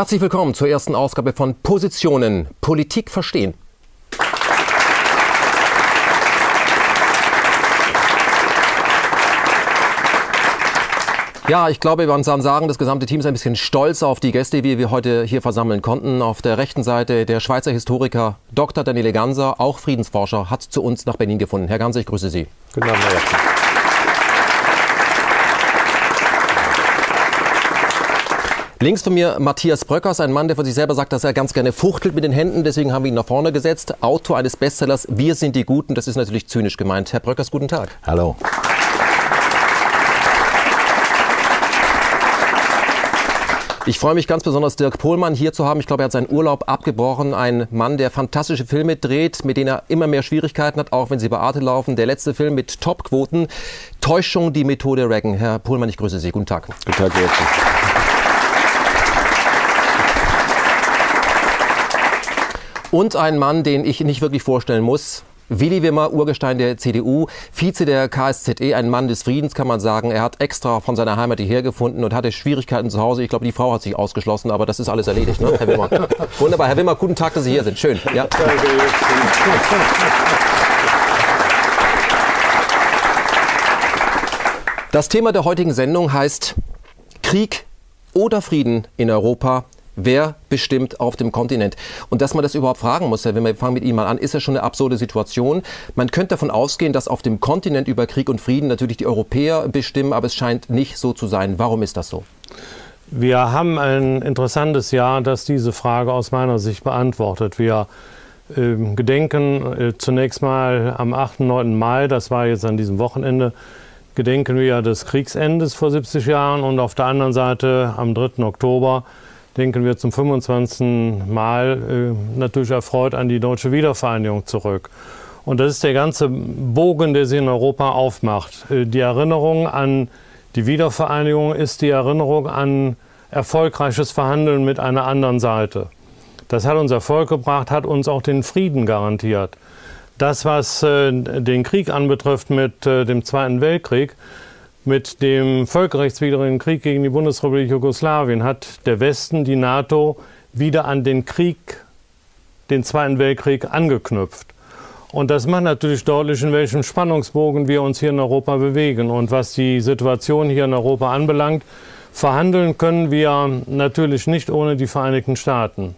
Herzlich willkommen zur ersten Ausgabe von Positionen Politik verstehen. Ja, ich glaube, man kann sagen, das gesamte Team ist ein bisschen stolz auf die Gäste, die wir heute hier versammeln konnten. Auf der rechten Seite der Schweizer Historiker Dr. Daniele Ganser, auch Friedensforscher, hat zu uns nach Berlin gefunden. Herr Ganser, ich grüße Sie. Guten Abend, Herr Jackson. Links von mir Matthias Bröckers, ein Mann, der von sich selber sagt, dass er ganz gerne fuchtelt mit den Händen. Deswegen haben wir ihn nach vorne gesetzt. Autor eines Bestsellers Wir sind die Guten. Das ist natürlich zynisch gemeint. Herr Bröckers, guten Tag. Hallo. Ich freue mich ganz besonders, Dirk Pohlmann hier zu haben. Ich glaube, er hat seinen Urlaub abgebrochen. Ein Mann, der fantastische Filme dreht, mit denen er immer mehr Schwierigkeiten hat, auch wenn sie bei Arte laufen. Der letzte Film mit Topquoten. Täuschung, die Methode Reagan. Herr Pohlmann, ich grüße Sie. Guten Tag. Guten Tag, Herr Und ein Mann, den ich nicht wirklich vorstellen muss. Willi Wimmer, Urgestein der CDU, Vize der KSZE, ein Mann des Friedens, kann man sagen. Er hat extra von seiner Heimat hierher gefunden und hatte Schwierigkeiten zu Hause. Ich glaube, die Frau hat sich ausgeschlossen, aber das ist alles erledigt, ne, Herr Wimmer? Wunderbar. Herr Wimmer, guten Tag, dass Sie hier sind. Schön. Ja. Das Thema der heutigen Sendung heißt Krieg oder Frieden in Europa Wer bestimmt auf dem Kontinent? Und dass man das überhaupt fragen muss, wenn wir fangen mit Ihnen mal an, ist ja schon eine absurde Situation. Man könnte davon ausgehen, dass auf dem Kontinent über Krieg und Frieden natürlich die Europäer bestimmen, aber es scheint nicht so zu sein. Warum ist das so? Wir haben ein interessantes Jahr, das diese Frage aus meiner Sicht beantwortet. Wir äh, gedenken äh, zunächst mal am 8. 9. Mai, das war jetzt an diesem Wochenende, gedenken wir des Kriegsendes vor 70 Jahren und auf der anderen Seite am 3. Oktober denken wir zum 25. Mal äh, natürlich erfreut an die deutsche Wiedervereinigung zurück. Und das ist der ganze Bogen, der sich in Europa aufmacht. Äh, die Erinnerung an die Wiedervereinigung ist die Erinnerung an erfolgreiches Verhandeln mit einer anderen Seite. Das hat uns Erfolg gebracht, hat uns auch den Frieden garantiert. Das, was äh, den Krieg anbetrifft mit äh, dem Zweiten Weltkrieg, mit dem völkerrechtswidrigen Krieg gegen die Bundesrepublik Jugoslawien hat der Westen, die NATO, wieder an den Krieg, den Zweiten Weltkrieg angeknüpft. Und das macht natürlich deutlich, in welchem Spannungsbogen wir uns hier in Europa bewegen. Und was die Situation hier in Europa anbelangt, verhandeln können wir natürlich nicht ohne die Vereinigten Staaten.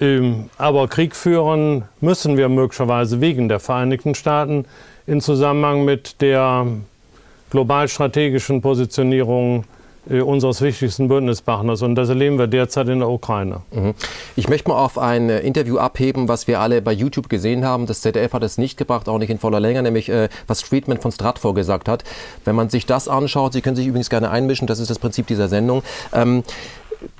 Ähm, aber Krieg führen müssen wir möglicherweise wegen der Vereinigten Staaten in Zusammenhang mit der global-strategischen Positionierung äh, unseres wichtigsten Bündnispartners. Und das erleben wir derzeit in der Ukraine. Mhm. Ich möchte mal auf ein äh, Interview abheben, was wir alle bei YouTube gesehen haben. Das ZDF hat es nicht gebracht, auch nicht in voller Länge, nämlich äh, was Friedman von Stratfor gesagt hat. Wenn man sich das anschaut, Sie können sich übrigens gerne einmischen, das ist das Prinzip dieser Sendung. Ähm,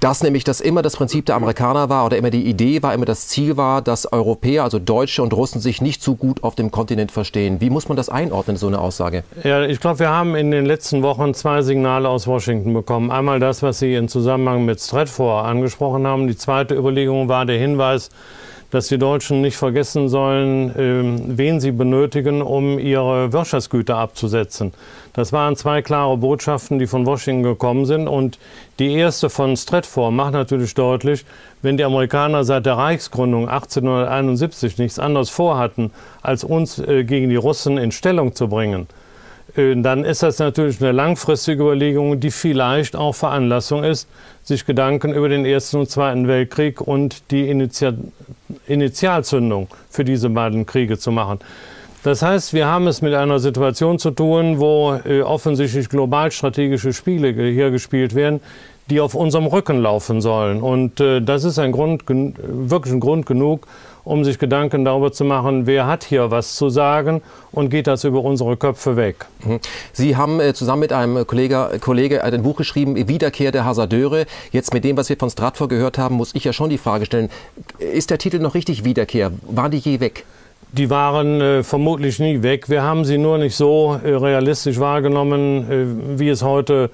dass nämlich das immer das Prinzip der Amerikaner war oder immer die Idee war, immer das Ziel war, dass Europäer, also Deutsche und Russen sich nicht so gut auf dem Kontinent verstehen. Wie muss man das einordnen, so eine Aussage? Ja, ich glaube, wir haben in den letzten Wochen zwei Signale aus Washington bekommen. Einmal das, was Sie in Zusammenhang mit Stratfor angesprochen haben. Die zweite Überlegung war der Hinweis, dass die Deutschen nicht vergessen sollen, ähm, wen sie benötigen, um ihre Wirtschaftsgüter abzusetzen. Das waren zwei klare Botschaften, die von Washington gekommen sind. Und die erste von Stratfor macht natürlich deutlich, wenn die Amerikaner seit der Reichsgründung 1871 nichts anderes vorhatten, als uns äh, gegen die Russen in Stellung zu bringen, äh, dann ist das natürlich eine langfristige Überlegung, die vielleicht auch Veranlassung ist, sich Gedanken über den Ersten und Zweiten Weltkrieg und die Initial Initialzündung für diese beiden Kriege zu machen. Das heißt, wir haben es mit einer Situation zu tun, wo äh, offensichtlich global strategische Spiele hier gespielt werden, die auf unserem Rücken laufen sollen. Und äh, das ist ein Grund, wirklich ein Grund genug, um sich Gedanken darüber zu machen, wer hat hier was zu sagen und geht das über unsere Köpfe weg. Mhm. Sie haben äh, zusammen mit einem Kollege, Kollege ein Buch geschrieben, Wiederkehr der Hasardeure. Jetzt mit dem, was wir von Stratfor gehört haben, muss ich ja schon die Frage stellen, ist der Titel noch richtig Wiederkehr? Waren die je weg? Die waren äh, vermutlich nie weg. Wir haben sie nur nicht so äh, realistisch wahrgenommen, äh, wie es heute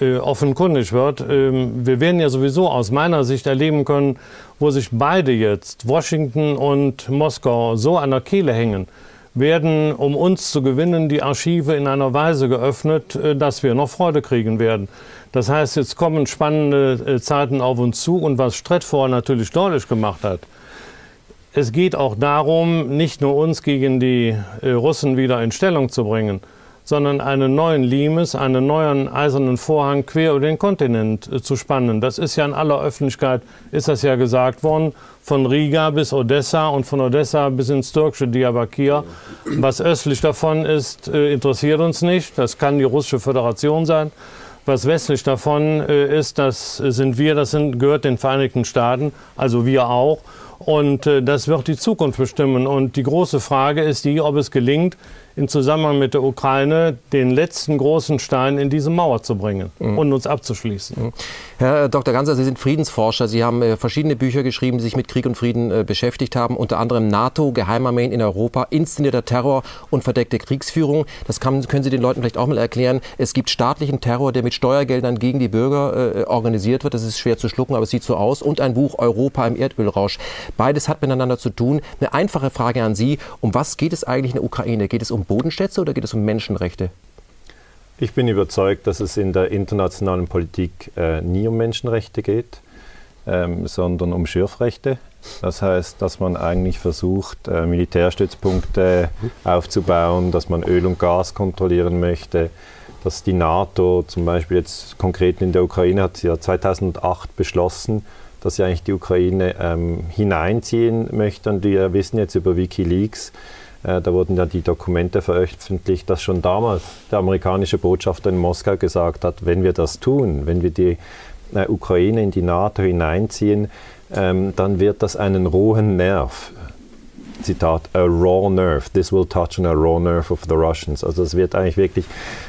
äh, offenkundig wird. Ähm, wir werden ja sowieso aus meiner Sicht erleben können, wo sich beide jetzt, Washington und Moskau, so an der Kehle hängen, werden, um uns zu gewinnen, die Archive in einer Weise geöffnet, äh, dass wir noch Freude kriegen werden. Das heißt, jetzt kommen spannende äh, Zeiten auf uns zu und was Stratfor natürlich deutlich gemacht hat, es geht auch darum, nicht nur uns gegen die äh, Russen wieder in Stellung zu bringen, sondern einen neuen Limes, einen neuen eisernen Vorhang quer über den Kontinent äh, zu spannen. Das ist ja in aller Öffentlichkeit, ist das ja gesagt worden, von Riga bis Odessa und von Odessa bis ins türkische Diyarbakir. Was östlich davon ist, äh, interessiert uns nicht. Das kann die russische Föderation sein. Was westlich davon ist, das sind wir, das sind, gehört den Vereinigten Staaten, also wir auch. Und äh, das wird die Zukunft bestimmen. Und die große Frage ist die, ob es gelingt, im Zusammenhang mit der Ukraine den letzten großen Stein in diese Mauer zu bringen mhm. und uns abzuschließen. Mhm. Herr Dr. Ganser, Sie sind Friedensforscher. Sie haben äh, verschiedene Bücher geschrieben, die sich mit Krieg und Frieden äh, beschäftigt haben, unter anderem NATO, Geheimarmeen in Europa, inszenierter Terror und verdeckte Kriegsführung. Das kann, können Sie den Leuten vielleicht auch mal erklären. Es gibt staatlichen Terror, der mit Steuergeldern gegen die Bürger äh, organisiert wird. Das ist schwer zu schlucken, aber es sieht so aus. Und ein Buch Europa im Erdölrausch. Beides hat miteinander zu tun. Eine einfache Frage an Sie. Um was geht es eigentlich in der Ukraine? Geht es um Bodenschätze oder geht es um Menschenrechte? Ich bin überzeugt, dass es in der internationalen Politik äh, nie um Menschenrechte geht, ähm, sondern um Schürfrechte. Das heißt, dass man eigentlich versucht, äh, Militärstützpunkte aufzubauen, dass man Öl und Gas kontrollieren möchte, dass die NATO zum Beispiel jetzt konkret in der Ukraine hat sie ja 2008 beschlossen, dass sie eigentlich die Ukraine ähm, hineinziehen möchte. Und wir wissen jetzt über Wikileaks, da wurden ja die Dokumente veröffentlicht, dass schon damals der amerikanische Botschafter in Moskau gesagt hat, wenn wir das tun, wenn wir die äh, Ukraine in die NATO hineinziehen, ähm, dann wird das einen rohen Nerv Zitat, a raw nerve. This will touch on a raw nerve of the Russians. Also es wird eigentlich wirklich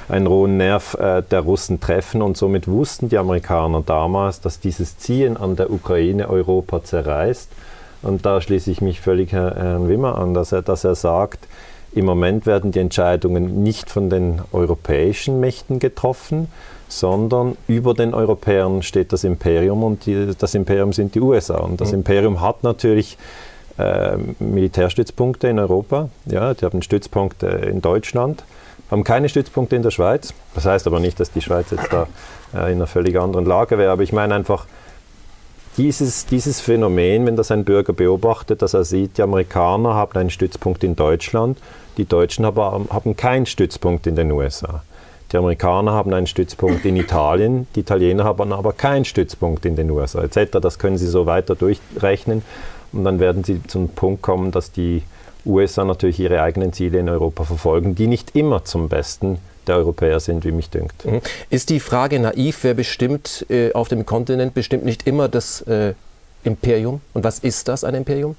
einen rohen Nerv äh, der Russen treffen und somit wussten die Amerikaner damals, dass dieses Ziehen an der Ukraine Europa zerreißt und da schließe ich mich völlig Herrn Wimmer an, dass er, dass er sagt, im Moment werden die Entscheidungen nicht von den europäischen Mächten getroffen, sondern über den Europäern steht das Imperium und die, das Imperium sind die USA. Und das mhm. Imperium hat natürlich äh, Militärstützpunkte in Europa, ja, die haben Stützpunkte in Deutschland, haben keine Stützpunkte in der Schweiz. Das heißt aber nicht, dass die Schweiz jetzt da äh, in einer völlig anderen Lage wäre, aber ich meine einfach, dieses, dieses Phänomen, wenn das ein Bürger beobachtet, dass er sieht, die Amerikaner haben einen Stützpunkt in Deutschland, die Deutschen aber haben keinen Stützpunkt in den USA. Die Amerikaner haben einen Stützpunkt in Italien, die Italiener haben aber keinen Stützpunkt in den USA etc. Das können Sie so weiter durchrechnen und dann werden Sie zum Punkt kommen, dass die USA natürlich ihre eigenen Ziele in Europa verfolgen, die nicht immer zum Besten der Europäer sind, wie mich dünkt. Mhm. Ist die Frage naiv, wer bestimmt äh, auf dem Kontinent, bestimmt nicht immer das äh, Imperium? Und was ist das, ein Imperium?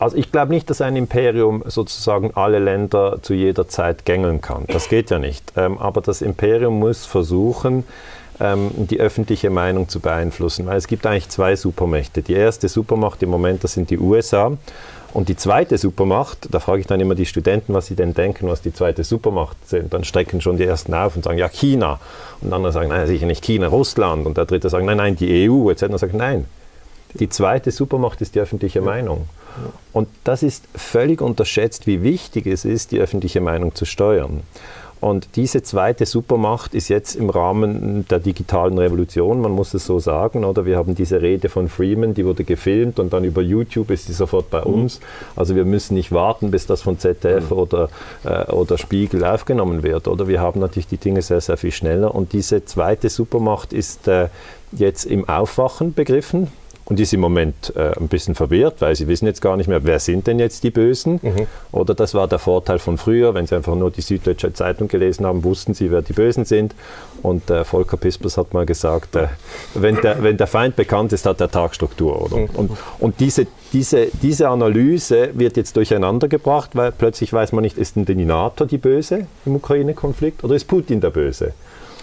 Also ich glaube nicht, dass ein Imperium sozusagen alle Länder zu jeder Zeit gängeln kann. Das geht ja nicht. Ähm, aber das Imperium muss versuchen, ähm, die öffentliche Meinung zu beeinflussen. Weil es gibt eigentlich zwei Supermächte. Die erste Supermacht im Moment, das sind die USA. Und die zweite Supermacht, da frage ich dann immer die Studenten, was sie denn denken, was die zweite Supermacht sind. Dann strecken schon die ersten auf und sagen, ja, China. Und andere sagen, nein, sicher nicht China, Russland. Und der dritte sagt, nein, nein, die EU, etc. Und sagt, nein, die zweite Supermacht ist die öffentliche Meinung. Und das ist völlig unterschätzt, wie wichtig es ist, die öffentliche Meinung zu steuern. Und diese zweite Supermacht ist jetzt im Rahmen der digitalen Revolution, man muss es so sagen, oder? Wir haben diese Rede von Freeman, die wurde gefilmt und dann über YouTube ist sie sofort bei mhm. uns. Also wir müssen nicht warten, bis das von ZDF mhm. oder, äh, oder Spiegel aufgenommen wird, oder? Wir haben natürlich die Dinge sehr, sehr viel schneller und diese zweite Supermacht ist äh, jetzt im Aufwachen begriffen und ist im Moment äh, ein bisschen verwirrt, weil sie wissen jetzt gar nicht mehr, wer sind denn jetzt die Bösen? Mhm. Oder das war der Vorteil von früher, wenn sie einfach nur die Süddeutsche Zeitung gelesen haben, wussten sie, wer die Bösen sind. Und äh, Volker Pispers hat mal gesagt, äh, wenn, der, wenn der Feind bekannt ist, hat der Tag Struktur. Oder? Mhm. Und, und diese, diese, diese Analyse wird jetzt durcheinander gebracht, weil plötzlich weiß man nicht, ist denn die NATO die Böse im Ukraine-Konflikt oder ist Putin der Böse?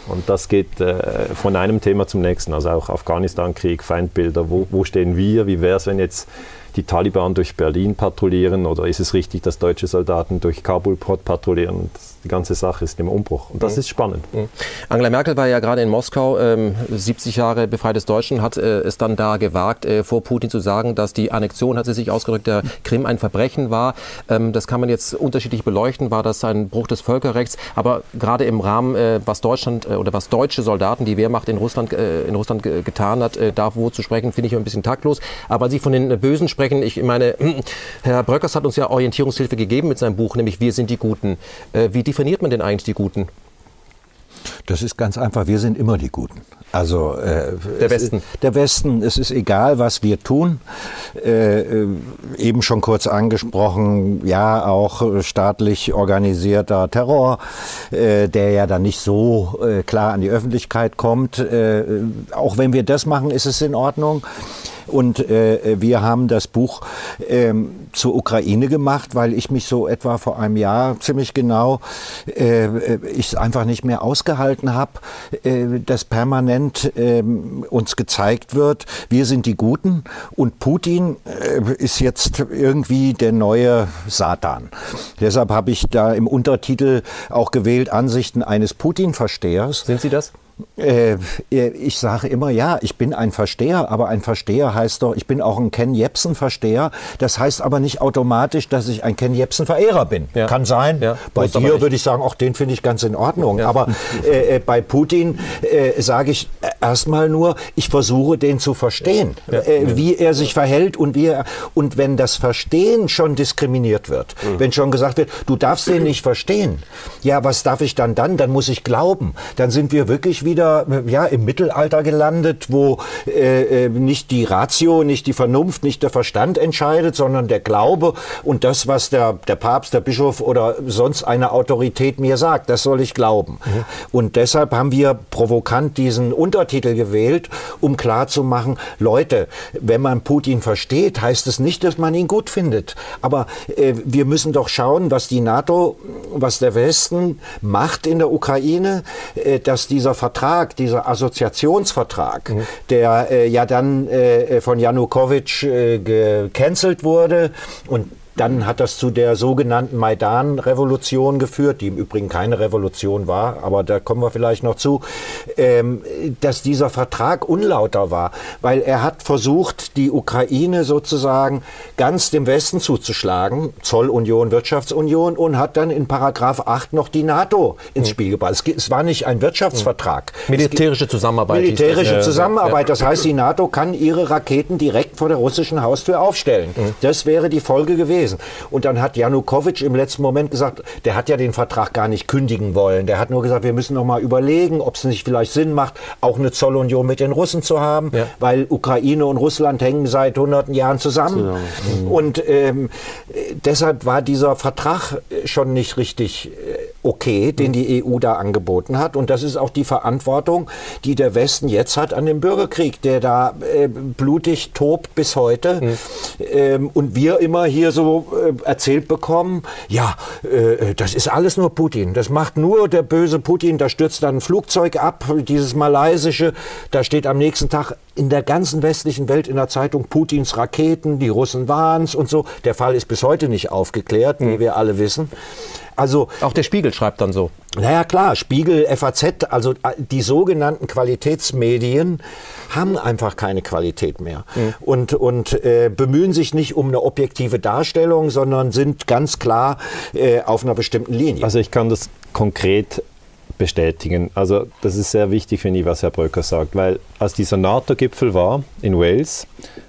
Und das geht äh, von einem Thema zum nächsten, also auch Afghanistan-Krieg, Feindbilder, wo, wo stehen wir, wie wäre es, wenn jetzt die Taliban durch Berlin patrouillieren oder ist es richtig, dass deutsche Soldaten durch Kabul patrouillieren? die ganze Sache ist im Umbruch. Und das mhm. ist spannend. Mhm. Angela Merkel war ja gerade in Moskau, ähm, 70 Jahre befreites Deutschland, hat äh, es dann da gewagt, äh, vor Putin zu sagen, dass die Annexion, hat sie sich ausgedrückt, der Krim ein Verbrechen war. Ähm, das kann man jetzt unterschiedlich beleuchten. War das ein Bruch des Völkerrechts? Aber gerade im Rahmen, äh, was Deutschland äh, oder was deutsche Soldaten, die Wehrmacht in Russland, äh, in Russland getan hat, äh, da wo zu sprechen, finde ich ein bisschen taktlos. Aber Sie von den Bösen sprechen, ich meine, Herr Bröckers hat uns ja Orientierungshilfe gegeben mit seinem Buch, nämlich Wir sind die Guten. wie definiert man denn eigentlich die Guten? Das ist ganz einfach. Wir sind immer die Guten. Also äh, der Westen. Ist, der Westen. Es ist egal, was wir tun. Äh, äh, eben schon kurz angesprochen, ja auch staatlich organisierter Terror, äh, der ja dann nicht so äh, klar an die Öffentlichkeit kommt. Äh, auch wenn wir das machen, ist es in Ordnung. Und äh, wir haben das Buch ähm, zur Ukraine gemacht, weil ich mich so etwa vor einem Jahr ziemlich genau, äh, ich einfach nicht mehr ausgehalten habe, äh, dass permanent äh, uns gezeigt wird, wir sind die Guten und Putin äh, ist jetzt irgendwie der neue Satan. Deshalb habe ich da im Untertitel auch gewählt Ansichten eines Putin-Verstehers. Sind Sie das? Äh, ich sage immer, ja, ich bin ein Versteher, aber ein Versteher heißt doch, ich bin auch ein Ken Jebsen-Versteher. Das heißt aber nicht automatisch, dass ich ein Ken Jebsen-Verehrer bin. Ja. Kann sein. Ja, bei dir würde ich sagen, auch den finde ich ganz in Ordnung. Ja. Aber äh, äh bei Putin äh, sage ich erstmal nur, ich versuche den zu verstehen, äh, wie er sich verhält und wie er, und wenn das Verstehen schon diskriminiert wird, mhm. wenn schon gesagt wird, du darfst den nicht verstehen, ja, was darf ich dann dann? Dann muss ich glauben. Dann sind wir wirklich wieder ja, im Mittelalter gelandet, wo äh, äh, nicht die Ratio, nicht die Vernunft, nicht der Verstand entscheidet, sondern der Glaube und das, was der, der Papst, der Bischof oder sonst eine Autorität mir sagt, das soll ich glauben. Mhm. Und deshalb haben wir provokant diesen Untertitel gewählt, um klarzumachen, Leute, wenn man Putin versteht, heißt es nicht, dass man ihn gut findet. Aber äh, wir müssen doch schauen, was die NATO, was der Westen macht in der Ukraine, äh, dass dieser Vertrag Vertrag, dieser Assoziationsvertrag, mhm. der äh, ja dann äh, von Janukowitsch äh, gecancelt wurde und dann hat das zu der sogenannten Maidan-Revolution geführt, die im Übrigen keine Revolution war, aber da kommen wir vielleicht noch zu, ähm, dass dieser Vertrag unlauter war, weil er hat versucht, die Ukraine sozusagen ganz dem Westen zuzuschlagen, Zollunion, Wirtschaftsunion, und hat dann in Paragraph 8 noch die NATO ins hm. Spiel gebracht. Es, es war nicht ein Wirtschaftsvertrag. Hm. Militärische Zusammenarbeit. Militärische Zusammenarbeit. Das heißt, die NATO kann ihre Raketen direkt vor der russischen Haustür aufstellen. Hm. Das wäre die Folge gewesen gewesen. Und dann hat Janukowitsch im letzten Moment gesagt, der hat ja den Vertrag gar nicht kündigen wollen. Der hat nur gesagt, wir müssen noch mal überlegen, ob es nicht vielleicht Sinn macht, auch eine Zollunion mit den Russen zu haben, ja. weil Ukraine und Russland hängen seit hunderten Jahren zusammen. zusammen. Und ähm, deshalb war dieser Vertrag schon nicht richtig äh, okay, den die EU da angeboten hat. Und das ist auch die Verantwortung, die der Westen jetzt hat an dem Bürgerkrieg, der da äh, blutig tobt bis heute. Mhm. Ähm, und wir immer hier so äh, erzählt bekommen, ja, äh, das ist alles nur Putin. Das macht nur der böse Putin. Da stürzt dann ein Flugzeug ab, dieses malaysische. Da steht am nächsten Tag in der ganzen westlichen Welt in der Zeitung Putins Raketen, die Russen waren's und so. Der Fall ist bis heute nicht aufgeklärt, mhm. wie wir alle wissen. Also auch der Spiegel schreibt dann so. Naja klar, Spiegel, FAZ, also äh, die sogenannten Qualitätsmedien haben einfach keine Qualität mehr mhm. und, und äh, bemühen sich nicht um eine objektive Darstellung, sondern sind ganz klar äh, auf einer bestimmten Linie. Also ich kann das konkret bestätigen. Also das ist sehr wichtig, finde ich, was Herr Bröcker sagt, weil als dieser NATO-Gipfel war in Wales,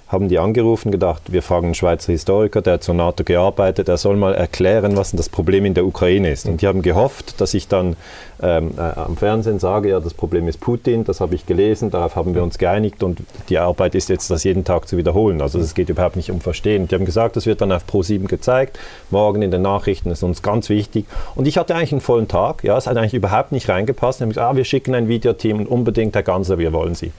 haben die angerufen, gedacht, wir fragen einen Schweizer Historiker, der hat zur NATO gearbeitet, er soll mal erklären, was denn das Problem in der Ukraine ist. Und die haben gehofft, dass ich dann ähm, äh, am Fernsehen sage, ja, das Problem ist Putin, das habe ich gelesen, darauf haben wir uns geeinigt und die Arbeit ist jetzt, das jeden Tag zu wiederholen. Also es geht überhaupt nicht um Verstehen. Die haben gesagt, das wird dann auf Pro7 gezeigt, morgen in den Nachrichten, ist uns ganz wichtig. Und ich hatte eigentlich einen vollen Tag, ja, es hat eigentlich überhaupt nicht reingepasst. Die haben gesagt, ah, wir schicken ein Videoteam und unbedingt, Herr Ganser, wir wollen Sie.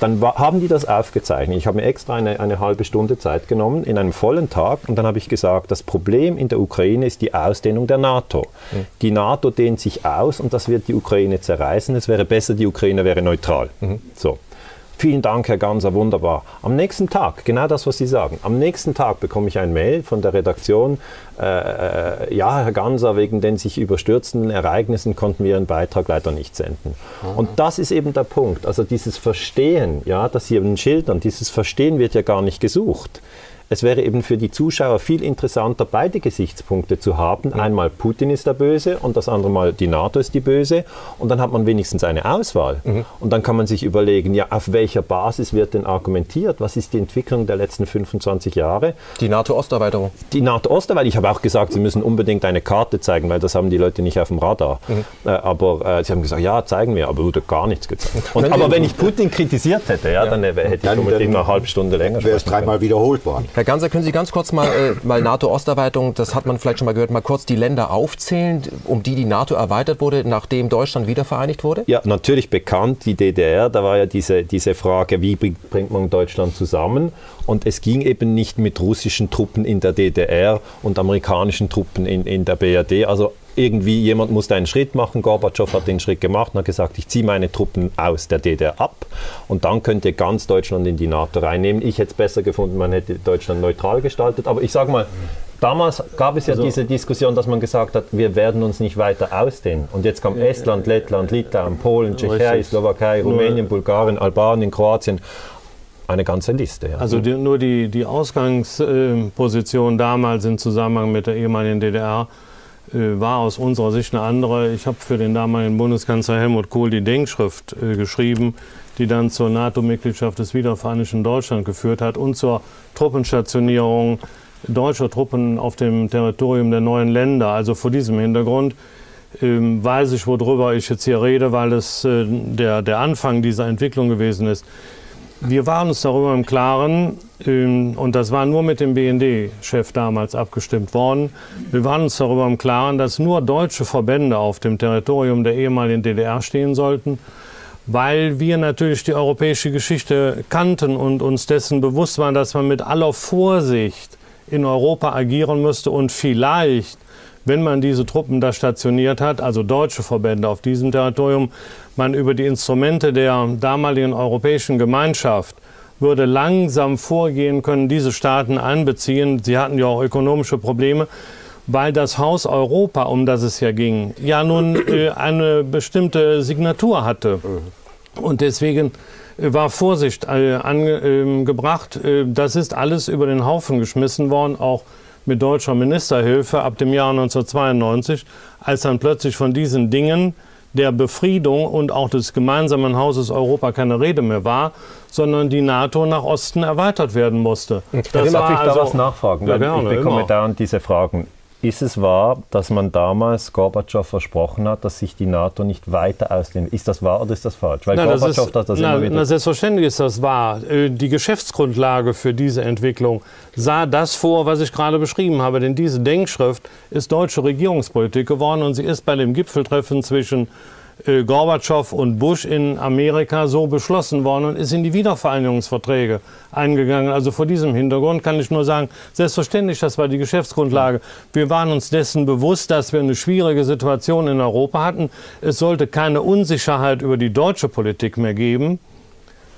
Dann haben die das aufgezeichnet. Ich habe mir extra eine, eine halbe Stunde Zeit genommen in einem vollen Tag und dann habe ich gesagt, das Problem in der Ukraine ist die Ausdehnung der NATO. Mhm. Die NATO dehnt sich aus und das wird die Ukraine zerreißen. Es wäre besser, die Ukraine wäre neutral. Mhm. So. Vielen Dank, Herr Ganser, wunderbar. Am nächsten Tag, genau das, was Sie sagen, am nächsten Tag bekomme ich ein Mail von der Redaktion, äh, äh, ja, Herr Ganser, wegen den sich überstürzenden Ereignissen konnten wir Ihren Beitrag leider nicht senden. Mhm. Und das ist eben der Punkt. Also dieses Verstehen, ja, das Sie eben schildern, dieses Verstehen wird ja gar nicht gesucht es wäre eben für die Zuschauer viel interessanter, beide Gesichtspunkte zu haben. Mhm. Einmal Putin ist der Böse und das andere Mal die NATO ist die Böse. Und dann hat man wenigstens eine Auswahl. Mhm. Und dann kann man sich überlegen, ja, auf welcher Basis wird denn argumentiert? Was ist die Entwicklung der letzten 25 Jahre? Die NATO-Osterweiterung. Die NATO-Osterweiterung. Ich habe auch gesagt, Sie müssen unbedingt eine Karte zeigen, weil das haben die Leute nicht auf dem Radar. Mhm. Äh, aber äh, Sie haben gesagt, ja, zeigen wir, aber wurde gar nichts gezeigt. Und, aber wenn ich Putin kritisiert hätte, ja, ja. dann äh, hätte ich dann, dann eine halbe Stunde länger Wäre es dreimal wiederholt worden. Herr Ganser, können Sie ganz kurz mal, äh, mal NATO-Osterweiterung, das hat man vielleicht schon mal gehört, mal kurz die Länder aufzählen, um die die NATO erweitert wurde, nachdem Deutschland wiedervereinigt wurde? Ja, natürlich bekannt, die DDR, da war ja diese, diese Frage, wie bringt man Deutschland zusammen? Und es ging eben nicht mit russischen Truppen in der DDR und amerikanischen Truppen in, in der BRD. Also irgendwie jemand musste einen Schritt machen. Gorbatschow hat den Schritt gemacht und hat gesagt, ich ziehe meine Truppen aus der DDR ab und dann könnt ihr ganz Deutschland in die NATO reinnehmen. Ich hätte es besser gefunden, man hätte Deutschland neutral gestaltet. Aber ich sage mal, Damals gab es ja also, diese Diskussion, dass man gesagt hat, wir werden uns nicht weiter ausdehnen. Und jetzt kam Estland, Lettland, Litauen, Polen, Tschechei, Slowakei, Rumänien, Bulgarien, Albanien, Kroatien. Eine ganze Liste. Ja. Also die, nur die, die Ausgangsposition damals im Zusammenhang mit der ehemaligen DDR war aus unserer Sicht eine andere. Ich habe für den damaligen Bundeskanzler Helmut Kohl die Denkschrift äh, geschrieben, die dann zur NATO-Mitgliedschaft des wiedervereinigten Deutschland geführt hat und zur Truppenstationierung deutscher Truppen auf dem Territorium der neuen Länder. Also vor diesem Hintergrund ähm, weiß ich, worüber ich jetzt hier rede, weil es äh, der, der Anfang dieser Entwicklung gewesen ist. Wir waren uns darüber im Klaren, ähm, und das war nur mit dem BND-Chef damals abgestimmt worden, wir waren uns darüber im Klaren, dass nur deutsche Verbände auf dem Territorium der ehemaligen DDR stehen sollten, weil wir natürlich die europäische Geschichte kannten und uns dessen bewusst waren, dass man mit aller Vorsicht in Europa agieren müsste und vielleicht wenn man diese Truppen da stationiert hat, also deutsche Verbände auf diesem Territorium, man über die Instrumente der damaligen europäischen Gemeinschaft würde langsam vorgehen können, diese Staaten einbeziehen. Sie hatten ja auch ökonomische Probleme, weil das Haus Europa, um das es ja ging, ja nun äh, eine bestimmte Signatur hatte. Und deswegen äh, war Vorsicht äh, angebracht. Äh, das ist alles über den Haufen geschmissen worden, auch mit deutscher Ministerhilfe ab dem Jahr 1992, als dann plötzlich von diesen Dingen der Befriedung und auch des gemeinsamen Hauses Europa keine Rede mehr war, sondern die NATO nach Osten erweitert werden musste. Das Darf ich da also, was nachfragen? Ja, gerne, ich bekomme immer. dauernd diese Fragen. Ist es wahr, dass man damals Gorbatschow versprochen hat, dass sich die NATO nicht weiter ausdehnt? Ist das wahr oder ist das falsch? Weil nein, Gorbatschow das ist, hat das na, immer wieder. Na, selbstverständlich ist das wahr. Äh, die Geschäftsgrundlage für diese Entwicklung sah das vor, was ich gerade beschrieben habe. Denn diese Denkschrift ist deutsche Regierungspolitik geworden und sie ist bei dem Gipfeltreffen zwischen Gorbatschow und Bush in Amerika so beschlossen worden und ist in die Wiedervereinigungsverträge eingegangen. Also vor diesem Hintergrund kann ich nur sagen, selbstverständlich, das war die Geschäftsgrundlage. Wir waren uns dessen bewusst, dass wir eine schwierige Situation in Europa hatten. Es sollte keine Unsicherheit über die deutsche Politik mehr geben.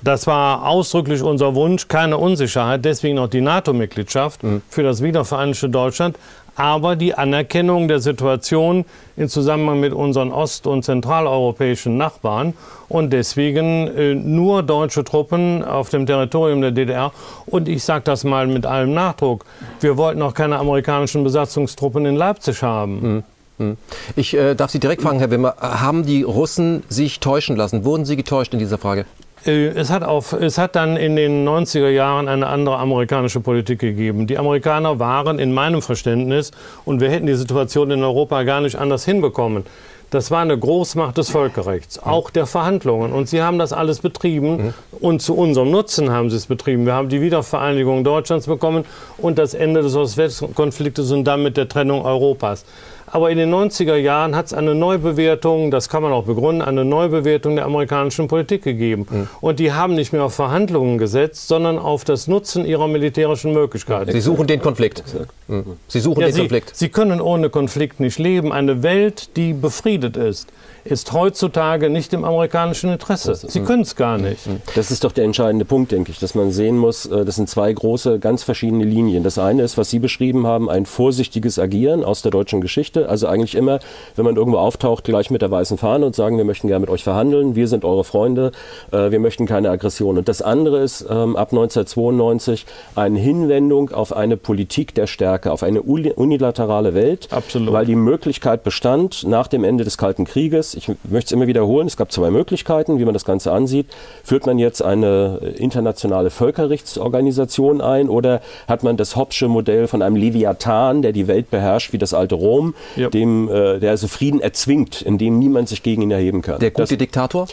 Das war ausdrücklich unser Wunsch, keine Unsicherheit, deswegen auch die NATO-Mitgliedschaft mhm. für das wiedervereinigte Deutschland aber die Anerkennung der Situation im Zusammenhang mit unseren ost- und zentraleuropäischen Nachbarn und deswegen äh, nur deutsche Truppen auf dem Territorium der DDR. Und ich sage das mal mit allem Nachdruck, wir wollten auch keine amerikanischen Besatzungstruppen in Leipzig haben. Mhm. mhm. Ich äh, darf Sie direkt fragen, Herr Wimmer, haben die Russen sich täuschen lassen? Wurden Sie getäuscht in dieser Frage? Äh, es hat, auf, es hat dann in den 90er Jahren eine andere amerikanische Politik gegeben. Die Amerikaner waren in meinem Verständnis, und wir hätten die Situation in Europa gar nicht anders hinbekommen, das war eine Großmacht des Völkerrechts, auch der Verhandlungen. Und sie haben das alles betrieben mhm. und zu unserem Nutzen haben sie es betrieben. Wir haben die Wiedervereinigung Deutschlands bekommen und das Ende des Ost-West-Konfliktes und damit der Trennung Europas. Aber in den 90er Jahren hat es eine Neubewertung, das kann man auch begründen, eine Neubewertung der amerikanischen Politik gegeben. Mhm. Und die haben nicht mehr auf Verhandlungen gesetzt, sondern auf das Nutzen ihrer militärischen Möglichkeiten. Sie suchen den Konflikt. Mhm. Sie suchen ja, den Sie, Konflikt. Sie können ohne Konflikt nicht leben. Eine Welt, die befriedet ist, ist heutzutage nicht im amerikanischen Interesse. Sie können es gar nicht. Das ist doch der entscheidende Punkt, denke ich, dass man sehen muss, äh, das sind zwei große, ganz verschiedene Linien. Das eine ist, was Sie beschrieben haben, ein vorsichtiges Agieren aus der deutschen Geschichte. Also eigentlich immer, wenn man irgendwo auftaucht, gleich mit der weißen Fahne und sagen, wir möchten gerne mit euch verhandeln, wir sind eure Freunde, äh, wir möchten keine Aggression. Und das andere ist ähm, ab 1992 eine Hinwendung auf eine Politik der Stärke, auf eine unilaterale Welt, Absolut. weil die Möglichkeit bestand, nach dem Ende des Kalten Krieges, ich möchte es immer wiederholen, es gab zwei Möglichkeiten, wie man das Ganze ansieht. Führt man jetzt eine internationale Völkerrechtsorganisation ein oder hat man das Hobbsche Modell von einem Leviathan, der die Welt beherrscht, wie das alte Rom, ja. dem, äh, der also Frieden erzwingt, in dem niemand sich gegen ihn erheben kann? Der gute das, Diktator?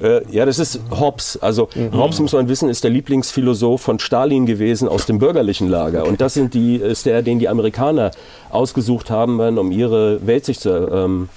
Äh, ja, das ist Hobbes. Also mhm. Hobbes, muss man wissen, ist der Lieblingsphilosoph von Stalin gewesen aus dem bürgerlichen Lager. Und das sind die, ist der, den die Amerikaner ausgesucht haben, um ihre Weltsicht zu ähm,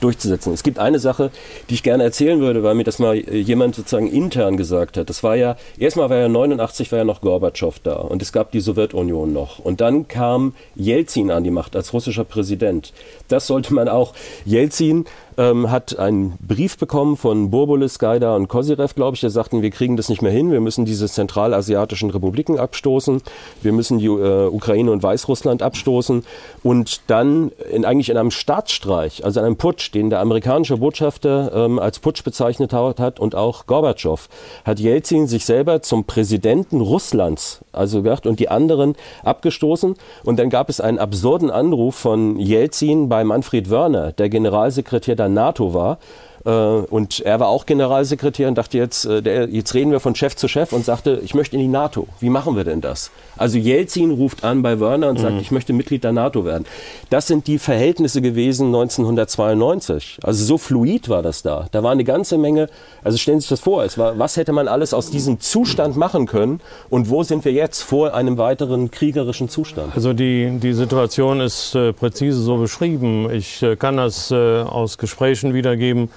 durchzusetzen. Es gibt eine Sache, die ich gerne erzählen würde, weil mir das mal jemand sozusagen intern gesagt hat. Das war ja, erstmal war ja 89 war ja noch Gorbatschow da und es gab die Sowjetunion noch. Und dann kam Jelzin an die Macht als russischer Präsident. Das sollte man auch, Jelzin ähm, hat einen Brief bekommen von Burbulis, Gaida und Kozirev, glaube ich, der sagten, wir kriegen das nicht mehr hin, wir müssen diese zentralasiatischen Republiken abstoßen, wir müssen die äh, Ukraine und Weißrussland abstoßen. Und dann in, eigentlich in einem Staatsstreich, also einem Putsch, den der amerikanische Botschafter ähm, als Putsch bezeichnet hat und auch Gorbatschow, hat Jelzin sich selber zum Präsidenten Russlands also gemacht und die anderen abgestoßen. Und dann gab es einen absurden Anruf von Jelzin bei Manfred Wörner, der Generalsekretär der NATO war. Äh, und er war auch Generalsekretär und dachte jetzt, äh, der, jetzt reden wir von Chef zu Chef und sagte, ich möchte in die NATO. Wie machen wir denn das? Also Jelzin ruft an bei Werner und sagt, mhm. ich möchte Mitglied der NATO werden. Das sind die Verhältnisse gewesen 1992. Also so fluid war das da. Da war eine ganze Menge, also stellen Sie sich das vor, es war, was hätte man alles aus diesem Zustand machen können und wo sind wir jetzt vor einem weiteren kriegerischen Zustand? Also die, die Situation ist äh, präzise so beschrieben. Ich äh, kann das äh, aus Gesprächen wiedergeben,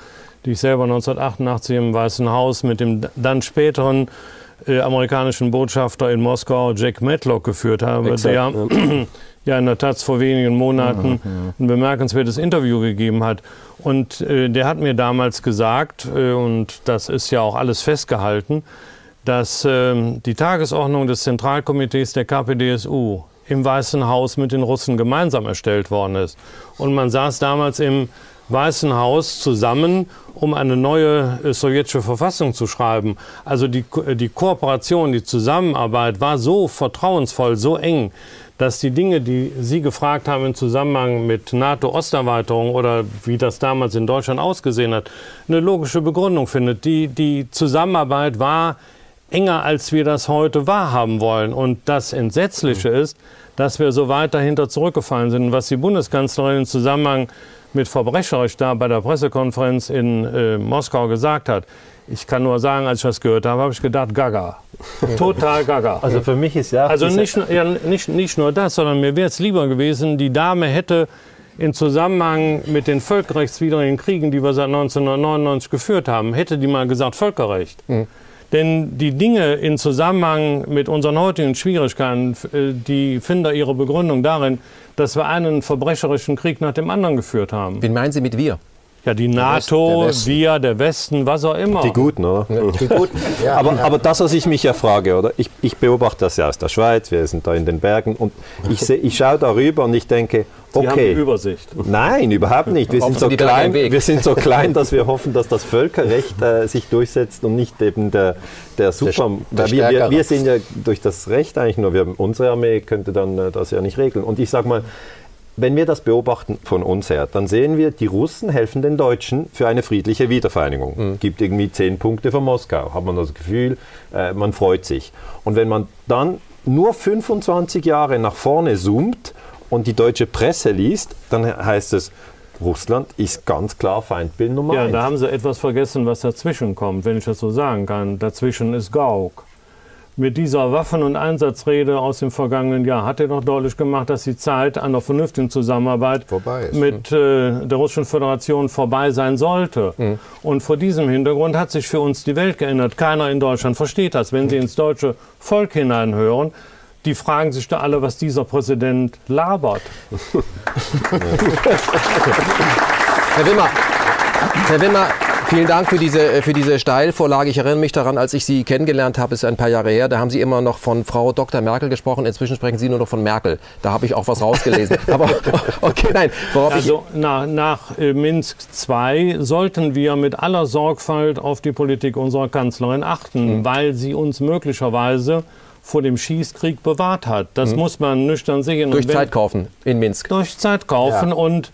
die ich selber 1988 im Weißen Haus mit dem dann späteren äh, amerikanischen Botschafter in Moskau, Jack Matlock, geführt habe, Exakt, der ja. ja in der Taz vor wenigen Monaten ein bemerkenswertes Interview gegeben hat. Und äh, der hat mir damals gesagt, äh, und das ist ja auch alles festgehalten, dass äh, die Tagesordnung des Zentralkomitees der KPDSU im Weißen Haus mit den Russen gemeinsam erstellt worden ist. Und man saß damals im Weißen Haus zusammen, um eine neue äh, sowjetische Verfassung zu schreiben. Also die, äh, die Kooperation, die Zusammenarbeit war so vertrauensvoll, so eng, dass die Dinge, die Sie gefragt haben im Zusammenhang mit NATO-Osterweiterung oder wie das damals in Deutschland ausgesehen hat, eine logische Begründung findet. Die, die Zusammenarbeit war enger, als wir das heute wahrhaben wollen. Und das Entsetzliche ist, dass wir so weit dahinter zurückgefallen sind. Was die Bundeskanzlerin im Zusammenhang mit verbrecherisch da bei der Pressekonferenz in äh, Moskau gesagt hat. Ich kann nur sagen, als ich das gehört habe, habe ich gedacht, gaga. Total gaga. Also für mich ist ja... Also nicht, ja, nicht, nicht nur das, sondern mir wäre es lieber gewesen, die Dame hätte in Zusammenhang mit den völkerrechtswidrigen Kriegen, die wir seit 1999 geführt haben, hätte die mal gesagt Völkerrecht. Mhm. Denn die Dinge in Zusammenhang mit unseren heutigen Schwierigkeiten, äh, die finden da ihre Begründung darin, dass wir einen verbrecherischen Krieg nach dem anderen geführt haben. Wen meinen Sie mit wir? Ja, die NATO, der wir, der Westen, was auch immer. Die Guten, oder? Die Guten. Ja, aber, aber das, was ich mich ja frage, oder? Ich, ich beobachte das ja aus der Schweiz, wir sind da in den Bergen und ich, seh, ich schaue darüber und ich denke, okay. Sie haben Übersicht. Nein, überhaupt nicht. Wir sind, so klein, wir sind so klein, dass wir hoffen, dass das Völkerrecht äh, sich durchsetzt und nicht eben der, der Super. Der, der wir, wir, wir, sind ja durch das Recht eigentlich nur, wir, unsere Armee könnte dann äh, das ja nicht regeln. Und ich sage mal, wenn wir das beobachten von uns her, dann sehen wir, die Russen helfen den Deutschen für eine friedliche Wiedervereinigung. Mhm. Gibt irgendwie zehn Punkte von Moskau, hat man das Gefühl, äh, man freut sich. Und wenn man dann nur 25 Jahre nach vorne zoomt und die deutsche Presse liest, dann heißt es, Russland ist ganz klar Feindbild Nummer ja, eins. Ja, da haben Sie etwas vergessen, was dazwischen kommt, wenn ich das so sagen kann. Dazwischen ist Gauck mit dieser Waffen- und Einsatzrede aus dem vergangenen Jahr hat er doch deutlich gemacht, dass die Zeit einer vernünftigen Zusammenarbeit mit äh, der Russischen Föderation vorbei sein sollte. Mhm. Und vor diesem Hintergrund hat sich für uns die Welt geändert. Keiner in Deutschland versteht das. Wenn Sie ins deutsche Volk hineinhören, die fragen sich da alle, was dieser Präsident labert. Herr Wimmer, Herr Wimmer, Vielen Dank für diese, äh, für diese Steilvorlage. Ich erinnere mich daran, als ich Sie kennengelernt habe, ist ein paar Jahre her, da haben Sie immer noch von Frau Dr. Merkel gesprochen. Inzwischen sprechen Sie nur noch von Merkel. Da habe ich auch was rausgelesen. Aber okay, nein. also nach, nach äh, Minsk II sollten wir mit aller Sorgfalt auf die Politik unserer Kanzlerin achten, mhm. weil sie uns möglicherweise vor dem Schießkrieg bewahrt hat. Das mhm. muss man nüchtern sehen. Durch Zeit kaufen in Minsk. Durch Zeit kaufen ja. und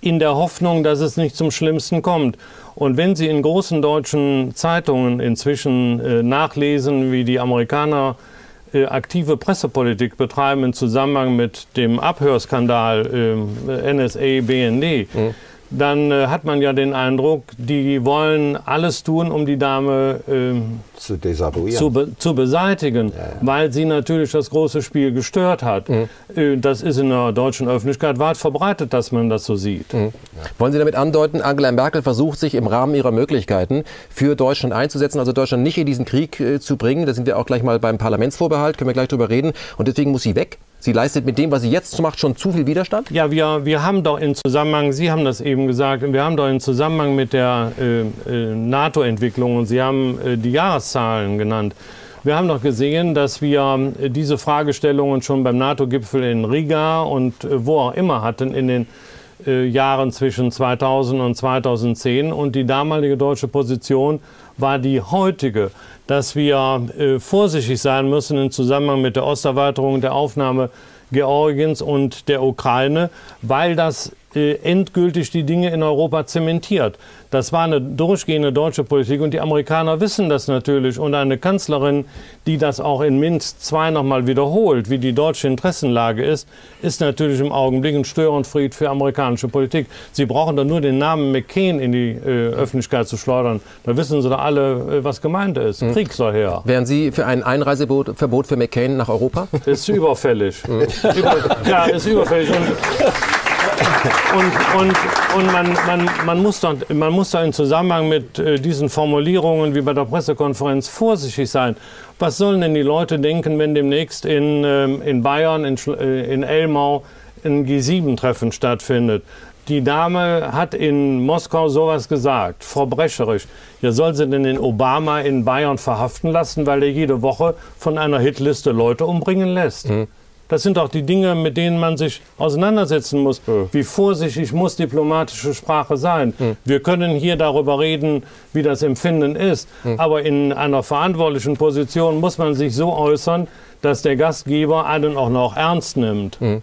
in der Hoffnung, dass es nicht zum Schlimmsten kommt. Und wenn Sie in großen deutschen Zeitungen inzwischen äh, nachlesen, wie die Amerikaner äh, aktive Pressepolitik betreiben im Zusammenhang mit dem Abhörskandal äh, NSA, BND, mhm dann äh, hat man ja den Eindruck, die wollen alles tun, um die Dame äh, zu desavouieren. Zu, be zu beseitigen, ja, ja. weil sie natürlich das große Spiel gestört hat. Mhm. Äh, das ist in der deutschen Öffentlichkeit weit verbreitet, dass man das so sieht. Mhm. Ja. Wollen Sie damit andeuten, Angela Merkel versucht sich im Rahmen ihrer Möglichkeiten für Deutschland einzusetzen, also Deutschland nicht in diesen Krieg äh, zu bringen? Da sind wir auch gleich mal beim Parlamentsvorbehalt, können wir gleich drüber reden. Und deswegen muss sie weg? Sie leistet mit dem, was sie jetzt macht, schon zu viel Widerstand? Ja, wir, wir haben doch in Zusammenhang, Sie haben das eben gesagt, wir haben doch in Zusammenhang mit der äh, äh, NATO-Entwicklung, und Sie haben äh, die Jahreszahlen genannt, wir haben doch gesehen, dass wir äh, diese Fragestellungen schon beim NATO-Gipfel in Riga und äh, wo auch immer hatten in den Jahren zwischen 2000 und 2010. Und die damalige deutsche Position war die heutige dass wir äh, vorsichtig sein müssen im Zusammenhang mit der Osterweiterung, der Aufnahme Georgiens und der Ukraine, weil das endgültig die Dinge in Europa zementiert. Das war eine durchgehende deutsche Politik und die Amerikaner wissen das natürlich. Und eine Kanzlerin, die das auch in Minsk II nochmal wiederholt, wie die deutsche Interessenlage ist, ist natürlich im Augenblick ein Störenfried für amerikanische Politik. Sie brauchen da nur den Namen McCain in die äh, Öffentlichkeit zu schleudern. Da wissen sie da alle, äh, was gemeint ist. Mhm. Krieg soll her. Wären Sie für ein Einreiseverbot für McCain nach Europa? Ist überfällig. Mhm. Über, ja, ist überfällig. Und, und, und, und man, man, man, muss da, man muss da im Zusammenhang mit äh, diesen Formulierungen wie bei der Pressekonferenz vorsichtig sein. Was sollen denn die Leute denken, wenn demnächst in, ähm, in Bayern, in, äh, in Elmau, ein G7-Treffen stattfindet? Die Dame hat in Moskau sowas gesagt, verbrecherisch. Ja, soll sie denn den Obama in Bayern verhaften lassen, weil er jede Woche von einer Hitliste Leute umbringen lässt? Mhm. Das sind auch die Dinge, mit denen man sich auseinandersetzen muss. Mhm. Wie vorsichtig muss diplomatische Sprache sein? Mhm. Wir können hier darüber reden, wie das Empfinden ist. Mhm. Aber in einer verantwortlichen Position muss man sich so äußern, dass der Gastgeber einen auch noch ernst nimmt. Mhm.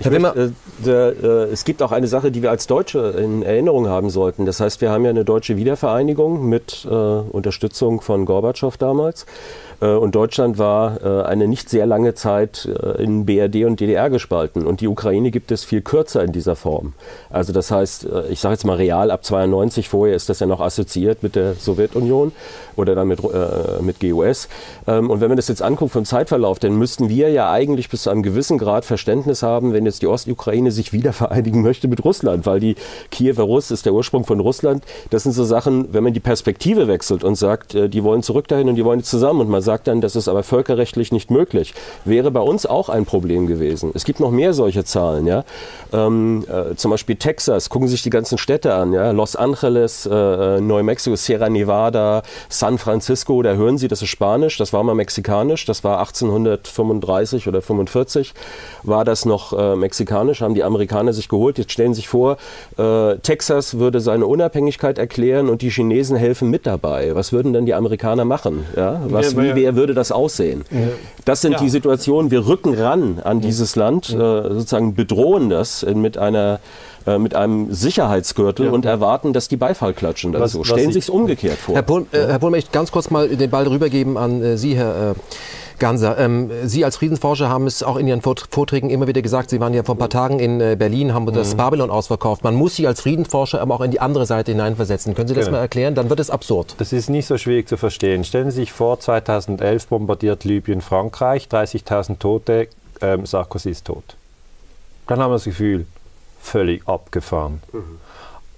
Ich möchte, äh, äh, es gibt auch eine Sache, die wir als Deutsche in Erinnerung haben sollten. Das heißt, wir haben ja eine deutsche Wiedervereinigung mit äh, Unterstützung von Gorbatschow damals. Äh, und Deutschland war äh, eine nicht sehr lange Zeit äh, in BRD und DDR gespalten. Und die Ukraine gibt es viel kürzer in dieser Form. Also das heißt, ich sage jetzt mal real ab 92, vorher ist das ja noch assoziiert mit der Sowjetunion oder dann mit, äh, mit GUS. Ähm, und wenn man das jetzt anguckt vom Zeitverlauf, dann müssten wir ja eigentlich bis zu einem gewissen Grad Verständnis haben, wenn jetzt die Ostukraine sich wieder vereinigen möchte mit Russland, weil die Kiewer Russ ist der Ursprung von Russland. Das sind so Sachen, wenn man die Perspektive wechselt und sagt, die wollen zurück dahin und die wollen zusammen und man sagt dann, das ist aber völkerrechtlich nicht möglich, wäre bei uns auch ein Problem gewesen. Es gibt noch mehr solche Zahlen, ja. Ähm, äh, zum Beispiel Texas, gucken Sie sich die ganzen Städte an, ja. Los Angeles, äh, äh New Mexico, Sierra Nevada, San Francisco, da hören Sie, das ist Spanisch, das war mal mexikanisch, das war 1835 oder 45, war das noch äh, mexikanisch, haben die Amerikaner sich geholt. Jetzt stellen Sie sich vor, äh, Texas würde seine Unabhängigkeit erklären und die Chinesen helfen mit dabei. Was würden denn die Amerikaner machen? Ja? Was, Ja, wie wer würde das aussehen? Das sind die Situationen, wir rücken ran an dieses Land, äh, sozusagen bedrohen das mit einer äh, mit einem Sicherheitsgürtel und erwarten, dass die Beifall klatschen dazu. was Stellen ich- Sie es umgekehrt vor. Herr Pohl, äh, Herr Pohl, möchte ich ganz kurz mal den Ball rübergeben an äh, Sie, Herr äh, Ganser. Ähm, Sie als Friedensforscher haben es auch in Ihren Vort- Vorträgen immer wieder gesagt. Sie waren ja vor ein paar Tagen in äh, Berlin, haben das Babylon ausverkauft. Man muss Sie als Friedensforscher aber auch in die andere Seite hineinversetzen. Können Sie das Genau. mal erklären? Dann wird es absurd. Das ist nicht so schwierig zu verstehen. Stellen Sie sich vor, 2011 bombardiert Libyen Frankreich, 30.000 Tote, ähm, Sarkozy ist tot. Dann haben wir das Gefühl, völlig abgefahren.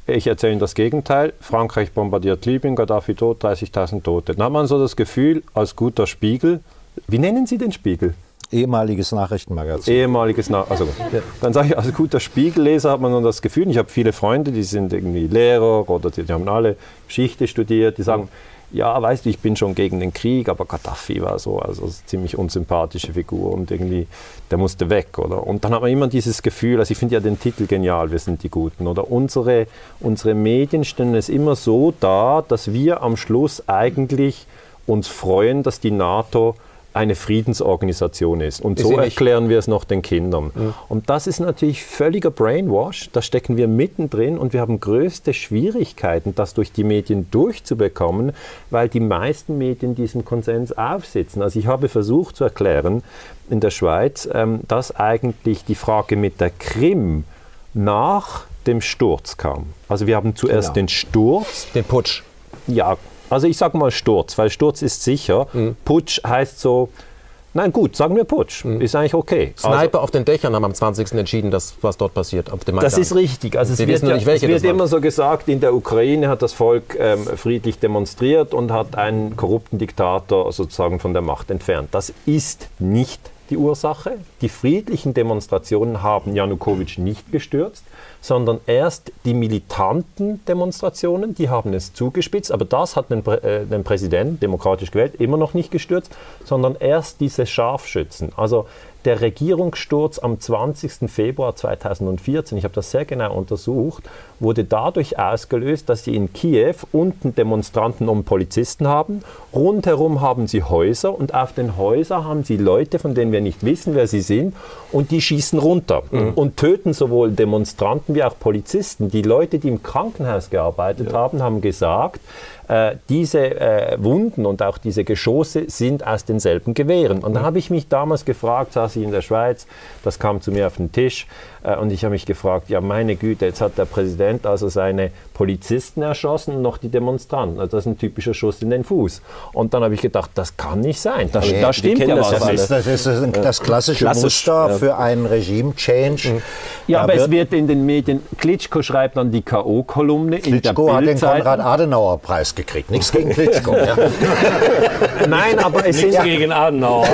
Ich erzähle Ihnen das Gegenteil. Frankreich bombardiert Libyen, Gaddafi tot, 30.000 Tote. Dann hat man so das Gefühl, als guter Spiegel, wie nennen Sie den Spiegel? Ehemaliges Nachrichtenmagazin. ehemaliges Nach also dann sage ich als guter Spiegelleser hat man dann das Gefühl ich habe viele Freunde die sind irgendwie Lehrer oder die, die haben alle Geschichte studiert die sagen ja weißt du ich bin schon gegen den Krieg aber Gaddafi war so also eine ziemlich unsympathische Figur und irgendwie der musste weg oder und dann hat man immer dieses Gefühl also ich finde ja den Titel genial wir sind die Guten oder unsere unsere Medien stellen es immer so dar dass wir am Schluss eigentlich uns freuen dass die NATO eine Friedensorganisation ist. Und Ist so erklären wir es noch den Kindern. Und das ist natürlich völliger Brainwash. Da stecken wir mittendrin und wir haben größte Schwierigkeiten, das durch die Medien durchzubekommen, weil die meisten Medien diesem Konsens aufsitzen. Also ich habe versucht zu erklären in der Schweiz, ähm, dass eigentlich die Frage mit der Krim nach dem Sturz kam. Also wir haben zuerst Genau. den Sturz, Den Putsch. ja, also ich sage mal Sturz, weil Sturz ist sicher. Putsch heißt so, nein gut, sagen wir Putsch, ist eigentlich okay. Also, Sniper auf den Dächern haben am 20. entschieden, dass, was dort passiert. Auf dem das ist richtig. Also es Sie wird, ja, nicht, es wird immer so gesagt, in der Ukraine hat das Volk ähm, friedlich demonstriert und hat einen korrupten Diktator sozusagen von der Macht entfernt. Das ist nicht die Ursache. Die friedlichen Demonstrationen haben Janukowitsch nicht gestürzt, sondern erst die militanten Demonstrationen, die haben es zugespitzt. Aber das hat den, Prä- äh, den Präsidenten, demokratisch gewählt, immer noch nicht gestürzt, sondern erst diese Scharfschützen. Also der Regierungssturz am 20. Februar 2014, ich habe das sehr genau untersucht, wurde dadurch ausgelöst, dass sie in Kiew unten Demonstranten und Polizisten haben. Rundherum haben sie Häuser und auf den Häusern haben sie Leute, von denen wir nicht wissen, wer sie sind, und die schießen runter und töten sowohl Demonstranten wie auch Polizisten. Die Leute, die im Krankenhaus gearbeitet haben, haben gesagt, äh, diese äh, Wunden und auch diese Geschosse sind aus denselben Gewehren. Und dann habe ich mich damals gefragt, saß ich in der Schweiz, das kam zu mir auf den Tisch und ich habe mich gefragt, ja meine Güte, jetzt hat der Präsident also seine Polizisten erschossen und noch die Demonstranten. Also das ist ein typischer Schuss in den Fuß. Und dann habe ich gedacht, das kann nicht sein. Da, Nee, da stimmt ja das was. Das ist, das ist das klassische Klassisch, Muster ja. für einen Regime-Change. Ja, Da aber es wird- wird in den Medien, Klitschko schreibt dann die K.O.-Kolumne in der Klitschko hat den. Konrad-Adenauer-Preis gekriegt. Nichts gegen Klitschko. ja. Nein, aber es sind, Nichts gegen Adenauer.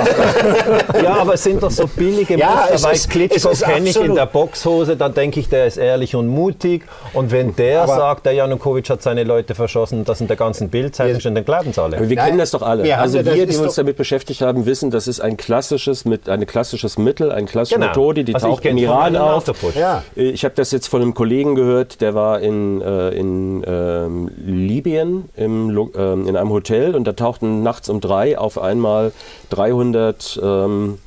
Ja, aber es sind doch so billige Ja, Muster, es weil ist- Klitschko kenne ich in der Boxhose, dann denke ich, der ist ehrlich und mutig. Und wenn der Aber- sagt, der Janukowitsch hat seine Leute verschossen, das in der ganzen Bildzeitung steht, dann glauben es alle. Wir Nein, kennen das doch alle. also ja- das wir, die uns damit beschäftigt haben, wissen, das ist ein klassisches, mit, eine klassisches Mittel, eine klassische Genau. Methode, die Also taucht im Iran auf. Ja. Ich habe das jetzt von einem Kollegen gehört, der war in, äh, in ähm, Libyen im, ähm, in einem Hotel und da tauchten nachts um drei auf einmal 300 ähm,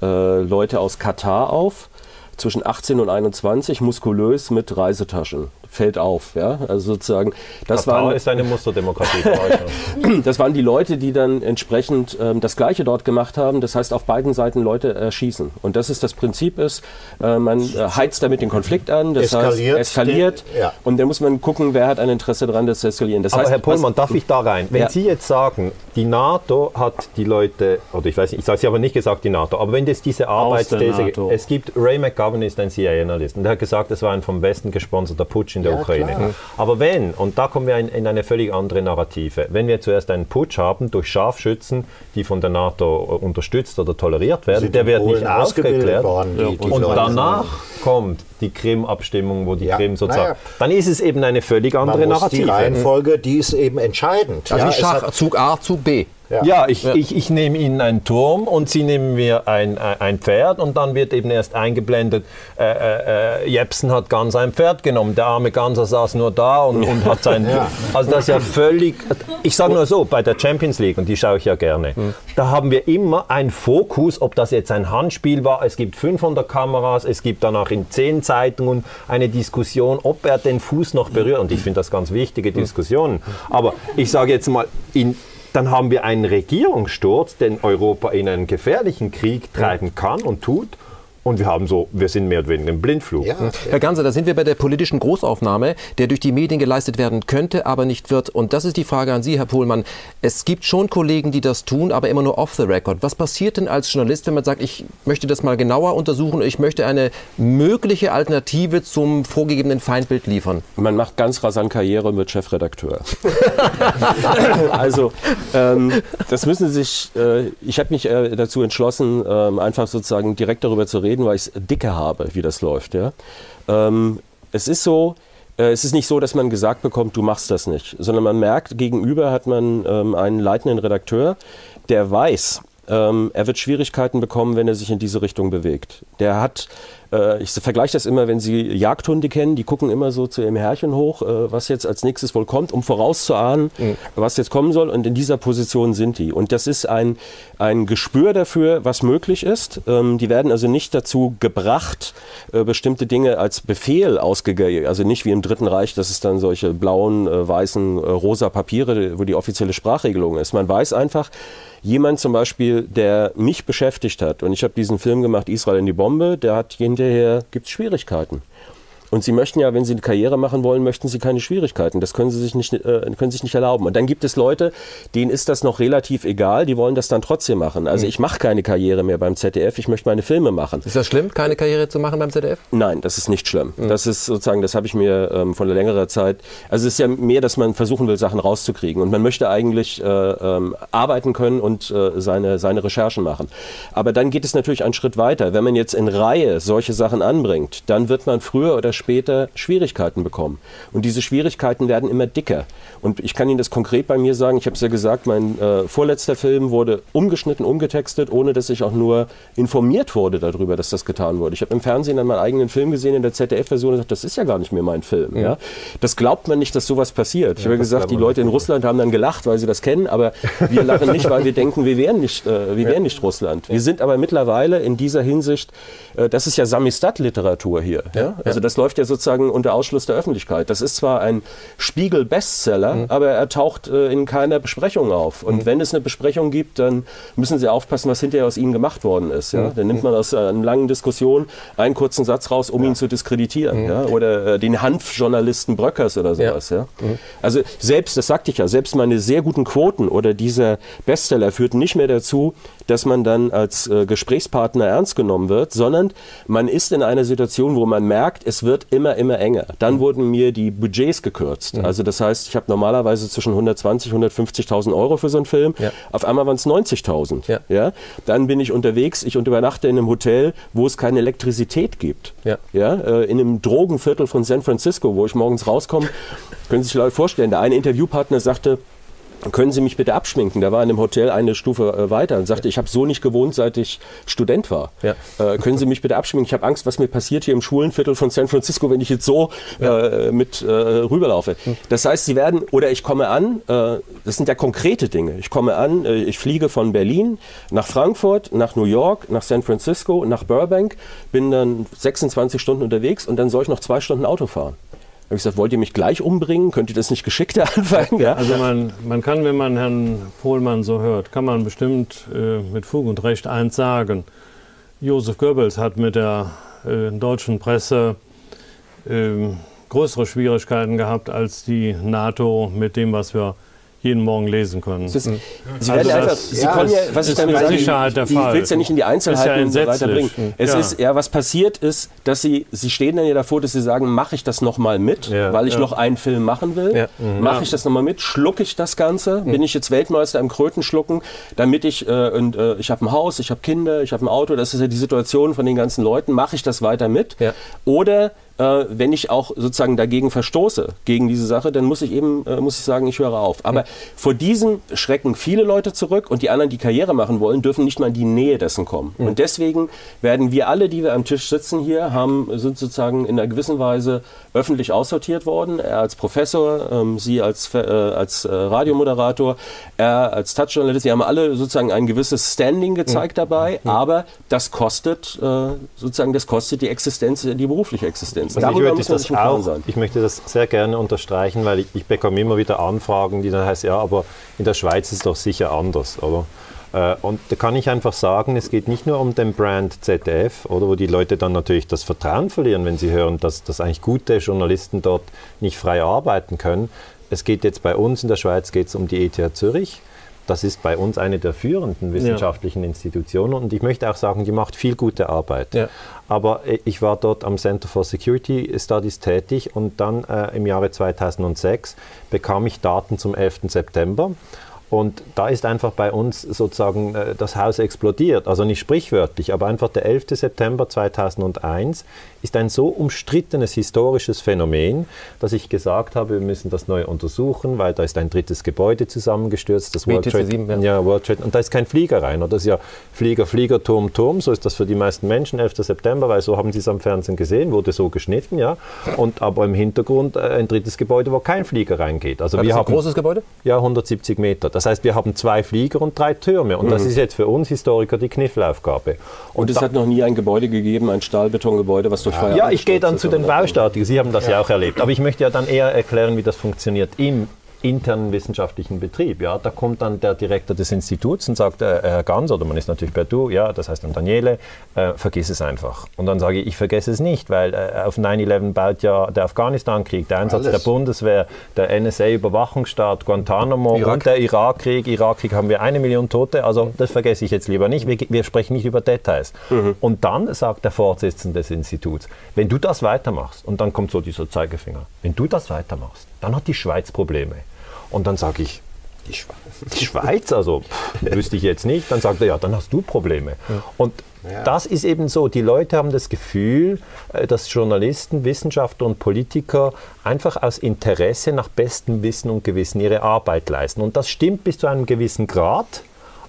äh, Leute aus Katar auf, zwischen 18 und 21, muskulös mit Reisetaschen. Fällt auf, ja. Also sozusagen, das Katar waren, ist eine Musterdemokratie. euch. das waren die Leute, die dann entsprechend ähm, das Gleiche dort gemacht haben. Das heißt, auf beiden Seiten Leute erschießen. Und das ist das Prinzip ist, äh, man äh, heizt damit den Konflikt an, das Eskaliert heißt, eskaliert. den- ja. Und dann muss man gucken, wer hat ein Interesse daran, das zu eskalieren. Das Aber heißt, Herr Pohlmann, darf ich da rein? Wenn Ja. Sie jetzt sagen, die NATO hat die Leute, oder ich weiß nicht, ich sage, Sie haben nicht gesagt die NATO, aber wenn das diese Arbeitsthese, es gibt, Ray McGovern ist ein CIA-Analyst und der hat gesagt, es war ein vom Westen gesponserter Putsch in der Ja, Ukraine. klar. Aber wenn, und da kommen wir in, in eine völlig andere Narrative, wenn wir zuerst einen Putsch haben durch Scharfschützen, die von der NATO unterstützt oder toleriert werden, der in wird Polen nicht aufgeklärt. worden, die- die und Leute. danach kommt die Krim-Abstimmung, wo die Ja, Krim sozusagen, naja. dann ist es eben eine völlig andere Man muss die Narrative. Reihenfolge, die ist eben entscheidend. Also Ja, Schach, Zug A, Zug B. Ja, ja ich, ich, ich nehme Ihnen einen Turm und Sie nehmen mir ein, ein Pferd und dann wird eben erst eingeblendet, äh, äh, äh, Jepsen hat ganz ein Pferd genommen, der arme Ganser saß nur da und, und hat sein... Also das ist ja völlig... Ich sage nur so, bei der Champions League, und die schaue ich ja gerne, mhm. da haben wir immer einen Fokus, ob das jetzt ein Handspiel war, es gibt 500 Kameras, es gibt danach in 10 Zeitungen eine Diskussion, ob er den Fuß noch berührt. Und ich finde das ganz wichtige Diskussionen. Aber ich sage jetzt mal, in dann haben wir einen Regierungssturz, den Europa in einen gefährlichen Krieg treiben kann und tut. Und wir haben so, wir sind mehr oder weniger im Blindflug. Ja, Herr Ganser, da sind wir bei der politischen Großaufnahme, der durch die Medien geleistet werden könnte, aber nicht wird. Und das ist die Frage an Sie, Herr Pohlmann. Es gibt schon Kollegen, die das tun, aber immer nur off the record. Was passiert denn als Journalist, wenn man sagt, ich möchte das mal genauer untersuchen, ich möchte eine mögliche Alternative zum vorgegebenen Feindbild liefern? Man macht ganz rasant Karriere und wird Chefredakteur. also, ähm, das müssen Sie sich, äh, ich habe mich äh, dazu entschlossen, äh, einfach sozusagen direkt darüber zu reden reden, weil ich es dicke habe, wie das läuft. Ja? Ähm, es ist so, äh, es ist nicht so, dass man gesagt bekommt, du machst das nicht, sondern man merkt, gegenüber hat man ähm, einen leitenden Redakteur, der weiß, ähm, er wird Schwierigkeiten bekommen, wenn er sich in diese Richtung bewegt. Der hat äh, ich vergleiche das immer, wenn Sie Jagdhunde kennen, die gucken immer so zu ihrem Herrchen hoch, äh, was jetzt als nächstes wohl kommt, um vorauszuahnen, mhm. was jetzt kommen soll. Und in dieser Position sind die. Und das ist ein, ein Gespür dafür, was möglich ist. Ähm, die werden also nicht dazu gebracht, äh, bestimmte Dinge als Befehl ausgegeben, also nicht wie im Dritten Reich, dass es dann solche blauen, weißen, rosa Papiere, wo die offizielle Sprachregelung ist. Man weiß einfach, jemand zum Beispiel, der mich beschäftigt hat, und ich habe diesen Film gemacht, Israel in die Bombe, der hat hinterher, gibt es Schwierigkeiten. Und Sie möchten ja, wenn Sie eine Karriere machen wollen, möchten Sie keine Schwierigkeiten. Das können Sie sich nicht, äh, können sich nicht erlauben. Und dann gibt es Leute, denen ist das noch relativ egal, die wollen das dann trotzdem machen. Also mhm. ich mache keine Karriere mehr beim ZDF, ich möchte meine Filme machen. Ist das schlimm, keine Karriere zu machen beim ZDF? Nein, das ist nicht schlimm. Mhm. Das ist sozusagen, das habe ich mir ähm, von längerer Zeit, also es ist ja mehr, dass man versuchen will, Sachen rauszukriegen. Und man möchte eigentlich äh, ähm, arbeiten können und äh, seine, seine Recherchen machen. Aber dann geht es natürlich einen Schritt weiter. Wenn man jetzt in Reihe solche Sachen anbringt, dann wird man früher oder später später Schwierigkeiten bekommen. Und diese Schwierigkeiten werden immer dicker. Und ich kann Ihnen das konkret bei mir sagen. Ich habe es ja gesagt, mein äh, vorletzter Film wurde umgeschnitten, umgetextet, ohne dass ich auch nur informiert wurde darüber, dass das getan wurde. Ich habe im Fernsehen dann meinen eigenen Film gesehen in der ZDF-Version und gesagt, das ist ja gar nicht mehr mein Film. Ja. ja? Das glaubt man nicht, dass sowas passiert. Ich ja, habe gesagt, die Leute in Russland haben dann gelacht, weil sie das kennen, aber wir lachen nicht, weil wir denken, wir wären nicht, äh, wir wären nicht Russland. Wir sind aber mittlerweile in dieser Hinsicht, äh, das ist ja Samistat-Literatur hier. Also das läuft ja sozusagen unter Ausschluss der Öffentlichkeit. Das ist zwar ein Spiegel-Bestseller, mhm. aber er taucht äh, in keiner Besprechung auf. Und mhm. wenn es eine Besprechung gibt, dann müssen Sie aufpassen, was hinterher aus Ihnen gemacht worden ist. Ja? Mhm. Dann nimmt man aus einer langen Diskussion einen kurzen Satz raus, um ja. ihn zu diskreditieren. Mhm. Ja? Oder äh, den Hanfjournalisten Bröckers oder sowas. Ja. ja? Mhm. Also selbst, das sagte ich ja, selbst meine sehr guten Quoten oder dieser Bestseller führten nicht mehr dazu, dass man dann als äh, Gesprächspartner ernst genommen wird, sondern man ist in einer Situation, wo man merkt, es wird immer, immer enger. Dann mhm. wurden mir die Budgets gekürzt. Mhm. Also das heißt, ich habe normalerweise zwischen 120 und 150.000 Euro für so einen Film. Ja. Auf einmal waren es 90.000. Ja. ja. Dann bin ich unterwegs, ich übernachte in einem Hotel, wo es keine Elektrizität gibt. Ja. Ja, äh, in einem Drogenviertel von San Francisco, wo ich morgens rauskomme, können Sie sich Leute vorstellen, der eine Interviewpartner sagte, können Sie mich bitte abschminken? Da war in dem Hotel eine Stufe äh, weiter und sagte, ich habe so nicht gewohnt, seit ich Student war. Ja. Äh, können Sie mich bitte abschminken? Ich habe Angst, was mir passiert hier im Schulenviertel von San Francisco, wenn ich jetzt so ja. äh, mit äh, rüberlaufe. Hm. Das heißt, Sie werden, oder ich komme an, äh, das sind ja konkrete Dinge. Ich komme an, äh, ich fliege von Berlin nach Frankfurt, nach New York, nach San Francisco, nach Burbank, bin dann 26 Stunden unterwegs und dann soll ich noch zwei Stunden Auto fahren habe ich gesagt, wollt ihr mich gleich umbringen? Könnt ihr das nicht geschickter anfangen? Ja? Also man, man kann, wenn man Herrn Pohlmann so hört, kann man bestimmt äh, mit Fug und Recht eins sagen. Josef Goebbels hat mit der äh, deutschen Presse äh, größere Schwierigkeiten gehabt als die NATO mit dem, was wir jeden Morgen lesen können. Ist, Sie also werden einfach, Sie ja, können ja, was ich damit sage, Sicherheit der Fall. ich will es ja nicht in die Einzelheiten ja weiterbringen. Es ja. ist ja, was passiert ist, dass Sie, Sie stehen dann ja davor, dass Sie sagen, mache ich das nochmal mit, weil ich noch einen Film machen will, mhm. mache ich das nochmal mit, schlucke ich das Ganze, mhm. bin ich jetzt Weltmeister im Krötenschlucken, damit ich, äh, und, äh, ich habe ein Haus, ich habe Kinder, ich habe ein Auto, das ist ja die Situation von den ganzen Leuten, mache ich das weiter mit oder äh, wenn ich auch sozusagen dagegen verstoße, gegen diese Sache, dann muss ich eben, äh, muss ich sagen, ich höre auf. Aber mhm. vor diesem schrecken viele Leute zurück und die anderen, die Karriere machen wollen, dürfen nicht mal in die Nähe dessen kommen. Mhm. Und deswegen werden wir alle, die wir am Tisch sitzen hier, haben, sind sozusagen in einer gewissen Weise öffentlich aussortiert worden. Er als Professor, ähm, Sie als, äh, als äh, Radiomoderator, er als Touchjournalist. Wir haben alle sozusagen ein gewisses Standing gezeigt mhm. dabei, aber das kostet äh, sozusagen, das kostet die Existenz, die berufliche Existenz. Also ich, möchte das auch, sein. ich möchte das sehr gerne unterstreichen, weil ich, ich bekomme immer wieder Anfragen, die dann heißen, ja, aber in der Schweiz ist es doch sicher anders, oder? Äh, und da kann ich einfach sagen, es geht nicht nur um den Brand ZDF, oder wo die Leute dann natürlich das Vertrauen verlieren, wenn sie hören, dass, dass eigentlich gute Journalisten dort nicht frei arbeiten können. Es geht jetzt bei uns in der Schweiz geht es um die ETH Zürich. Das ist bei uns eine der führenden wissenschaftlichen ja. Institutionen und ich möchte auch sagen, die macht viel gute Arbeit. Ja. Aber äh, ich war dort am Center for Security Studies tätig und dann äh, im Jahre 2006 bekam ich Daten zum 11. September und da ist einfach bei uns sozusagen äh, das Haus explodiert. Also nicht sprichwörtlich, aber einfach der 11. September 2001 ist ein so umstrittenes historisches Phänomen, dass ich gesagt habe, wir müssen das neu untersuchen, weil da ist ein drittes Gebäude zusammengestürzt, das World Trade, 7, ja. World Trade, und da ist kein Flieger rein. Oder das ist ja Flieger, Flieger, Turm, Turm, so ist das für die meisten Menschen 11. September, weil so haben sie es am Fernsehen gesehen, wurde so geschnitten, ja. Und aber im Hintergrund äh, ein drittes Gebäude, wo kein Flieger reingeht. Also War wir haben ein großes Gebäude? Ja, 170 Meter. Das heißt, wir haben zwei Flieger und drei Türme. Und mhm. das ist jetzt für uns Historiker die Kniffelaufgabe. Und, und es hat noch nie ein Gebäude gegeben, ein Stahlbetongebäude, was durch Feuer Ja, ich gehe dann zu den Baustatiken. Sie haben das ja. ja auch erlebt. Aber ich möchte ja dann eher erklären, wie das funktioniert im internen wissenschaftlichen Betrieb. Ja, da kommt dann der Direktor des Instituts und sagt, äh, Herr Ganz, oder man ist natürlich per Du, ja, das heißt dann Daniele, äh, vergiss es einfach. Und dann sage ich, ich vergesse es nicht, weil äh, auf 9-11 baut ja der Afghanistan-Krieg, der Einsatz Alles. der Bundeswehr, der NSA-Überwachungsstaat, Guantanamo Irak. und der Irakkrieg. Irakkrieg haben wir eine Million Tote, also das vergesse ich jetzt lieber nicht. Wir, wir sprechen nicht über Details. Mhm. Und dann sagt der Vorsitzende des Instituts, wenn du das weitermachst, und dann kommt so dieser Zeigefinger, wenn du das weitermachst, dann hat die Schweiz Probleme. Und dann sage ich, die Schweiz. die Schweiz, also pff, wüsste ich jetzt nicht. Dann sagt er, ja, dann hast du Probleme. Ja. Und ja. das ist eben so, die Leute haben das Gefühl, äh, dass Journalisten, Wissenschaftler und Politiker einfach aus Interesse nach bestem Wissen und Gewissen ihre Arbeit leisten. Und das stimmt bis zu einem gewissen Grad.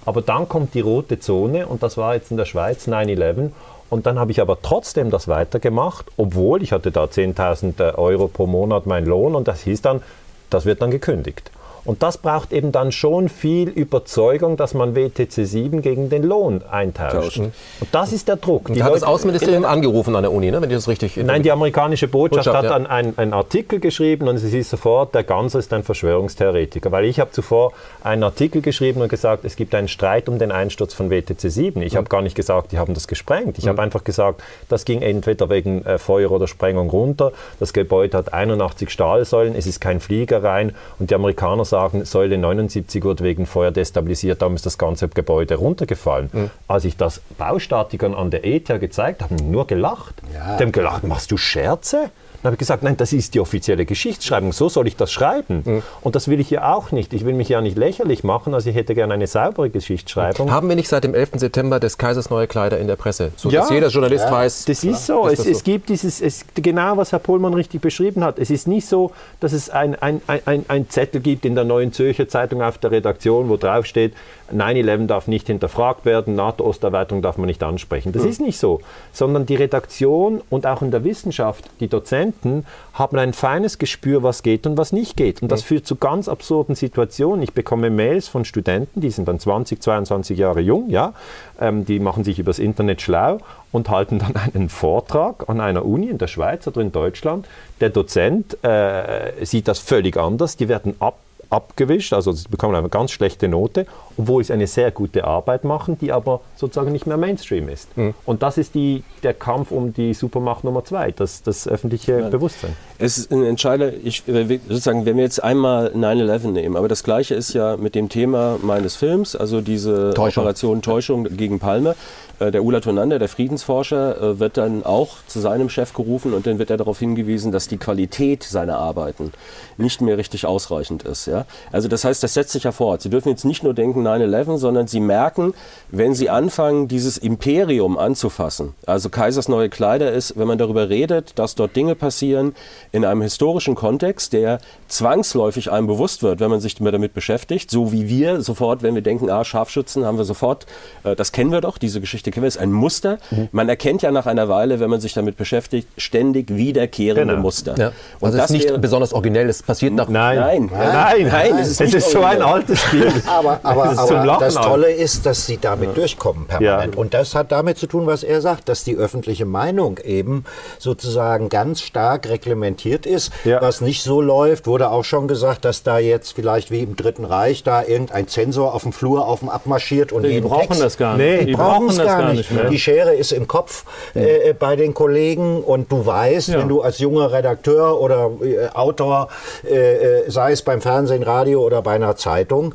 Aber dann kommt die rote Zone und das war jetzt in der Schweiz 9-11 und dann habe ich aber trotzdem das weitergemacht, obwohl ich hatte da 10.000 Euro pro Monat mein Lohn und das hieß dann, das wird dann gekündigt. Und das braucht eben dann schon viel Überzeugung, dass man WTC 7 gegen den Lohn eintauscht. Und das ist der Druck. Die hat Leute, das Außenministerium angerufen an der Uni, ne, wenn ich das richtig... Nein, die amerikanische Botschaft, Botschaft hat dann ja. einen, Artikel geschrieben und sie ist sofort, der Ganser ist ein Verschwörungstheoretiker. Weil ich habe zuvor einen Artikel geschrieben und gesagt, es gibt einen Streit um den Einsturz von WTC 7. Ich mhm. habe gar nicht gesagt, die haben das gesprengt. Ich mhm. habe einfach gesagt, das ging entweder wegen äh, Feuer oder Sprengung runter. Das Gebäude hat 81 Stahlsäulen, es ist kein Flieger rein und die Amerikaner sagen, Säule 79 wurde wegen Feuer destabilisiert, darum ist das ganze Gebäude runtergefallen. Mhm. Als ich das Baustatikern an der ETH gezeigt habe, haben nur gelacht. Ja. Die haben gelacht, machst du Scherze? Dann habe ich gesagt, nein, das ist die offizielle Geschichtsschreibung, so soll ich das schreiben. Mhm. Und das will ich ja auch nicht. Ich will mich ja nicht lächerlich machen, also ich hätte gerne eine saubere Geschichtsschreibung. Haben wir nicht seit dem 11. September des Kaisers neue Kleider in der Presse? So ja, dass jeder Journalist ja, weiß. Das ist so. Es, das es gibt dieses, es, genau was Herr Pohlmann richtig beschrieben hat. Es ist nicht so, dass es ein, ein, ein, ein Zettel gibt in der Neuen Zürcher Zeitung auf der Redaktion, wo drauf steht, 9-11 darf nicht hinterfragt werden, NATO-Osterweiterung darf man nicht ansprechen. Das mhm. ist nicht so. Sondern die Redaktion und auch in der Wissenschaft, die Dozenten, haben ein feines Gespür, was geht und was nicht geht. Und das mhm. führt zu ganz absurden Situationen. Ich bekomme Mails von Studenten, die sind dann 20, 22 Jahre jung, ja, ähm, die machen sich übers Internet schlau und halten dann einen Vortrag an einer Uni in der Schweiz oder in Deutschland. Der Dozent äh, sieht das völlig anders. Die werden ab abgewischt, also sie bekommen eine ganz schlechte Note, obwohl sie eine sehr gute Arbeit machen, die aber sozusagen nicht mehr Mainstream ist. Mhm. Und das ist die, der Kampf um die Supermacht Nummer zwei, das, das öffentliche ja. Bewusstsein. Es ist ein entscheidender, ich, sozusagen, wenn wir jetzt einmal 9-11 nehmen, aber das Gleiche ist ja mit dem Thema meines Films, also diese Täuschung. Operation Täuschung gegen Palme. Äh, der Ulla Tonander, der Friedensforscher, äh, wird dann auch zu seinem Chef gerufen und dann wird er darauf hingewiesen, dass die Qualität seiner Arbeiten nicht mehr richtig ausreichend ist. Ja? Also das heißt, das setzt sich ja fort. Sie dürfen jetzt nicht nur denken, wegen 9-11, sondern sie merken, wenn sie anfangen, dieses Imperium anzufassen, also Kaisers neue Kleider ist, wenn man darüber redet, dass dort Dinge passieren in einem historischen Kontext, der zwangsläufig einem bewusst wird, wenn man sich damit beschäftigt, so wie wir sofort, wenn wir denken, ah, Scharfschützen haben wir sofort, äh, das kennen wir doch, diese Geschichte kennen wir, ist ein Muster. Mhm. Man erkennt ja nach einer Weile, wenn man sich damit beschäftigt, ständig wiederkehrende genau. Muster. Ja. Und also das ist nicht wäre, besonders originell, das passiert nach... Nein, nein, nein, nein, nein es ist, es ist so ein altes Spiel. aber, aber, aber das Tolle ist, dass sie damit ja. durchkommen permanent. Ja. Und das hat damit zu tun, was er sagt, dass die öffentliche Meinung eben sozusagen ganz stark reglementiert ist, was nicht so läuft, wurde auch schon gesagt, dass da jetzt vielleicht wie im Dritten Reich da irgendein Zensor auf dem Flur auf dem abmarschiert und die brauchen Text, das gar nicht. Nee, die, die brauchen es gar, gar nicht. nicht die Schere ist im Kopf äh, bei den Kollegen und du weißt, ja. wenn du als junger Redakteur oder äh, Autor, äh, äh sei es beim Fernsehen, Radio oder bei einer Zeitung,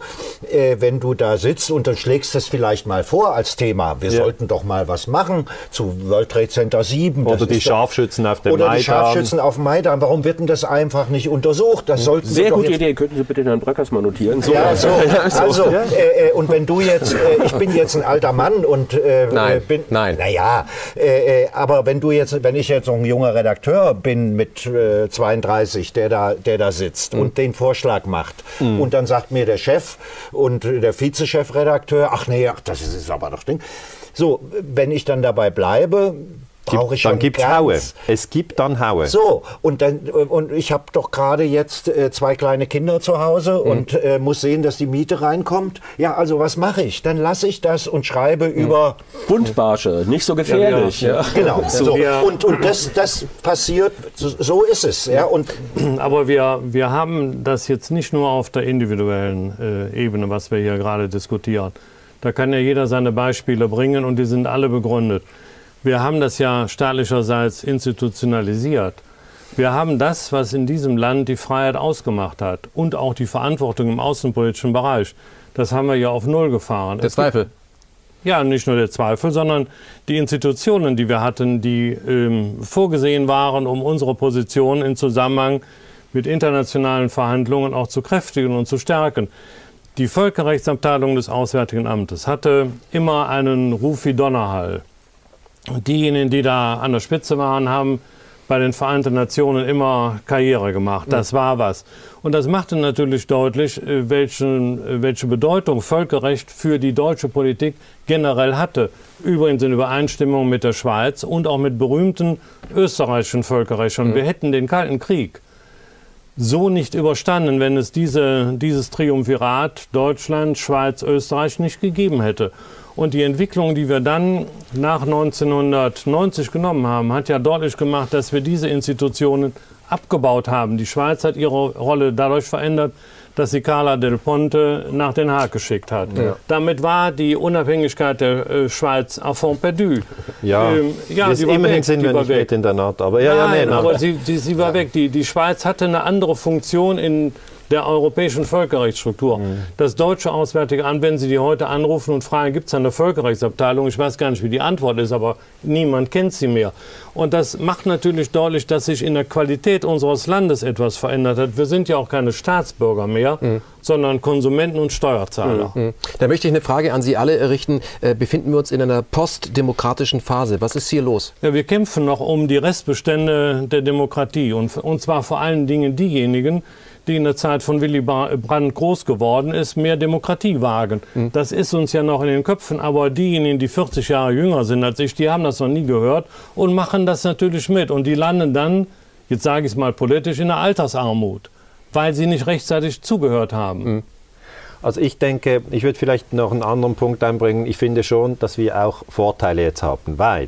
äh, wenn du da sitzt und dann schlägst es vielleicht mal vor als Thema, wir ja. sollten doch mal was machen zu World Trade Center 7. Oder die Scharfschützen auf dem Maidan. Oder die Scharfschützen auf dem Maidan. Warum wird denn das einfach nicht untersucht? Das sollten Sehr gute Idee. Könnten Sie bitte Herrn Bröckers mal notieren? So. Ja, so. Also, äh, und wenn du jetzt, ich bin jetzt ein alter Mann und nein, bin, nein. naja, aber wenn du jetzt, wenn ich jetzt so ein junger Redakteur bin mit 32, der da, der da sitzt mhm. und den Vorschlag macht mhm. und dann sagt mir der Chef und der Vizechefredakteur, ach nee, ach, das ist aber doch Ding. So, wenn ich dann dabei bleibe, brauche ich Dann gibt es Haue. Es gibt dann Haue. So, und, dann, und ich habe doch gerade jetzt äh, zwei kleine Kinder zu Hause mhm. und äh, muss sehen, dass die Miete reinkommt. Ja, also was mache ich? Dann lasse ich das und schreibe mhm. über... Buntbarsche, nicht so gefährlich. Ja, ja. Genau. So. Und, und das, das passiert, so ist es. Ja. Und Aber wir, wir haben das jetzt nicht nur auf der individuellen äh, Ebene, was wir hier gerade diskutieren. Da kann ja jeder seine Beispiele bringen und die sind alle begründet. Wir haben das ja staatlicherseits institutionalisiert. Wir haben das, was in diesem Land die Freiheit ausgemacht hat und auch die Verantwortung im außenpolitischen Bereich. Das haben wir ja auf Null gefahren. Der Zweifel. Ja, nicht nur der Zweifel, sondern die Institutionen, die wir hatten, die ähm, vorgesehen waren, um unsere Position in Zusammenhang mit internationalen Verhandlungen auch zu kräftigen und zu stärken. Die Völkerrechtsabteilung des Auswärtigen Amtes hatte immer einen Ruf wie Donnerhall. Diejenigen, die da an der Spitze waren, haben bei den Vereinten Nationen immer Karriere gemacht. Das war was. Und das machte natürlich deutlich, äh, welchen, äh, welche Bedeutung Völkerrecht für die deutsche Politik generell hatte. Übrigens in Übereinstimmung mit der Schweiz und auch mit berühmten österreichischen Völkerrechten. Mhm. Wir hätten den Kalten Krieg so nicht überstanden, wenn es diese, dieses Triumvirat Deutschland, Schweiz, Österreich nicht gegeben hätte. Und die Entwicklung, die wir dann nach 1990 genommen haben, hat ja deutlich gemacht, dass wir diese Institutionen abgebaut haben. Die Schweiz hat ihre Rolle dadurch verändert, dass sie Carla del Ponte nach Den Haag geschickt hat. Ja. Damit war die Unabhängigkeit der äh, Schweiz à fond perdu. Ja, ähm, ja die immerhin weg, sind wir nicht weg. mit in der NATO. Aber, ja, Nein, ja, nee, aber sie, die, sie war weg. Die, die Schweiz hatte eine andere Funktion in der europäischen Völkerrechtsstruktur. Mhm. Das deutsche Auswärtige Amt, wenn Sie die heute anrufen und fragen, gibt es eine Völkerrechtsabteilung? Ich weiß gar nicht, wie die Antwort ist, aber niemand kennt sie mehr. Und das macht natürlich deutlich, dass sich in der Qualität unseres Landes etwas verändert hat. Wir sind ja auch keine Staatsbürger mehr, mhm. sondern Konsumenten und Steuerzahler. Mhm. Da möchte ich eine Frage an Sie alle richten. Äh, befinden wir uns in einer postdemokratischen Phase? Was ist hier los? Ja, wir kämpfen noch um die Restbestände der Demokratie und, und zwar vor allen Dingen diejenigen, die in der Zeit von Willy Brandt groß geworden ist, mehr Demokratie wagen. Mhm. Das ist uns ja noch in den Köpfen, aber diejenigen, die 40 Jahre jünger sind als ich, die haben das noch nie gehört und machen das natürlich mit. Und die landen dann, jetzt sage ich es mal politisch, in der Altersarmut, weil sie nicht rechtzeitig zugehört haben. Mhm. Also ich denke, ich würde vielleicht noch einen anderen Punkt einbringen. Ich finde schon, dass wir auch Vorteile jetzt haben, weil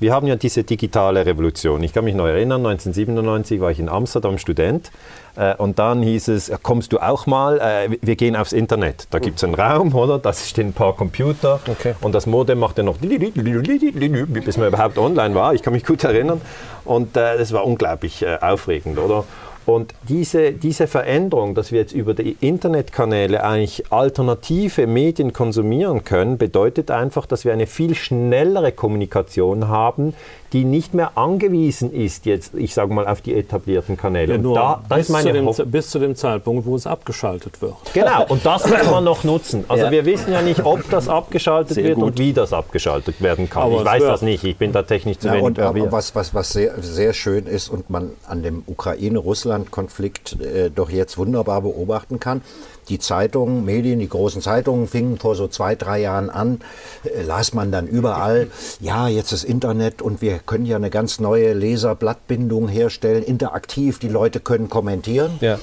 wir haben ja diese digitale Revolution. Ich kann mich noch erinnern, 1997 war ich in Amsterdam Student äh, und dann hieß es, kommst du auch mal, äh, wir gehen aufs Internet. Da gibt es einen Raum, oder? Da stehen ein paar Computer okay. und das Modem macht ja noch, bis man überhaupt online war. Ich kann mich gut erinnern und äh, das war unglaublich aufregend, oder? Und diese, diese Veränderung, dass wir jetzt über die Internetkanäle eigentlich alternative Medien konsumieren können, bedeutet einfach, dass wir eine viel schnellere Kommunikation haben, die nicht mehr angewiesen ist, jetzt, ich sage mal, auf die etablierten Kanäle. Ja, und da, da bis, zu dem, bis zu dem Zeitpunkt, wo es abgeschaltet wird. Genau, und das muss man noch nutzen. Also ja. wir wissen ja nicht, ob das abgeschaltet sehr wird gut. und wie das abgeschaltet werden kann. Aber ich weiß das nicht, ich bin da technisch zu ja, wenig. Und, aber was, was, was sehr, sehr schön ist und man an dem Ukraine-Russland-Konflikt äh, doch jetzt wunderbar beobachten kann, die Zeitungen, Medien, die großen Zeitungen fingen vor so zwei, drei Jahren an, äh, las man dann überall, ja, jetzt das Internet und wir können ja eine ganz neue Leserblattbindung herstellen, interaktiv, die Leute können kommentieren. Ja.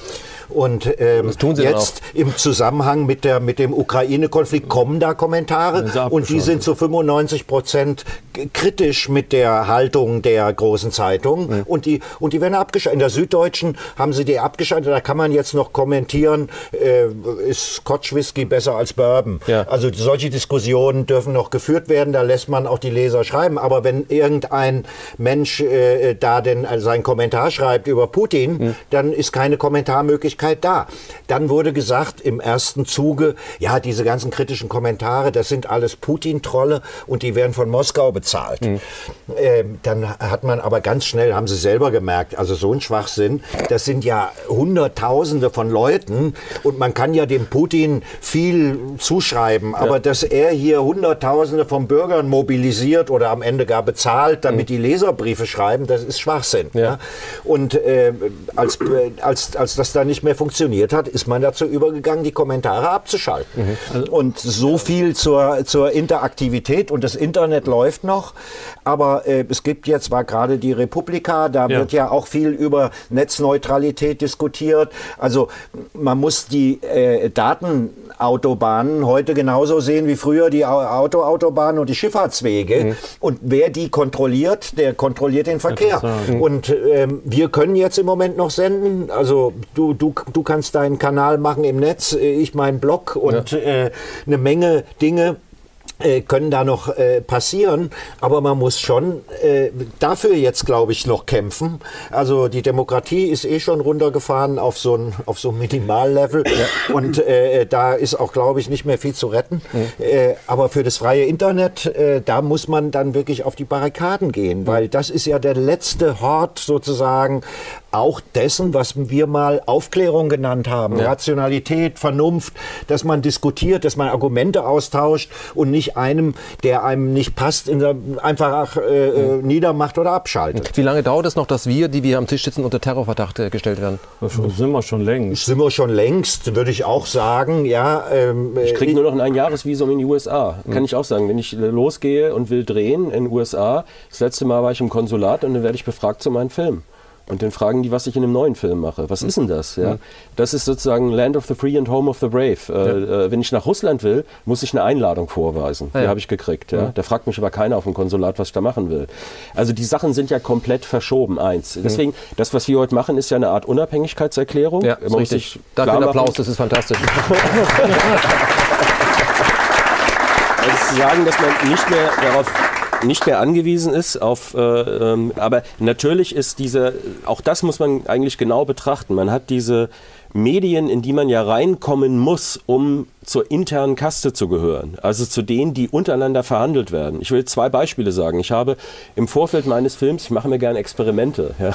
Und ähm, jetzt im Zusammenhang mit, der, mit dem Ukraine-Konflikt kommen da Kommentare und die sind zu 95 Prozent kritisch mit der Haltung der großen Zeitungen mhm. und, die, und die werden abgeschaltet. In der Süddeutschen haben sie die abgeschaltet, da kann man jetzt noch kommentieren, äh, ist Scotch Whisky besser als Bourbon. Ja. Also solche Diskussionen dürfen noch geführt werden, da lässt man auch die Leser schreiben. Aber wenn irgendein Mensch äh, da denn also seinen Kommentar schreibt über Putin, mhm. dann ist keine Kommentarmöglichkeit Möglichkeit da. Dann wurde gesagt im ersten Zuge, ja, diese ganzen kritischen Kommentare, das sind alles Putin-Trolle und die werden von Moskau bezahlt. Mhm. Ähm, dann hat man aber ganz schnell, haben sie selber gemerkt, also so ein Schwachsinn, das sind ja Hunderttausende von Leuten und man kann ja dem Putin viel zuschreiben, ja. aber dass er hier Hunderttausende von Bürgern mobilisiert oder am Ende gar bezahlt, damit mhm. die Leserbriefe schreiben, das ist Schwachsinn. Ja. Ja? Und äh, als, als, als das da nicht mehr funktioniert hat, ist man dazu übergegangen, die Kommentare abzuschalten. Mhm. Also und so viel zur, zur Interaktivität und das Internet läuft noch, aber äh, es gibt jetzt, war gerade die Republika, da ja. wird ja auch viel über Netzneutralität diskutiert. Also man muss die äh, Datenautobahnen heute genauso sehen wie früher die Autoautobahnen und die Schifffahrtswege. Mhm. Und wer die kontrolliert, der kontrolliert den Verkehr. Und ähm, wir können jetzt im Moment noch senden. Also du, du du kannst deinen Kanal machen im Netz, äh, ich meinen Blog und ja. äh, eine Menge Dinge äh, können da noch äh, passieren, aber man muss schon äh, dafür jetzt, glaube ich, noch kämpfen. Also die Demokratie ist eh schon runtergefahren auf so ein, auf so ein Minimallevel ja. und äh, da ist auch, glaube ich, nicht mehr viel zu retten. Mhm. aber für das freie Internet, äh, da muss man dann wirklich auf die Barrikaden gehen, weil das ist ja der letzte Hort sozusagen auch dessen, was wir mal Aufklärung genannt haben, ja. Rationalität, Vernunft, dass man diskutiert, dass man Argumente austauscht und nicht einem, der einem nicht passt, einfach äh, äh, niedermacht oder abschaltet. Wie lange dauert es noch, dass wir, die wir am Tisch sitzen, unter Terrorverdacht äh, gestellt werden? Das sind wir schon längst. Sind wir schon längst, würde ich auch sagen. Ja, ähm, ich kriege nur noch ein Einjahresvisum in die USA. Kann mhm. ich auch sagen. Wenn ich losgehe und will drehen in den USA, das letzte Mal war ich im Konsulat und dann werde ich befragt zu meinem Film. Und dann fragen die, was ich in einem neuen Film mache. Was ist denn das? Ja? Das ist sozusagen Land of the Free and Home of the Brave. Äh. Äh, wenn ich nach Russland will, muss ich eine Einladung vorweisen. Die habe ich gekriegt. Ja? Da fragt mich aber keiner auf dem Konsulat, was ich da machen will. Also die Sachen sind ja komplett verschoben, eins. Deswegen, das, was wir heute machen, ist ja eine Art Unabhängigkeitserklärung. Ja, Man muss sich Danke für den Applaus, das ist fantastisch. also zu sagen, dass man nicht mehr darauf nicht mehr angewiesen ist auf, äh, ähm, aber natürlich ist diese, auch das muss man eigentlich genau betrachten. Man hat diese Medien, in die man ja reinkommen muss, um zur internen Kaste zu gehören, also zu denen, die untereinander verhandelt werden. Ich will zwei Beispiele sagen. Ich habe im Vorfeld meines Films, ich mache mir gerne Experimente, ja,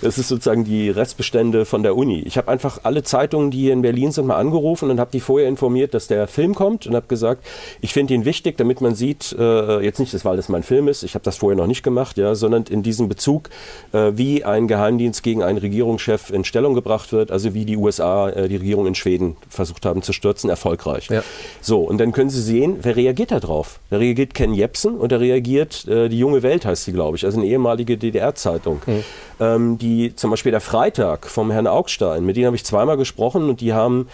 das ist sozusagen die Restbestände von der Uni. Ich habe einfach alle Zeitungen, die hier in Berlin sind, mal angerufen und habe die vorher informiert, dass der Film kommt und habe gesagt, ich finde ihn wichtig, damit man sieht, äh, jetzt nicht, weil das mein Film ist, ich habe das vorher noch nicht gemacht, ja, sondern in diesem Bezug, äh, wie ein Geheimdienst gegen einen Regierungschef in Stellung gebracht wird, also wie die USA äh, die Regierung in Schweden versucht haben zu stürzen, erfolgreich. Ja. So, und dann können Sie sehen, wer reagiert da drauf? Da reagiert Ken Jepsen und da reagiert äh, die Junge Welt, heißt sie, glaube ich, also eine ehemalige DDR-Zeitung. Mhm. Ähm, die zum Beispiel der Freitag vom Herrn Augstein, mit denen habe ich zweimal gesprochen und die haben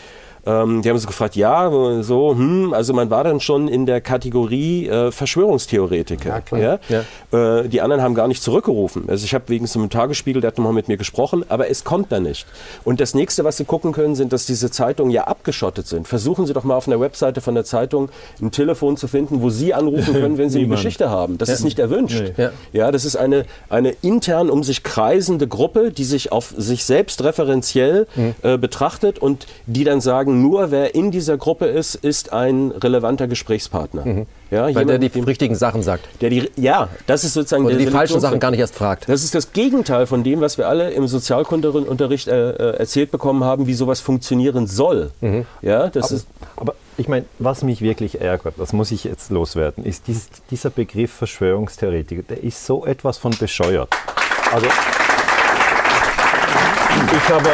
ähm, die haben so gefragt, ja, so, hm, also man war dann schon in der Kategorie äh, Verschwörungstheoretiker. Ja, ja? Äh, die anderen haben gar nicht zurückgerufen. Also ich habe wegen so einem Tagesspiegel, der hat nochmal mit mir gesprochen, aber es kommt da nicht. Und das nächste, was Sie gucken können, sind, dass diese Zeitungen ja abgeschottet sind. Versuchen Sie doch mal auf einer Webseite von der Zeitung ein Telefon zu finden, wo Sie anrufen können, wenn Sie eine Geschichte haben. Das ja. ist nicht erwünscht. Nee. Ja. das ist eine, eine intern um sich kreisende Gruppe, die sich auf sich selbst referenziell mhm. äh, betrachtet und die dann sagen, sagen, nur wer in dieser Gruppe ist, ist ein relevanter Gesprächspartner. Mhm. Ja, Weil jemand, der die dem, richtigen Sachen sagt. Der die, ja, das ist sozusagen Oder die falschen Sachen gar nicht erst fragt. Das ist das Gegenteil von dem, was wir alle im Sozialkundeunterricht äh, äh, erzählt bekommen haben, wie sowas funktionieren soll. Mhm. Ja, das aber, ist aber ich meine, was mich wirklich ärgert, das muss ich jetzt loswerden, ist dies, dieser Begriff Verschwörungstheoretiker. Der ist so etwas von bescheuert. Also, ich habe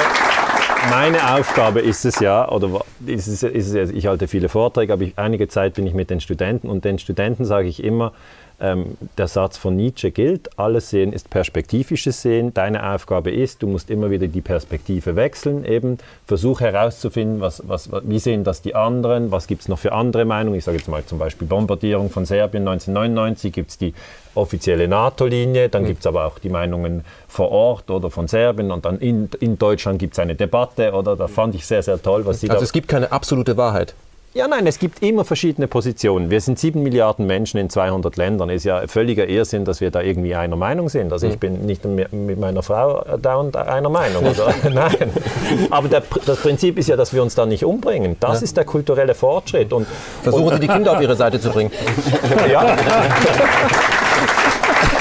meine Aufgabe ist es ja, oder ist es, ist es, ich halte viele Vorträge, aber ich, einige Zeit bin ich mit den Studenten und den Studenten sage ich immer, ähm, der Satz von Nietzsche gilt, alles Sehen ist perspektivisches Sehen. Deine Aufgabe ist, du musst immer wieder die Perspektive wechseln, eben versuch herauszufinden, was, was, wie sehen das die anderen, was gibt es noch für andere Meinungen. Ich sage jetzt mal zum Beispiel Bombardierung von Serbien 1999, gibt es die offizielle NATO-Linie, dann mhm. gibt es aber auch die Meinungen vor Ort oder von Serbien und dann in, in Deutschland gibt es eine Debatte oder da fand ich sehr, sehr toll, was Sie Also es gibt keine absolute Wahrheit. Ja, nein, es gibt immer verschiedene Positionen. Wir sind sieben Milliarden Menschen in 200 Ländern. Es ist ja völliger Irrsinn, dass wir da irgendwie einer Meinung sind. Also ich hm. bin nicht mit meiner Frau dauernd einer Meinung. Oder? nein. Aber der, das Prinzip ist ja, dass wir uns da nicht umbringen. Das ja. ist der kulturelle Fortschritt. Und, Versuchen und, Sie die Kinder auf Ihre Seite zu bringen. ja.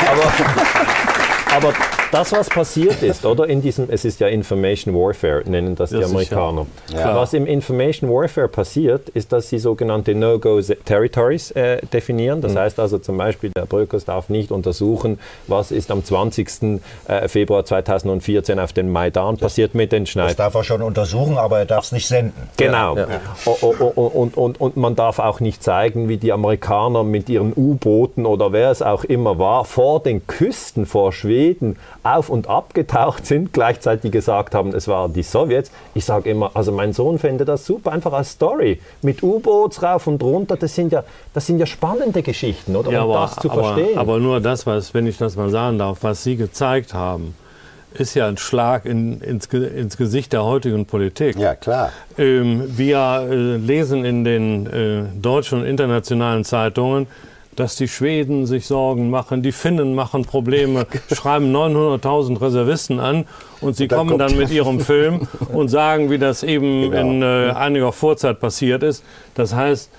aber, aber das, was passiert ist, oder in diesem, es ist ja Information Warfare, nennen das die Amerikaner. Ja. Was im Information Warfare passiert, ist, dass sie sogenannte No-Go-Territories äh, definieren. Das mhm. heißt also zum Beispiel, der Bröckers darf nicht untersuchen, was ist am 20. Äh, Februar 2014 auf den Maidan das, passiert mit den Schneiden. Das darf er schon untersuchen, aber er darf es nicht senden. Genau. Ja. Ja. Und, und, und man darf auch nicht zeigen, wie die Amerikaner mit ihren U-Booten oder wer es auch immer war, vor den Küsten vor Schweden auf und ab getaucht sind, gleichzeitig gesagt haben, es waren die Sowjets. Ich sage immer, also mein Sohn fände das super, einfach als Story. Mit U-Boots rauf und runter, das sind ja, das sind ja spannende Geschichten, oder? Ja, um aber, das zu aber, verstehen. Aber nur das, was, wenn ich das mal sagen darf, was Sie gezeigt haben, ist ja ein Schlag in, ins, ins, Gesicht der heutigen Politik. Ja, klar. Ähm, wir äh, lesen in den äh, deutschen und internationalen Zeitungen, dass die Schweden sich Sorgen machen, die Finnen machen Probleme, schreiben 900.000 Reservisten an und sie und kommen dann mit ihrem Film und sagen, wie das eben genau. in äh, einiger Vorzeit passiert ist. Das heißt,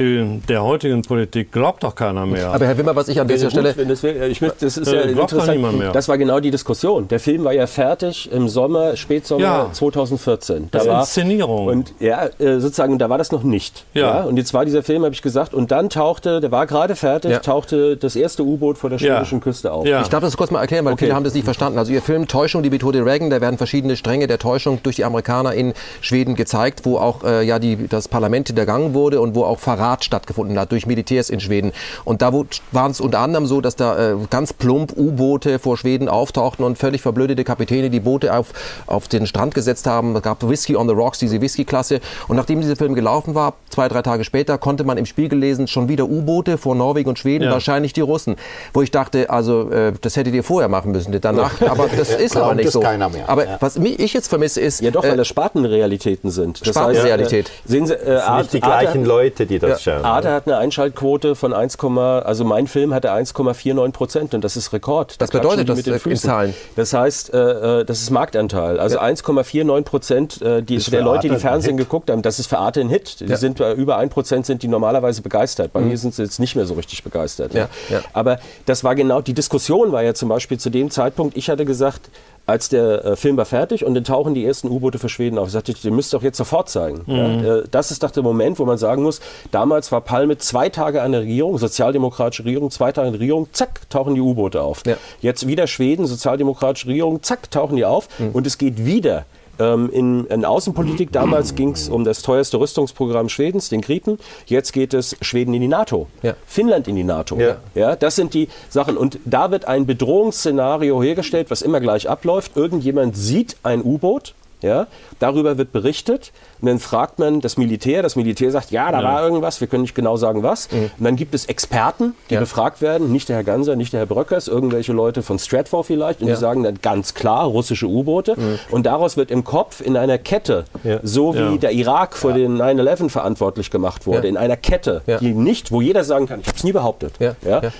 der heutigen Politik glaubt doch keiner mehr. Aber Herr Wimmer, was ich an dieser Stelle... Das, wär, ich das ist äh, ja interessant. Mehr. Das war genau die Diskussion. Der Film war ja fertig im Sommer, Spätsommer ja. 2014. Da das war, Inszenierung. Und ja, äh, sozusagen, da war das noch nicht. Ja. ja. Und jetzt war dieser Film, habe ich gesagt, und dann tauchte, der war gerade fertig, ja. tauchte das erste U-Boot vor der schwedischen Küste auf. Ich darf das kurz mal erklären, weil okay. viele haben das nicht verstanden. Also Ihr Film Täuschung, die Methode Reagan, da werden verschiedene Stränge der Täuschung durch die Amerikaner in Schweden gezeigt, wo auch äh, ja die, das Parlament hintergangen wurde und wo auch Verrat stattgefunden hat durch Militärs in Schweden. Und da waren es unter anderem so, dass da äh, ganz plump U-Boote vor Schweden auftauchten und völlig verblödete Kapitäne die Boote auf, auf den Strand gesetzt haben. Es gab Whiskey on the Rocks, diese Whisky-Klasse. Und nachdem dieser Film gelaufen war, zwei, drei Tage später, konnte man im Spiegel lesen, schon wieder U-Boote vor Norwegen und Schweden, ja. wahrscheinlich die Russen. Wo ich dachte, also äh, das hättet ihr vorher machen müssen, danach. Aber das ist aber nicht so. Aber ja. was ich jetzt vermisse ist... Ja doch, weil äh, das Spartenrealitäten sind. Das Spartenrealität. Heißt, äh, sehen Sie, äh, das sind nicht die gleichen Leute, die das schauen. Arte hat eine Einschaltquote von 1, also mein Film hatte 1,49 Prozent und das ist Rekord. Was bedeutet das mit den in Zahlen? Das heißt, äh, äh, das ist Marktanteil. Also ja. 1,49 Prozent äh, die, der Leute, die Fernsehen geguckt haben, das ist für Arte ein Hit. Die ja. sind äh, über 1 Prozent sind die normalerweise begeistert. Bei mhm. mir sind sie jetzt nicht mehr so richtig begeistert. Ja. Aber das war genau, die Diskussion war ja zum Beispiel zu dem Zeitpunkt, ich hatte gesagt, als der äh, Film war fertig und dann tauchen die ersten U-Boote für Schweden auf. Ich sagte, ihr müsst doch jetzt sofort zeigen. Mhm. Ja, äh, das ist doch der Moment, wo man sagen muss, damals war Palme zwei Tage an der Regierung, sozialdemokratische Regierung, zwei Tage an der Regierung, zack, tauchen die U-Boote auf. Ja. Jetzt wieder Schweden, sozialdemokratische Regierung, zack, tauchen die auf mhm. und es geht wieder ähm, in, in, Außenpolitik damals ging es um das teuerste Rüstungsprogramm Schwedens, den Gripen. Jetzt geht es Schweden in die NATO, ja. Finnland in die NATO. Ja. ja. das sind die Sachen. Und da wird ein Bedrohungsszenario hergestellt, was immer gleich abläuft. Irgendjemand sieht ein U-Boot. Ja, darüber wird berichtet. Und dann fragt man das Militär. Das Militär sagt, ja, da ja. war irgendwas, wir können nicht genau sagen was. Mhm. Und dann gibt es Experten, die ja. befragt werden, nicht der Herr Ganser, nicht der Herr Bröckers, irgendwelche Leute von Stratfor vielleicht. Und ja. die sagen dann ganz klar, russische U-Boote. Mhm. Und daraus wird im Kopf in einer Kette, so wie der Irak vor den 9-11 verantwortlich gemacht wurde, in einer Kette, die nicht, wo jeder sagen kann, ich habe es nie behauptet,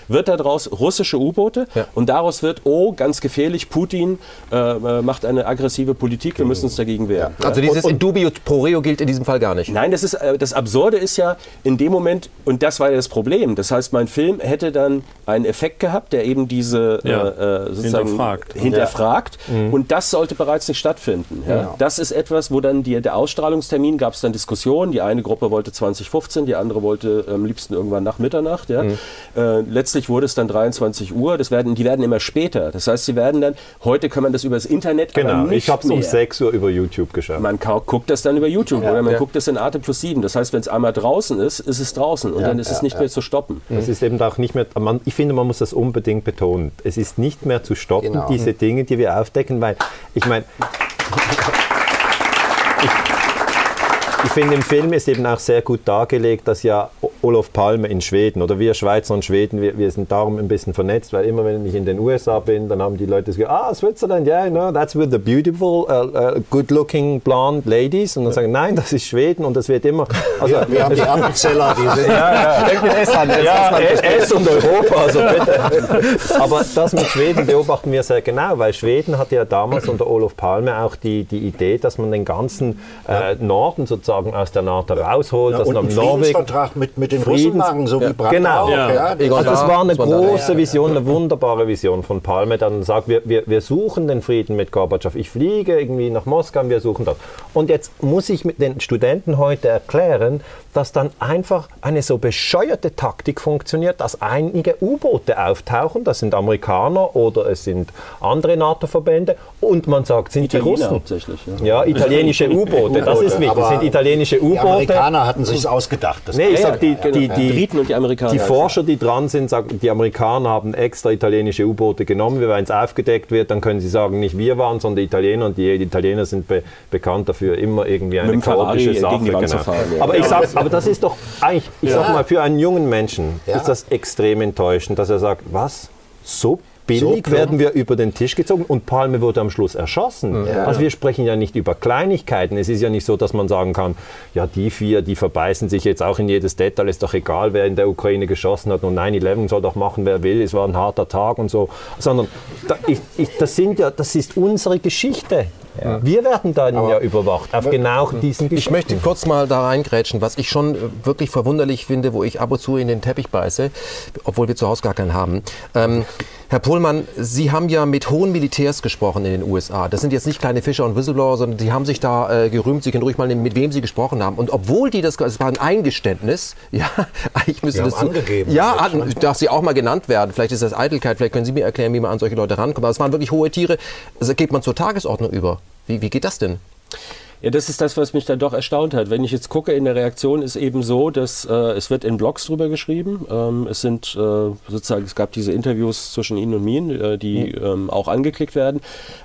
wird daraus russische U-Boote. Und daraus wird, oh, ganz gefährlich, Putin äh, äh macht eine aggressive Politik, wir müssen uns dagegen wehren. Also dieses und, und, Indubio pro reo gilt in diesem Fall gar nicht? Nein, das, ist, äh, das Absurde ist ja in dem Moment, und das war ja das Problem, das heißt, mein Film hätte dann einen Effekt gehabt, der eben diese ja. äh, sozusagen hinterfragt, hinterfragt ja. Mhm. und das sollte bereits nicht stattfinden. Ja? Genau. Das ist etwas, wo dann die, der Ausstrahlungstermin, gab es dann Diskussionen, die eine Gruppe wollte 2015, die andere wollte am liebsten irgendwann nach Mitternacht. Ja? Mhm. Äh, letztlich wurde es dann 23 Uhr, das werden, die werden immer später. Das heißt, sie werden dann, heute kann man das über das Internet Genau, ich habe es um 6 Uhr über YouTube geschaut. Man guckt das dann über YouTube oder man guckt das in Arte plus 7. Das heißt, wenn es einmal draußen ist, ist es draußen und dann ist es nicht mehr zu stoppen. Es ist eben auch nicht mehr, man, ich finde, man muss das unbedingt betonen. Es ist nicht mehr zu stoppen, genau. diese Dinge, die wir aufdecken, weil ich meine, ich finde, im Film ist eben auch sehr gut dargelegt, dass ja Olof Palme in Schweden oder wir Schweizer und Schweden, wir, wir sind darum ein bisschen vernetzt, weil immer wenn ich in den USA bin, dann haben die Leute gesagt, ah, Switzerland, yeah, you know, that's with the beautiful, uh, uh, good-looking blonde ladies. Und dann sagen, nein, das ist Schweden und das wird immer. Also, wir, wir haben die Appenzeller, die sind. ja, ja. Denkt S an. S, ja, S und Europa, also bitte. Aber das mit Schweden beobachten wir sehr genau, weil Schweden hatte ja damals unter Olof Palme auch die, die Idee, dass man den ganzen äh, Norden sozusagen aus der NATO rausholt, ja, dass und man Norwegen. mit, mit den Russen machen, so wie Brandt genau. auch. Ja. Ja. Also das war eine große Vision, eine wunderbare Vision von Palme. Dann sagt, wir, wir, wir suchen den Frieden mit Gorbatschow. Ich fliege irgendwie nach Moskau, wir suchen das. Und jetzt muss ich mit den Studenten heute erklären, dass dann einfach eine so bescheuerte Taktik funktioniert, dass einige U-Boote auftauchen, das sind Amerikaner oder es sind andere NATO-Verbände und man sagt, sind Italiener die Russen? Ja. ja italienische U-Boote, das ist wichtig, das sind italienische U-Boote. Die Amerikaner hatten sich ausgedacht. Das nee, ich sag, die, die, die, Briten und die Amerikaner. Die Forscher, die dran sind, sagen, die Amerikaner haben extra italienische U-Boote genommen, wenn es aufgedeckt wird, dann können sie sagen, nicht wir waren, sondern die Italiener und die, die Italiener sind be bekannt dafür, immer irgendwie eine chaotische Sache. Genau. Fahren, ja. Aber ich sag, aber das ist doch eigentlich, ich ja. sag mal, für einen jungen Menschen ja. ist das extrem enttäuschend, dass er sagt, was? So billig so werden wir über den Tisch gezogen und Palme wurde am Schluss erschossen. Ja. Also wir sprechen ja nicht über Kleinigkeiten. Es ist ja nicht so, dass man sagen kann, ja, die vier, die verbeißen sich jetzt auch in jedes Detail, ist doch egal, wer in der Ukraine geschossen hat und 9-11 soll doch machen, wer will, es war ein harter Tag und so. Sondern da, ich, ich, das, sind ja, das ist unsere Geschichte. Ja. Wir werden dann Aber ja überwacht auf genau diesen Geschichten. Ich möchte kurz mal da reingrätschen, was ich schon äh, wirklich verwunderlich finde, wo ich ab und zu in den Teppich beiße, obwohl wir zu Hause gar keinen haben. Ähm, Herr Pohlmann, Sie haben ja mit hohen Militärs gesprochen in den USA. Das sind jetzt nicht kleine Fischer und Whistleblower, sondern die haben sich da äh, gerühmt. Sie können ruhig mal nehmen, mit wem Sie gesprochen haben. Und obwohl die das, es war ein Eingeständnis, ja, eigentlich müsste das so, angegeben. Ja, an, darf sie auch mal genannt werden. Vielleicht ist das Eitelkeit. Vielleicht können Sie mir erklären, wie man an solche Leute rankommt. Aber es waren wirklich hohe Tiere. Das geht man zur Tagesordnung über. Wie, wie geht das denn? Ja, das ist das, was mich dann doch erstaunt hat. Wenn ich jetzt gucke, in der Reaktion ist eben so, dass äh, es wird in Blogs drüber geschrieben. Ähm, es sind äh, sozusagen, es gab diese Interviews zwischen Ihnen und mir, äh, die mhm. ähm, auch angeklickt werden,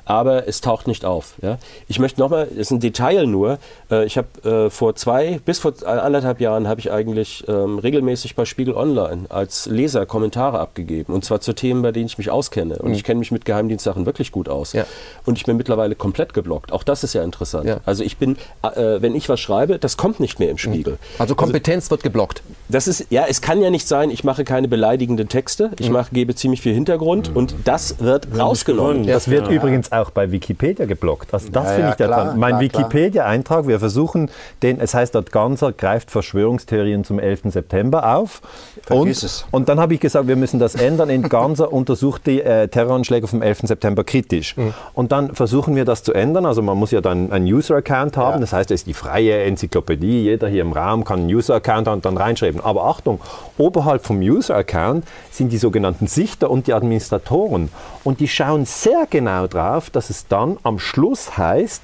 aber es taucht nicht auf. Ja? Ich möchte nochmal, es ist ein Detail nur. Äh, ich habe äh, vor zwei, bis vor anderthalb Jahren habe ich eigentlich ähm, regelmäßig bei Spiegel Online als Leser Kommentare abgegeben. Und zwar zu Themen, bei denen ich mich auskenne. Und mhm. ich kenne mich mit Geheimdienstsachen wirklich gut aus. Ja. Und ich bin mittlerweile komplett geblockt. Auch das ist ja interessant. Ja. Also ich bin, äh, wenn ich was schreibe, das kommt nicht mehr im Spiegel. Mhm. Also Kompetenz also, wird geblockt. Das ist, ja, es kann ja nicht sein, ich mache keine beleidigenden Texte, ich mhm. mache, gebe ziemlich viel Hintergrund mhm. und das wird ja, rausgenommen. Das wird ja. übrigens auch bei Wikipedia geblockt. Also das ja, finde ich ja Mein Wikipedia-Eintrag, wir versuchen den, es heißt dort Ganser greift Verschwörungstheorien zum 11. September auf. Vergiss und, es. und dann habe ich gesagt, wir müssen das ändern. In Ganser untersucht die äh, Terroranschläge vom 11. September kritisch. Mhm. Und dann versuchen wir das zu ändern. Also man muss ja dann einen User-Account haben. Ja. Das heißt, es ist die freie Enzyklopädie. Jeder hier im Raum kann einen User-Account haben und dann reinschreiben. Aber Achtung, oberhalb vom User-Account sind die sogenannten Sichter und die Administratoren. Und die schauen sehr genau drauf, dass es dann am Schluss heißt,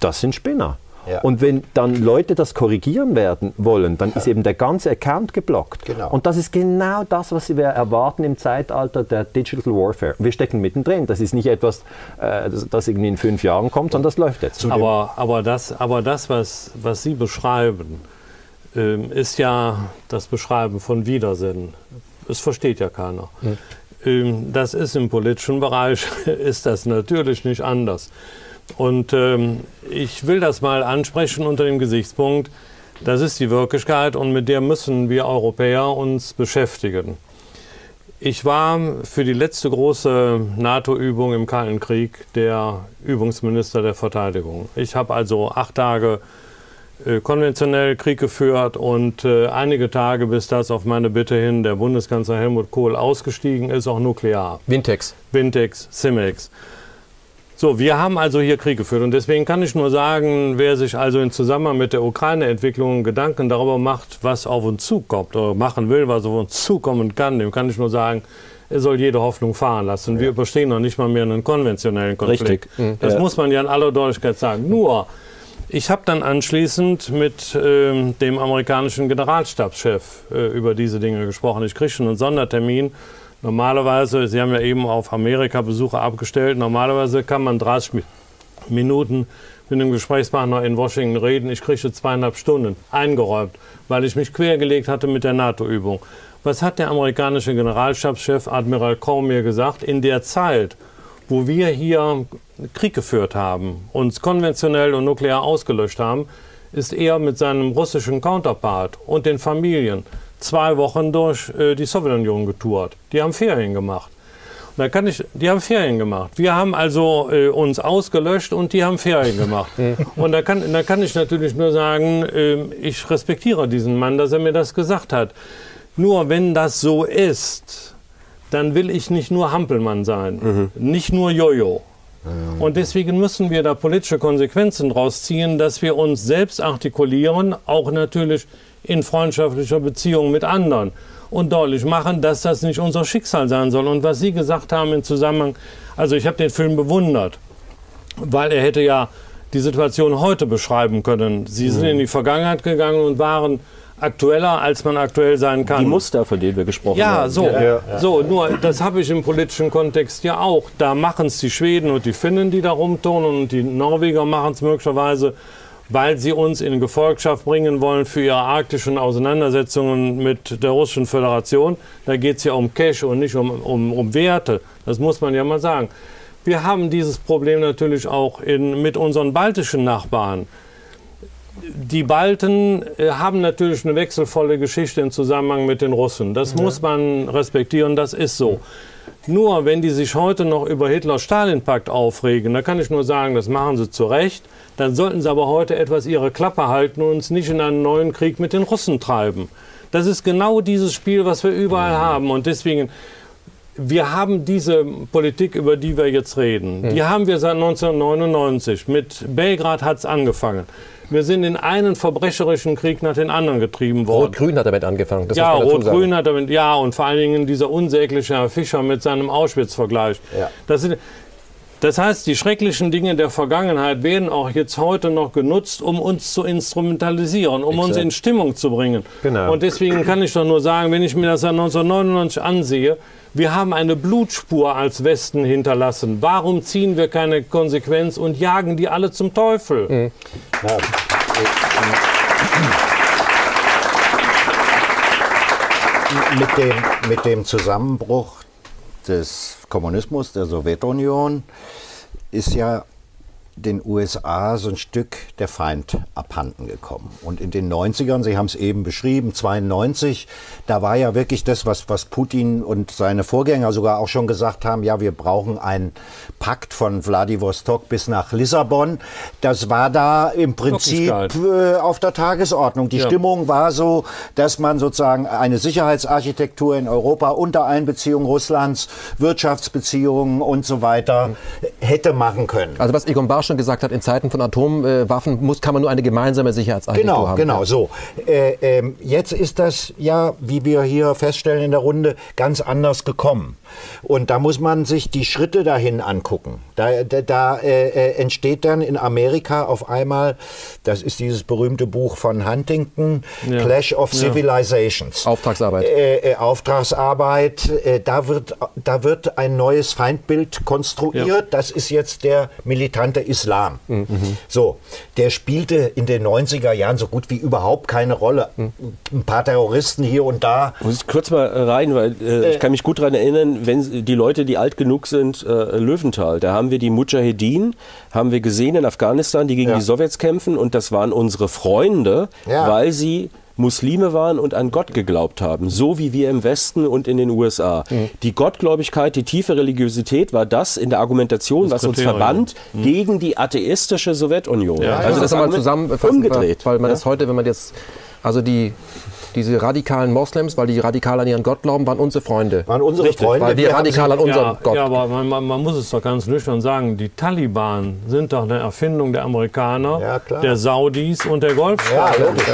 das sind Spinner. Ja. Und wenn dann Leute das korrigieren werden wollen, dann ja. ist eben der ganze Account geblockt. Genau. Und das ist genau das, was wir erwarten im Zeitalter der Digital Warfare. Wir stecken mittendrin. Das ist nicht etwas, äh, das, das, irgendwie in fünf Jahren kommt, sondern das läuft jetzt. Aber, aber das, aber das was, was Sie beschreiben, äh, ist ja das Beschreiben von Widersinn. Es versteht ja keiner. Hm. das ist im politischen Bereich, ist das natürlich nicht anders. Und ähm, ich will das mal ansprechen unter dem Gesichtspunkt, das ist die Wirklichkeit und mit der müssen wir Europäer uns beschäftigen. Ich war für die letzte große NATO-Übung im Kalten Krieg der Übungsminister der Verteidigung. Ich habe also acht Tage äh, konventionell Krieg geführt und äh, einige Tage, bis das auf meine Bitte hin der Bundeskanzler Helmut Kohl ausgestiegen ist, auch nuklear. Wintex. Wintex, Simex. So, wir haben also hier Krieg geführt und deswegen kann ich nur sagen, wer sich also in Zusammenhang mit der Ukraine-Entwicklung Gedanken darüber macht, was auf uns zukommt oder machen will, was auf uns zukommen kann, dem kann ich nur sagen, er soll jede Hoffnung fahren lassen. Wir überstehen noch nicht mal mehr einen konventionellen Konflikt. Richtig. Das ja. muss man ja in aller Deutlichkeit sagen. Nur, ich habe dann anschließend mit ähm, dem amerikanischen Generalstabschef äh, über diese Dinge gesprochen. Ich kriege schon einen Sondertermin Normalerweise, Sie haben ja eben auf Amerika-Besucher abgestellt, normalerweise kann man 30 Minuten mit einem Gesprächspartner in Washington reden. Ich kriege zweieinhalb Stunden eingeräumt, weil ich mich quergelegt hatte mit der NATO-Übung. Was hat der amerikanische Generalstabschef Admiral Cormier gesagt? In der Zeit, wo wir hier Krieg geführt haben, uns konventionell und nuklear ausgelöscht haben, ist er mit seinem russischen Counterpart und den Familien zwei Wochen durch äh, die Sowjetunion getourt. Die haben Ferien gemacht. da kann ich, die haben Ferien gemacht. Wir haben also äh, uns ausgelöscht und die haben Ferien gemacht. und da kann, da kann ich natürlich nur sagen, äh, ich respektiere diesen Mann, dass er mir das gesagt hat. Nur wenn das so ist, dann will ich nicht nur Hampelmann sein, mhm. nicht nur Jojo. Und deswegen müssen wir da politische Konsequenzen draus ziehen, dass wir uns selbst artikulieren, auch natürlich in freundschaftlicher Beziehung mit anderen und deutlich machen, dass das nicht unser Schicksal sein soll. Und was Sie gesagt haben im Zusammenhang, also ich habe den Film bewundert, weil er hätte ja die Situation heute beschreiben können. Sie sind in die Vergangenheit gegangen und waren aktueller, als man aktuell sein kann. Die Muster, von denen wir gesprochen ja, haben. So, ja, ja. so, nur das habe ich im politischen Kontext ja auch. Da machen es die Schweden und die Finnen, die da rumturnen und die Norweger machen es möglicherweise weil sie uns in Gefolgschaft bringen wollen für ihre arktischen Auseinandersetzungen mit der Russischen Föderation. Da geht es ja um Cash und nicht um, um, um Werte. Das muss man ja mal sagen. Wir haben dieses Problem natürlich auch in, mit unseren baltischen Nachbarn. Die Balten äh, haben natürlich eine wechselvolle Geschichte im Zusammenhang mit den Russen. Das ja. muss man respektieren, das ist so. Nur wenn die sich heute noch über Hitler-Stalin-Pakt aufregen, da kann ich nur sagen, das machen sie zu Recht. Dann sollten sie aber heute etwas ihre Klappe halten und uns nicht in einen neuen Krieg mit den Russen treiben. Das ist genau dieses Spiel, was wir überall haben. Und deswegen, wir haben diese Politik, über die wir jetzt reden, die haben wir seit 1999. Mit Belgrad hat es angefangen. Wir sind in einen verbrecherischen Krieg nach den anderen getrieben worden. Rot-Grün hat damit angefangen. ja, Rot-Grün hat damit, ja, und vor allen Dingen dieser unsägliche Herr Fischer mit seinem Auschwitz-Vergleich. Ja. Das, das heißt, die schrecklichen Dinge der Vergangenheit werden auch jetzt heute noch genutzt, um uns zu instrumentalisieren, um Exakt. uns in Stimmung zu bringen. Genau. Und deswegen kann ich doch nur sagen, wenn ich mir das seit 1999 ansehe, wir haben eine Blutspur als Westen hinterlassen. Warum ziehen wir keine Konsequenz und jagen die alle zum Teufel? Mhm. Ja. Mit dem, mit dem Zusammenbruch des Kommunismus, der Sowjetunion, ist ja den USA so ein Stück der Feind abhanden gekommen. Und in den 90ern, Sie haben es eben beschrieben, 92, da war ja wirklich das, was, was Putin und seine Vorgänger sogar auch schon gesagt haben, ja, wir brauchen einen Pakt von Vladivostok bis nach Lissabon. Das war da im Prinzip äh, auf der Tagesordnung. Die ja. Stimmung war so, dass man sozusagen eine Sicherheitsarchitektur in Europa unter Einbeziehung Russlands, Wirtschaftsbeziehungen und so weiter hätte machen können. Also was Egon Barr auch schon gesagt hat, in Zeiten von Atomwaffen muss, kann man nur eine gemeinsame Sicherheitsarchitektur genau, haben. Genau, genau, so. Äh, äh, jetzt ist das ja, wie wir hier feststellen in der Runde, ganz anders gekommen. Und da muss man sich die Schritte dahin angucken. Da, da, da äh, äh, entsteht dann in Amerika auf einmal, das ist dieses berühmte Buch von Huntington, ja. Clash of Civilizations. Ja. Auftragsarbeit. Äh, äh, Auftragsarbeit. da, wird, da wird ein neues Feindbild konstruiert. Ja. Das ist jetzt der militante Islam. Mhm. So, der spielte in den 90er Jahren so gut wie überhaupt keine Rolle. Mhm. Ein paar Terroristen hier und da. Muss ich kurz mal rein, weil ich kann mich gut daran erinnern, wenn die Leute, die alt genug sind, äh, Löwenthal, da haben wir die Mujahedin, haben wir gesehen in Afghanistan, die gegen ja. die Sowjets kämpfen und das waren unsere Freunde, ja. weil sie Muslime waren und an Gott geglaubt haben, so wie wir im Westen und in den USA. Mhm. Die Gottgläubigkeit, die tiefe Religiosität war das in der Argumentation, das was uns verband mhm. gegen die atheistische Sowjetunion. Ja, also das, das einmal zusammenfassen, umgedreht. Weil man ja? das heute, wenn man jetzt also die diese radikalen Moslems, weil die radikal an ihren Gott glauben, waren unsere Freunde. Waren unsere Richtig, Freunde. Weil wir, wir radikal an unserem ja, Gott. Ja, aber man, man, muss es doch ganz nüchtern sagen, die Taliban sind doch eine Erfindung der Amerikaner, ja, der Saudis und der Golfstaaten. Ja, logisch.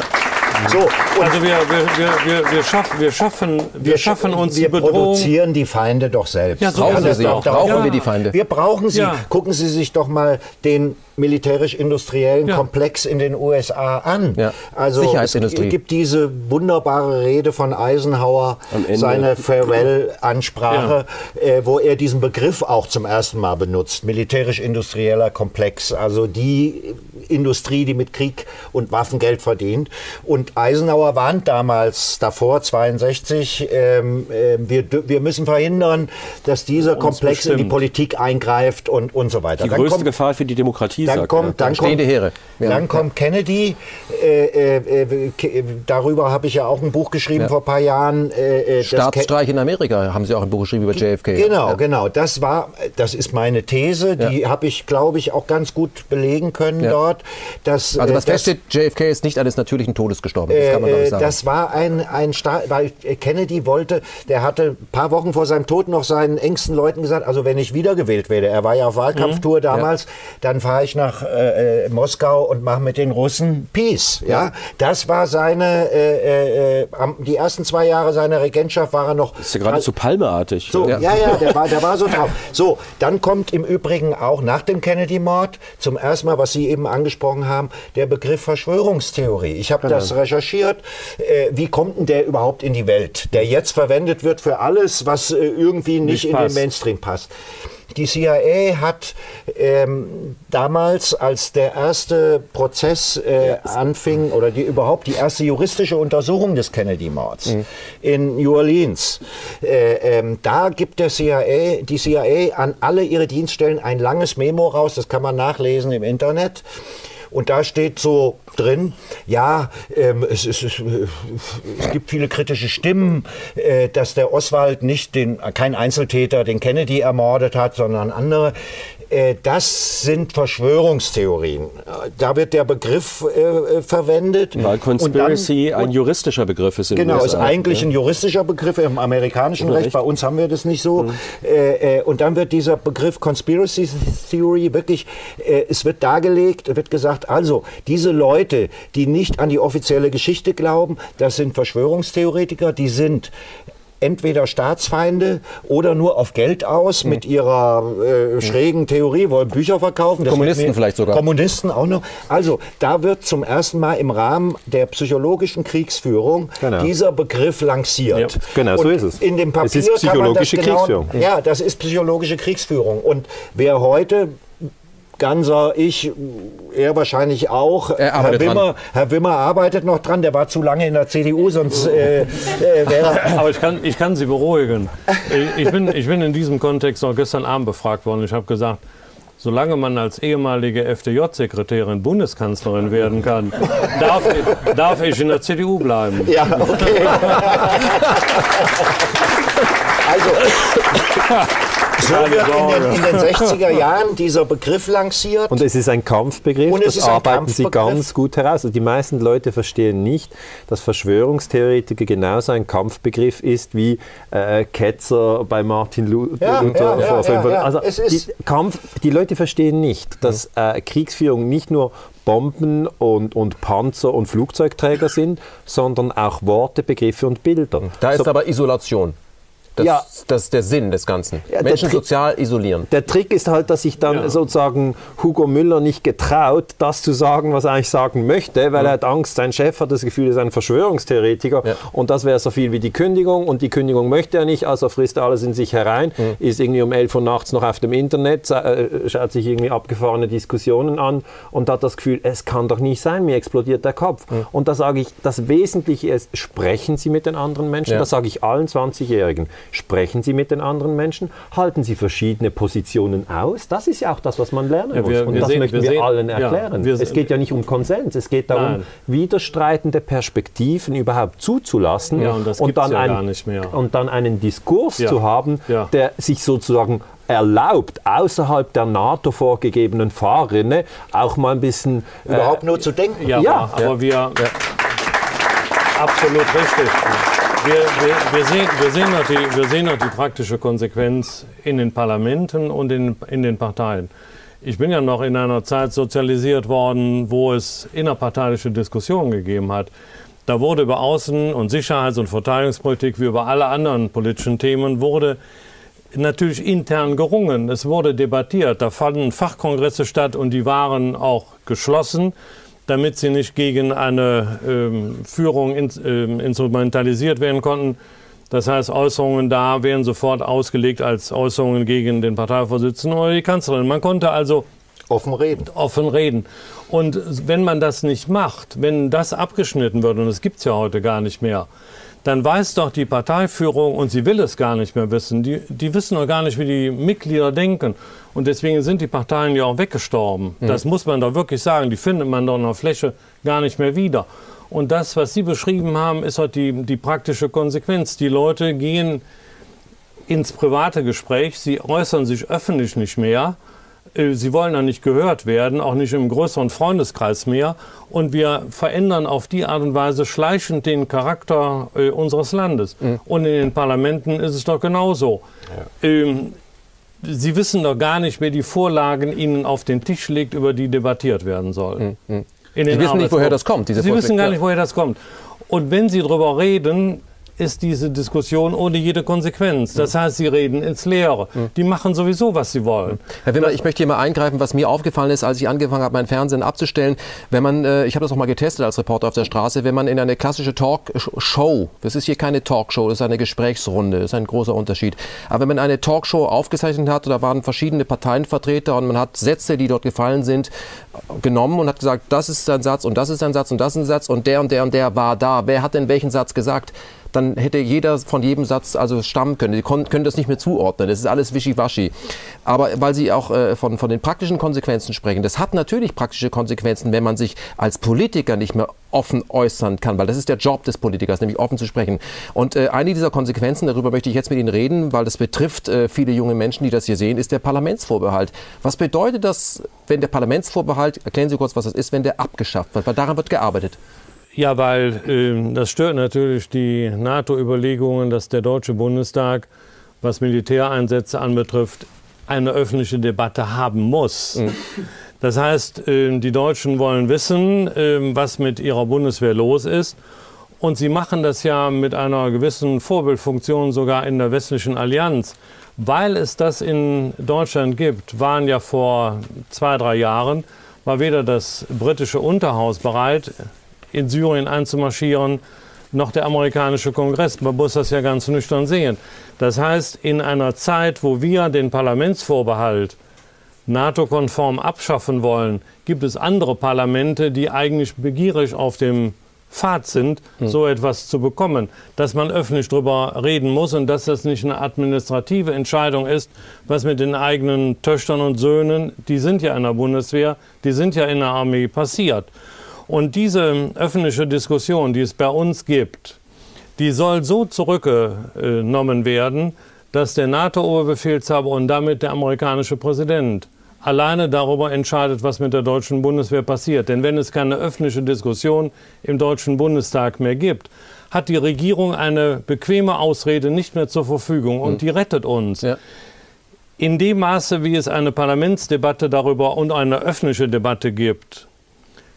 So, also wir, wir, wir, wir, schaffen, wir, schaffen, wir, schaffen uns wir die Bedrohung. Wir produzieren die Feinde doch selbst. Ja, so brauchen wir sie auch. Brauchen wir die Feinde. Wir brauchen sie. Gucken Sie sich doch mal den militärisch-industriellen ja. Komplex in den USA an. Ja. Also es gibt diese wunderbare Rede von Eisenhower, seine Farewell-Ansprache, ja. äh, wo er diesen Begriff auch zum ersten Mal benutzt. Militärisch-industrieller Komplex, also die Industrie, die mit Krieg und Waffen Geld verdient. Und Eisenhower warnt damals davor, 62, ähm, äh, wir, wir müssen verhindern, dass dieser Komplex bestimmt. in die Politik eingreift und, und so weiter. Die Dann größte kommt, Gefahr für die Demokratie dann sagt kommt, Dann, kommt, Heere. Ja. dann kommt Kennedy. Äh, äh, äh darüber habe ich ja auch ein Buch geschrieben ja. vor ein paar Jahren. Äh, äh Staatsstreich in Amerika haben Sie auch ein Buch geschrieben über JFK. Genau, ja. genau. Das war, das ist meine These. Die habe ich, glaube ich, auch ganz gut belegen können dort. Dass, also was feststeht, JFK ist nicht eines natürlichen Todes gestorben. Das kann man ich sagen. Das war ein, ein Staat, weil Kennedy wollte, der hatte ein paar Wochen vor seinem Tod noch seinen engsten Leuten gesagt, also wenn ich wiedergewählt werde, er war ja auf Wahlkampftour mhm. damals, dann fahre ich nach äh, äh, Moskau und mache mit den Russen Peace. Ja, das war seine, äh, äh, die ersten zwei Jahre seiner Regentschaft war er noch. Das ist ja geradezu palmeartig. So, ja. ja, ja, der war, der war so drauf. So, dann kommt im Übrigen auch nach dem Kennedy-Mord zum ersten Mal, was Sie eben angesprochen haben, der Begriff Verschwörungstheorie. Ich habe das recherchiert. Äh, wie kommt denn der überhaupt in die Welt? Der jetzt verwendet wird für alles, was äh, irgendwie nicht, nicht in den Mainstream passt. Die CIA hat ähm, damals, als der erste Prozess äh, anfing, oder die überhaupt die erste juristische Untersuchung des Kennedy-Mords mhm. in New Orleans, äh, ähm, da gibt der CIA, die CIA an alle ihre Dienststellen ein langes Memo raus, das kann man nachlesen im Internet. Und da steht so drin, ja, ähm, es, es, es, es, gibt viele kritische Stimmen, äh, dass der Oswald nicht den, kein Einzeltäter den Kennedy ermordet hat, sondern andere. Äh, das sind Verschwörungstheorien. Da wird der Begriff äh, verwendet. Weil Conspiracy dann, ein juristischer Begriff ist. genau, USA, ist eigentlich ja. ein juristischer Begriff im amerikanischen Recht. Recht. Bei uns haben wir das nicht so. Mhm. Äh, äh, und dann wird dieser Begriff Conspiracy Theory wirklich, äh, es wird dargelegt, wird gesagt, also diese Leute, die nicht an die offizielle Geschichte glauben, das sind Verschwörungstheoretiker, die sind entweder Staatsfeinde oder nur auf Geld aus mit hm. ihrer äh, schrägen Theorie, wollen Bücher verkaufen. Das Kommunisten vielleicht sogar. Kommunisten auch noch. Also da wird zum ersten Mal im Rahmen der psychologischen Kriegsführung genau. dieser Begriff lanciert. Ja, genau, Und so ist es. In dem Papier es ist psychologische genau, Kriegsführung. Ja, das ist psychologische Kriegsführung. Und wer heute Ganser, ich, er wahrscheinlich auch. Herr Wimmer, Herr Wimmer arbeitet noch dran, der war zu lange in der CDU, sonst äh, äh, wäre. Aber ich kann, ich kann Sie beruhigen. Ich, ich, bin, ich bin in diesem Kontext noch gestern Abend befragt worden. Ich habe gesagt, solange man als ehemalige FDJ-Sekretärin Bundeskanzlerin werden kann, darf, darf ich in der CDU bleiben. Ja, okay. also. So wird in den, in den 60er Jahren dieser Begriff lanciert. Und es ist ein Kampfbegriff, Und das arbeiten Kampfbegriff. Sie ganz gut heraus. Also die meisten Leute verstehen nicht, dass Verschwörungstheoretiker genauso ein Kampfbegriff ist wie äh, Ketzer bei Martin Luther. Ja, ja, ja, ja, Also die, Kampf, die Leute verstehen nicht, dass äh, Kriegsführung nicht nur Bomben und, und Panzer und Flugzeugträger sind, sondern auch Worte, Begriffe und Bilder. Da ist so, aber Isolation. Das, ja. das ist der Sinn des Ganzen. Ja, Menschen sozial isolieren. Der Trick ist halt, dass sich dann ja. sozusagen Hugo Müller nicht getraut, das zu sagen, was er eigentlich sagen möchte, weil mhm. er hat Angst, sein Chef hat das Gefühl, er ist ein Verschwörungstheoretiker und das wäre so viel wie die Kündigung und die Kündigung möchte er nicht, also frisst er alles in sich herein, mhm. ist irgendwie um 11 Uhr nachts noch auf dem Internet, äh, schaut sich irgendwie abgefahrene Diskussionen an und hat das Gefühl, es kann doch nicht sein, mir explodiert der Kopf. Mhm. Und da sage ich, das Wesentliche ist, sprechen Sie mit den anderen Menschen, das sage ich allen 20-Jährigen Sprechen Sie mit den anderen Menschen? Halten Sie verschiedene Positionen aus? Das ist ja auch das, was man lernen ja, wir, muss. Und das sehen, möchten wir, wir allen erklären. Ja, es geht ja nicht um Konsens, es geht darum, Nein. widerstreitende Perspektiven überhaupt zuzulassen ja, und, und, dann ja ein, und, dann einen Diskurs zu haben, der sich sozusagen erlaubt, außerhalb der NATO vorgegebenen Fahrrinne auch mal ein bisschen. Äh, Überhaupt nur zu denken. Ja, ja. aber, aber wir. Ja. Absolut richtig. Wir, wir, wir, sehen, wir, sehen noch die, wir sehen noch die praktische Konsequenz in den Parlamenten und in, in den Parteien. Ich bin ja noch in einer Zeit sozialisiert worden, wo es innerparteiliche Diskussionen gegeben hat. Da wurde über Außen- und Sicherheits- und Verteidigungspolitik wie über alle anderen politischen Themen wurde natürlich intern gerungen. Es wurde debattiert. Da fanden Fachkongresse statt und die waren auch geschlossen, damit sie nicht gegen eine ähm, Führung in, ähm, instrumentalisiert werden konnten. Das heißt, Äußerungen da werden sofort ausgelegt als Äußerungen gegen den Parteivorsitzenden oder die Kanzlerin. Man konnte also offen reden. Offen reden. Und wenn man das nicht macht, wenn das abgeschnitten wird, und das gibt es ja heute gar nicht mehr, dann weiß doch die Parteiführung, und sie will es gar nicht mehr wissen, die, die wissen doch gar nicht, wie die Mitglieder denken. Und deswegen sind die Parteien ja auch weggestorben. Mhm. Das muss man doch wirklich sagen. Die findet man doch in der Fläche gar nicht mehr wieder. Und das, was Sie beschrieben haben, ist halt die, die praktische Konsequenz. Die Leute gehen ins private Gespräch, sie äußern sich öffentlich nicht mehr sie wollen dann nicht gehört werden, auch nicht im größeren Freundeskreis mehr. Und wir verändern auf die Art und Weise schleichend den Charakter äh, unseres Landes. Mhm. Und in den Parlamenten ist es doch genauso. Ja. Ähm, Sie wissen doch gar nicht, wer die Vorlagen Ihnen auf den Tisch legt, über die debattiert werden soll. Mhm. Sie wissen nicht, woher das kommt. Sie wissen gar nicht, woher das kommt. Und wenn Sie darüber reden, ist diese Diskussion ohne jede Konsequenz. Das heißt, sie reden ins Leere. Die machen sowieso, was sie wollen. Herr Wimmer, ich möchte hier mal eingreifen, was mir aufgefallen ist, als ich angefangen habe, mein Fernsehen abzustellen. Wenn man, äh, ich habe das auch mal getestet als Reporter auf der Straße, wenn man in eine klassische Talkshow, das ist hier keine Talkshow, das ist eine Gesprächsrunde, das ist ein großer Unterschied. Aber wenn man eine Talkshow aufgezeichnet hat, da waren verschiedene Parteienvertreter und man hat Sätze, die dort gefallen sind, genommen und hat gesagt, das ist ein Satz und das ist ein Satz und das ist ein Satz und der und der und der war da. Wer hat denn welchen Satz gesagt? Dann hätte jeder von jedem Satz also stammen können. Die können das nicht mehr zuordnen. Das ist alles wischiwaschi. Aber weil Sie auch äh, von, von den praktischen Konsequenzen sprechen, das hat natürlich praktische Konsequenzen, wenn man sich als Politiker nicht mehr offen äußern kann, weil das ist der Job des Politikers, nämlich offen zu sprechen. Und äh, eine dieser Konsequenzen, darüber möchte ich jetzt mit Ihnen reden, weil das betrifft äh, viele junge Menschen, die das hier sehen, ist der Parlamentsvorbehalt. Was bedeutet das, wenn der Parlamentsvorbehalt, erklären Sie kurz, was das ist, wenn der abgeschafft wird, weil daran wird gearbeitet. Ja, weil äh, das stört natürlich die NATO-Überlegungen, dass der Deutsche Bundestag, was Militäreinsätze anbetrifft, eine öffentliche Debatte haben muss. Mhm. Das heißt, äh, die Deutschen wollen wissen, äh, was mit ihrer Bundeswehr los ist. Und sie machen das ja mit einer gewissen Vorbildfunktion sogar in der westlichen Allianz. Weil es das in Deutschland gibt, waren ja vor zwei, drei Jahren, war weder das britische Unterhaus bereit, in Syrien einzumarschieren, noch der amerikanische Kongress. Man muss das ja ganz nüchtern sehen. Das heißt, in einer Zeit, wo wir den Parlamentsvorbehalt NATO-konform abschaffen wollen, gibt es andere Parlamente, die eigentlich begierig auf dem Pfad sind, hm. so etwas zu bekommen. Dass man öffentlich darüber reden muss und dass das nicht eine administrative Entscheidung ist, was mit den eigenen Töchtern und Söhnen, die sind ja in der Bundeswehr, die sind ja in der Armee passiert. Und diese öffentliche Diskussion, die es bei uns gibt, die soll so zurückgenommen werden, dass der NATO-Oberbefehlshaber und damit der amerikanische Präsident alleine darüber entscheidet, was mit der deutschen Bundeswehr passiert. Denn wenn es keine öffentliche Diskussion im Deutschen Bundestag mehr gibt, hat die Regierung eine bequeme Ausrede nicht mehr zur Verfügung und hm. die rettet uns. Ja. In dem Maße, wie es eine Parlamentsdebatte darüber und eine öffentliche Debatte gibt,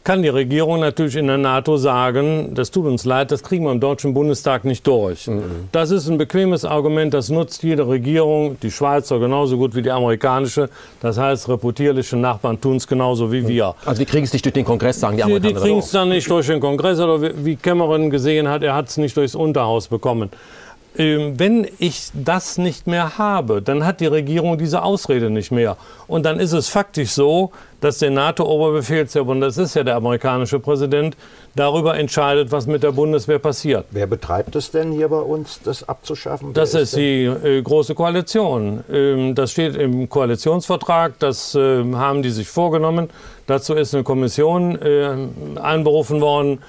kann die Regierung natürlich in der NATO sagen, das tut uns leid, das kriegen wir im Deutschen Bundestag nicht durch. Mhm. Das ist ein bequemes Argument, das nutzt jede Regierung, die Schweizer genauso gut wie die amerikanische. Das heißt, reputierliche Nachbarn tun es genauso wie wir. Also die kriegen es nicht durch den Kongress, sagen die Amerikaner. Die, die kriegen es dann nicht durch den Kongress oder wie Cameron gesehen hat, er hat es nicht durchs Unterhaus bekommen. Ähm, wenn ich das nicht mehr habe, dann hat die Regierung diese Ausrede nicht mehr. Und dann ist es faktisch so, dass der NATO-Oberbefehlshaber, und das ist ja der amerikanische Präsident, darüber entscheidet, was mit der Bundeswehr passiert. Wer betreibt es denn hier bei uns, das abzuschaffen? Das ist, ist die äh, Große Koalition. Ähm, das steht im Koalitionsvertrag, das äh, haben die sich vorgenommen. Dazu ist eine Kommission äh, einberufen worden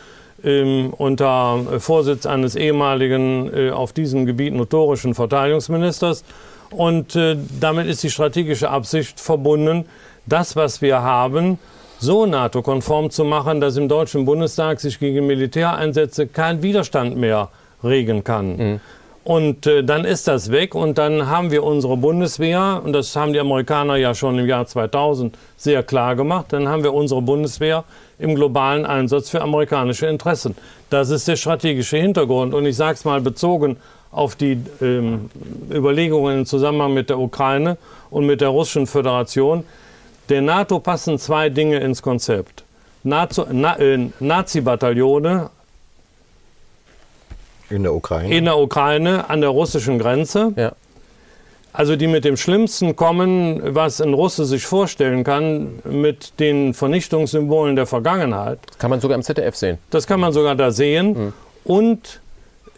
ähm, unter Vorsitz eines ehemaligen äh, auf diesem Gebiet notorischen Verteidigungsministers. Und äh, damit ist die strategische Absicht verbunden, das, was wir haben, so NATO-konform zu machen, dass im Deutschen Bundestag sich gegen Militäreinsätze kein Widerstand mehr regen kann. Mhm. Und äh, dann ist das weg und dann haben wir unsere Bundeswehr, und das haben die Amerikaner ja schon im Jahr 2000 sehr klar gemacht, dann haben wir unsere Bundeswehr im globalen Einsatz für amerikanische Interessen. Das ist der strategische Hintergrund. Und ich sage es mal bezogen auf die ähm, Überlegungen im Zusammenhang mit der Ukraine und mit der Russischen Föderation. Der NATO passen zwei Dinge ins Konzept. Nazi, Na, äh, Nazi-Bataillone in der Ukraine. In der Ukraine an der russischen Grenze. Ja. Also die mit dem Schlimmsten kommen, was ein Russe sich vorstellen kann, mit den Vernichtungssymbolen der Vergangenheit. Das kann man sogar im ZDF sehen. Das kann man sogar da sehen. Mhm. Und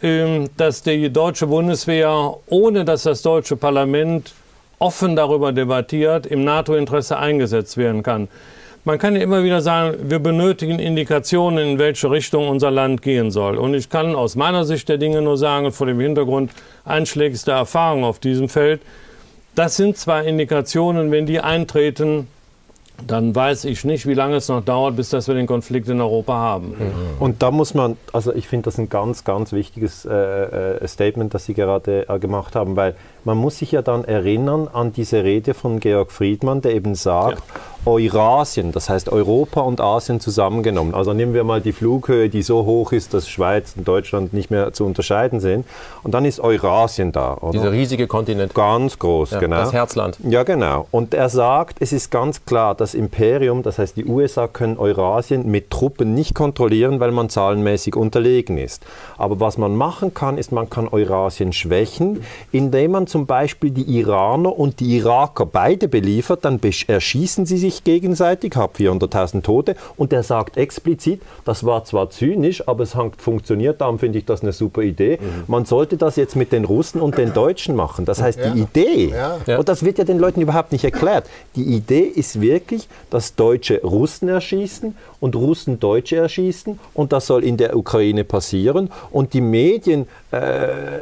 ähm, dass die deutsche Bundeswehr, ohne dass das deutsche Parlament offen darüber debattiert, im NATO-Interesse eingesetzt werden kann. Man kann ja immer wieder sagen, wir benötigen Indikationen, in welche Richtung unser Land gehen soll. Und ich kann aus meiner Sicht der Dinge nur sagen, vor dem Hintergrund einschlägigster Erfahrung auf diesem Feld, das sind zwar Indikationen, wenn die eintreten, dann weiß ich nicht, wie lange es noch dauert, bis dass wir den Konflikt in Europa haben. Und da muss man, also ich finde das ein ganz, ganz wichtiges äh, äh, Statement, das Sie gerade äh, gemacht haben, weil man muss sich ja dann erinnern an diese Rede von Georg Friedmann, der eben sagt, ja. Eurasien, das heißt Europa und Asien zusammengenommen. Also nehmen wir mal die Flughöhe, die so hoch ist, dass Schweiz und Deutschland nicht mehr zu unterscheiden sind. Und dann ist Eurasien da. Oder? Dieser riesige Kontinent. Ganz groß, ja, genau. Das Herzland. Ja, genau. Und er sagt, es ist ganz klar, das Imperium, das heißt die USA, können Eurasien mit Truppen nicht kontrollieren, weil man zahlenmäßig unterlegen ist. Aber was man machen kann, ist, man kann Eurasien schwächen, indem man zum Beispiel die Iraner und die Iraker beide beliefert, dann erschießen sie sich gegenseitig, haben 400.000 Tote und er sagt explizit, das war zwar zynisch, aber es funktioniert, darum finde ich das eine super Idee. Mhm. Man sollte das jetzt mit den Russen und den Deutschen machen. Das heißt, ja. die Idee, ja. und das wird ja den Leuten überhaupt nicht erklärt, die Idee ist wirklich, dass Deutsche Russen erschießen und Russen Deutsche erschießen und das soll in der Ukraine passieren und die Medien äh,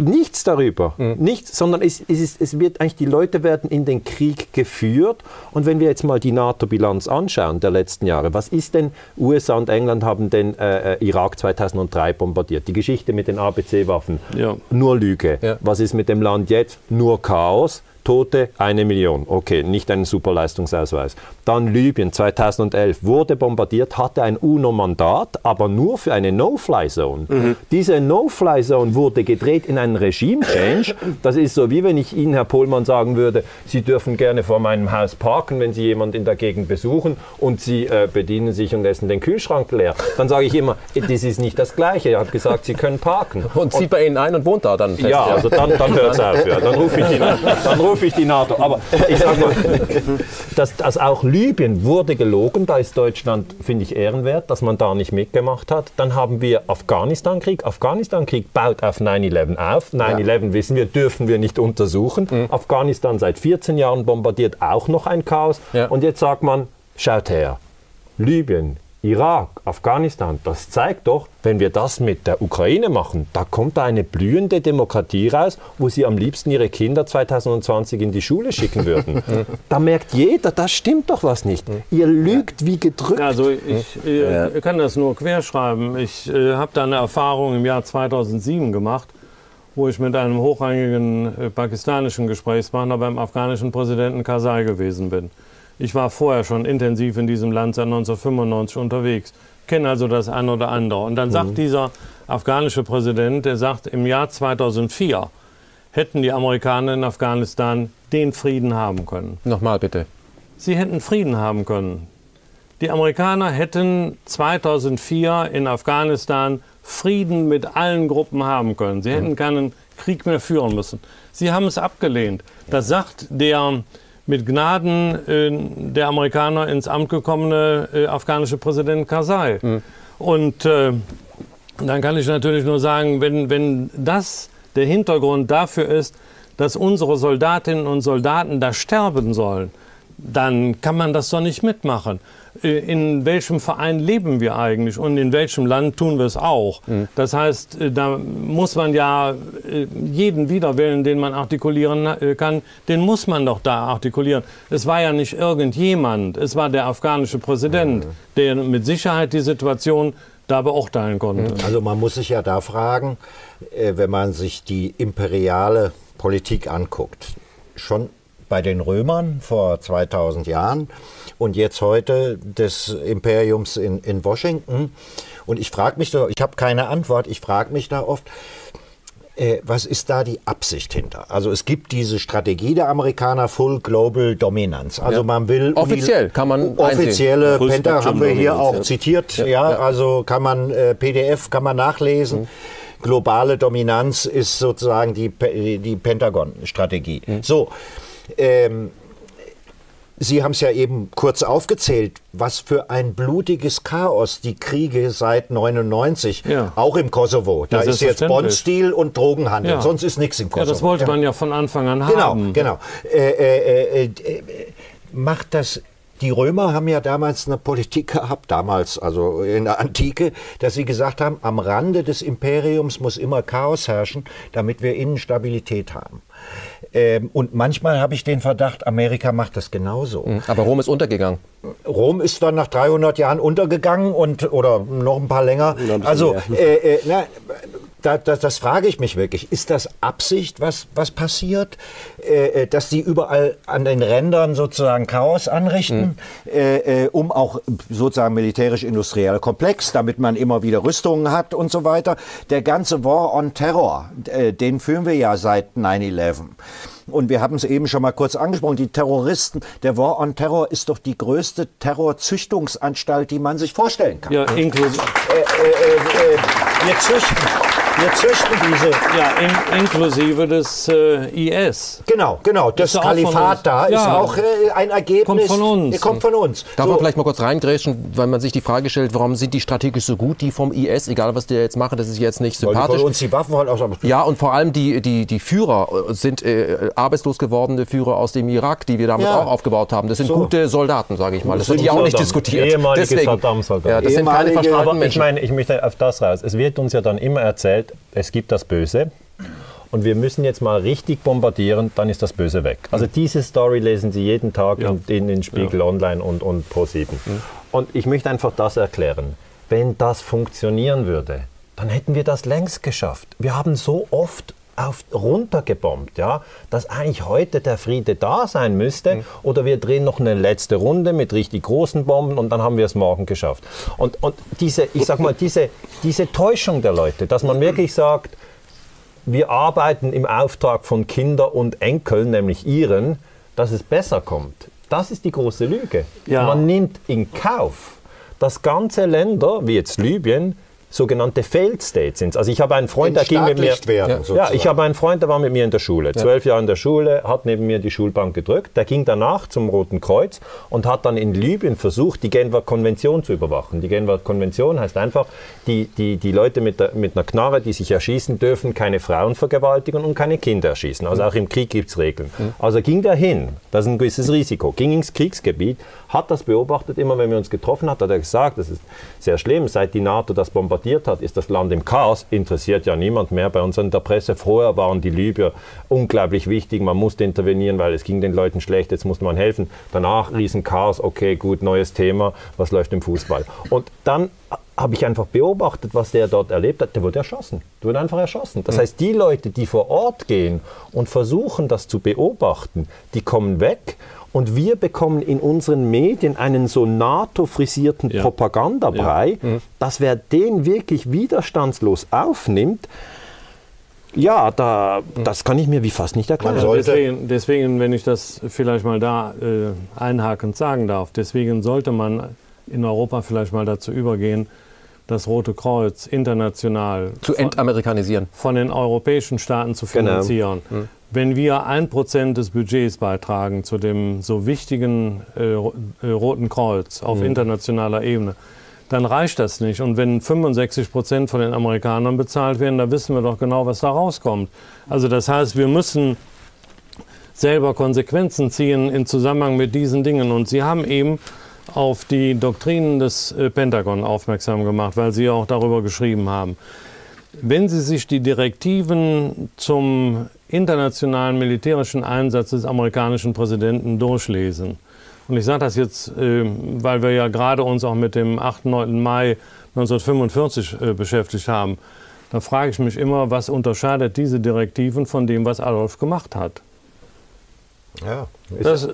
nichts darüber, mhm. nichts, sondern es, es, ist, es wird eigentlich, die Leute werden in den Krieg geführt und wenn wir jetzt mal die NATO-Bilanz anschauen der letzten Jahre, was ist denn, USA und England haben den äh, äh Irak 2003 bombardiert, die Geschichte mit den ABC-Waffen, ja. nur Lüge, ja. was ist mit dem Land jetzt, nur Chaos, Tote eine Million. Okay, nicht ein Superleistungsausweis. Dann Libyen 2011 wurde bombardiert, hatte ein UNO-Mandat, aber nur für eine No-Fly-Zone. Mhm. Diese No-Fly-Zone wurde gedreht in einen Regime-Change. Das ist so, wie wenn ich Ihnen, Herr Pohlmann, sagen würde, Sie dürfen gerne vor meinem Haus parken, wenn Sie jemanden in der Gegend besuchen und Sie äh, bedienen sich und essen den Kühlschrank leer. Dann sage ich immer, das ist nicht das Gleiche. Er hat gesagt, Sie können parken. Und zieht bei Ihnen ein und wohnt da dann fest, Ja, also dann, dann hört es auf. Ja. Dann rufe ich die, dann rufe ich die NATO. Aber ich sage mal, dass, dass auch Libyen wurde gelogen. Da ist Deutschland, finde ich, ehrenwert, dass man da nicht mitgemacht hat. Dann haben wir Afghanistan-Krieg. Afghanistan-Krieg baut auf 9-11 auf. 9-11 ja. wissen wir, dürfen wir nicht untersuchen. Mhm. Afghanistan seit 14 Jahren bombardiert auch noch ein Chaos. Ja. Und jetzt sagt man, schaut her, Libyen, Irak, Afghanistan, das zeigt doch, wenn wir das mit der Ukraine machen, da kommt da eine blühende Demokratie raus, wo sie am liebsten ihre Kinder 2020 in die Schule schicken würden. da merkt jeder, da stimmt doch was nicht. Ihr lügt wie gedrückt. Also ich, ich kann das nur querschreiben. Ich äh, habe da eine Erfahrung im Jahr 2007 gemacht, wo ich mit einem hochrangigen äh, pakistanischen Gesprächspartner beim afghanischen Präsidenten Karzai gewesen bin. Ich war vorher schon intensiv in diesem Land seit 1995 unterwegs, kenne also das eine oder andere. Und dann sagt mhm. dieser afghanische Präsident, der sagt, im Jahr 2004 hätten die Amerikaner in Afghanistan den Frieden haben können. Nochmal bitte. Sie hätten Frieden haben können. Die Amerikaner hätten 2004 in Afghanistan Frieden mit allen Gruppen haben können. Sie hätten keinen Krieg mehr führen müssen. Sie haben es abgelehnt. Das sagt der mit Gnaden äh, der Amerikaner ins Amt gekommene äh, afghanische Präsident Karzai. Mhm. Und äh, dann kann ich natürlich nur sagen, wenn, wenn das der Hintergrund dafür ist, dass unsere Soldatinnen und Soldaten da sterben sollen, dann kann man das doch nicht mitmachen. Äh, in welchem Verein leben wir eigentlich und in welchem Land tun wir es auch? Mhm. Das heißt, äh, da muss man ja äh, jeden Widerwillen, den man artikulieren kann, den muss man doch da artikulieren. Es war ja nicht irgendjemand, es war der afghanische Präsident, mhm. der mit Sicherheit die Situation da beurteilen konnte. Mhm. Also man muss sich ja da fragen, wenn man sich die imperiale Politik anguckt, schon bei den Römern vor 2000 Jahren und jetzt heute des Imperiums in, in Washington. Und ich frage mich da, ich habe keine Antwort, ich frage mich da oft, äh, was ist da die Absicht hinter? Also es gibt diese Strategie der Amerikaner Full Global Dominance. Also ja. man will offiziell kann man offizielle Penta haben wir hier auch zitiert. Ja, ja, also kann man äh, PDF kann man nachlesen. Mhm globale Dominanz ist sozusagen die, die Pentagon-Strategie. Mhm. So, ähm, Sie haben es ja eben kurz aufgezählt, was für ein blutiges Chaos die Kriege seit 99, ja. auch im Kosovo. Da ist jetzt Bondstil und Drogenhandel, ja. sonst ist nichts im Kosovo. Ja, das wollte man ja von Anfang an genau, haben. Genau, genau. Äh, äh, äh, macht das die Römer haben ja damals eine Politik gehabt, damals, also in der Antike, dass sie gesagt haben, am Rande des Imperiums muss immer Chaos herrschen, damit wir Innenstabilität haben. Ähm, und manchmal habe ich den Verdacht, Amerika macht das genauso. Mhm. Aber Rom ist untergegangen. Rom ist dann nach 300 Jahren untergegangen und oder noch ein paar länger. Also äh, äh, na, da, da, das frage ich mich wirklich. Ist das Absicht, was, was passiert? Äh, äh dass die überall an den Rändern sozusagen Chaos anrichten, mhm. äh, um auch sozusagen militärisch-industrieller Komplex, damit man immer wieder Rüstungen hat und so weiter. Der ganze War on Terror, äh, den führen wir ja seit 9-11. Und wir haben es eben schon mal kurz angesprochen, die Terroristen, der War on Terror ist doch die größte Terrorzüchtungsanstalt, die man sich vorstellen kann. Ja, inklusive. Äh, äh, äh, wir züchten wir züchten diese. Ja, in, inklusive des äh, IS. Genau, genau. Das Kalifat da ja. ist auch äh, ein Ergebnis. Kommt von uns. Kommt von uns. Darf so. man vielleicht mal kurz reingrätschen, weil man sich die Frage stellt, warum sind die strategisch so gut, die vom IS, egal was die jetzt machen, das ist jetzt nicht sympathisch. Weil die von uns die Waffen halt auch Ja, und vor allem die, die, die Führer sind äh, arbeitslos gewordene Führer aus dem Irak, die wir damals ja. auch aufgebaut haben. Das sind so. gute Soldaten, sage ich mal. Das, wird hier auch nicht diskutiert. Ehemalige Deswegen, Saddam-Soldaten. Ja, das Ehemalige, sind keine aber Menschen. Ich meine, ich möchte auf das raus. Es wird uns ja dann immer erzählt, es gibt das Böse und wir müssen jetzt mal richtig bombardieren, dann ist das Böse weg. Also diese Story lesen Sie jeden Tag ja. in, den Spiegel ja. Online und, und Pro7. Mhm. Und ich möchte einfach das erklären. Wenn das funktionieren würde, dann hätten wir das längst geschafft. Wir haben so oft auf, runtergebombt, ja, dass eigentlich heute der Friede da sein müsste mhm. oder wir drehen noch eine letzte Runde mit richtig großen Bomben und dann haben wir es morgen geschafft. Und, und diese, ich sag mal, diese, diese Täuschung der Leute, dass man wirklich sagt, wir arbeiten im Auftrag von Kindern und Enkeln, nämlich ihren, dass es besser kommt. Das ist die große Lüge. Ja. Man nimmt in Kauf, dass ganze Länder, wie jetzt Libyen, sogenannte Failed States sind. Also ich habe einen Freund, der ging mit mir. Werden, ja, ja, ich habe einen Freund, der war mit mir in der Schule. Zwölf Jahre in der Schule, hat neben mir die Schulbank gedrückt. Der ging danach zum Roten Kreuz und hat dann in Libyen versucht, die Genfer Konvention zu überwachen. Die Genfer Konvention heißt einfach, die, die, die Leute mit, der, mit einer Knarre, die sich erschießen, dürfen keine Frauen vergewaltigen und keine Kinder erschießen. Also auch im Krieg gibt es Regeln. Mhm. Also ging der hin, das ist ein gewisses Risiko, ging ins Kriegsgebiet, hat das beobachtet, immer wenn wir uns getroffen haben, hat er gesagt, das ist sehr schlimm, seit die NATO das bombardiert hat, ist das Land im Chaos, interessiert ja niemand mehr bei uns in der Presse. Vorher waren die Libyer unglaublich wichtig, man musste intervenieren, weil es ging den Leuten schlecht, jetzt musste man helfen. Danach Riesenchaos, okay, gut, neues Thema, was läuft im Fußball? Und dann habe ich einfach beobachtet, was der dort erlebt hat. Der wurde erschossen. Der wurde einfach erschossen. Das mhm. heißt, die Leute, die vor Ort gehen und versuchen, das zu beobachten, die kommen weg und wir bekommen in unseren Medien einen so NATO-frisierten ja. Propagandabrei, ja. Mhm. dass wer den wirklich widerstandslos aufnimmt, ja, da, mhm. das kann ich mir wie fast nicht erklären. Also deswegen, deswegen, wenn ich das vielleicht mal da äh, einhakend sagen darf, deswegen sollte man in Europa vielleicht mal dazu übergehen, das Rote Kreuz international zu entamerikanisieren, von den europäischen Staaten zu genau. finanzieren. Genau. Hm. Wenn wir ein Prozent des Budgets beitragen zu dem so wichtigen äh, äh Roten Kreuz auf hm. internationaler Ebene, dann reicht das nicht. Und wenn 65 Prozent von den Amerikanern bezahlt werden, dann wissen wir doch genau, was da rauskommt. Also das heißt, wir müssen selber Konsequenzen ziehen in Zusammenhang mit diesen Dingen. Und Sie haben eben auf die Doktrinen des äh, Pentagon aufmerksam gemacht, weil Sie auch darüber geschrieben haben. Wenn Sie sich die Direktiven zum internationalen militärischen Einsatz des amerikanischen Präsidenten durchlesen, und ich sage das jetzt, äh, weil wir ja gerade uns auch mit dem 8. 9. Mai 1945 äh, beschäftigt haben, da frage ich mich immer, was unterscheidet diese Direktiven von dem, was Adolf gemacht hat? Ja. Das,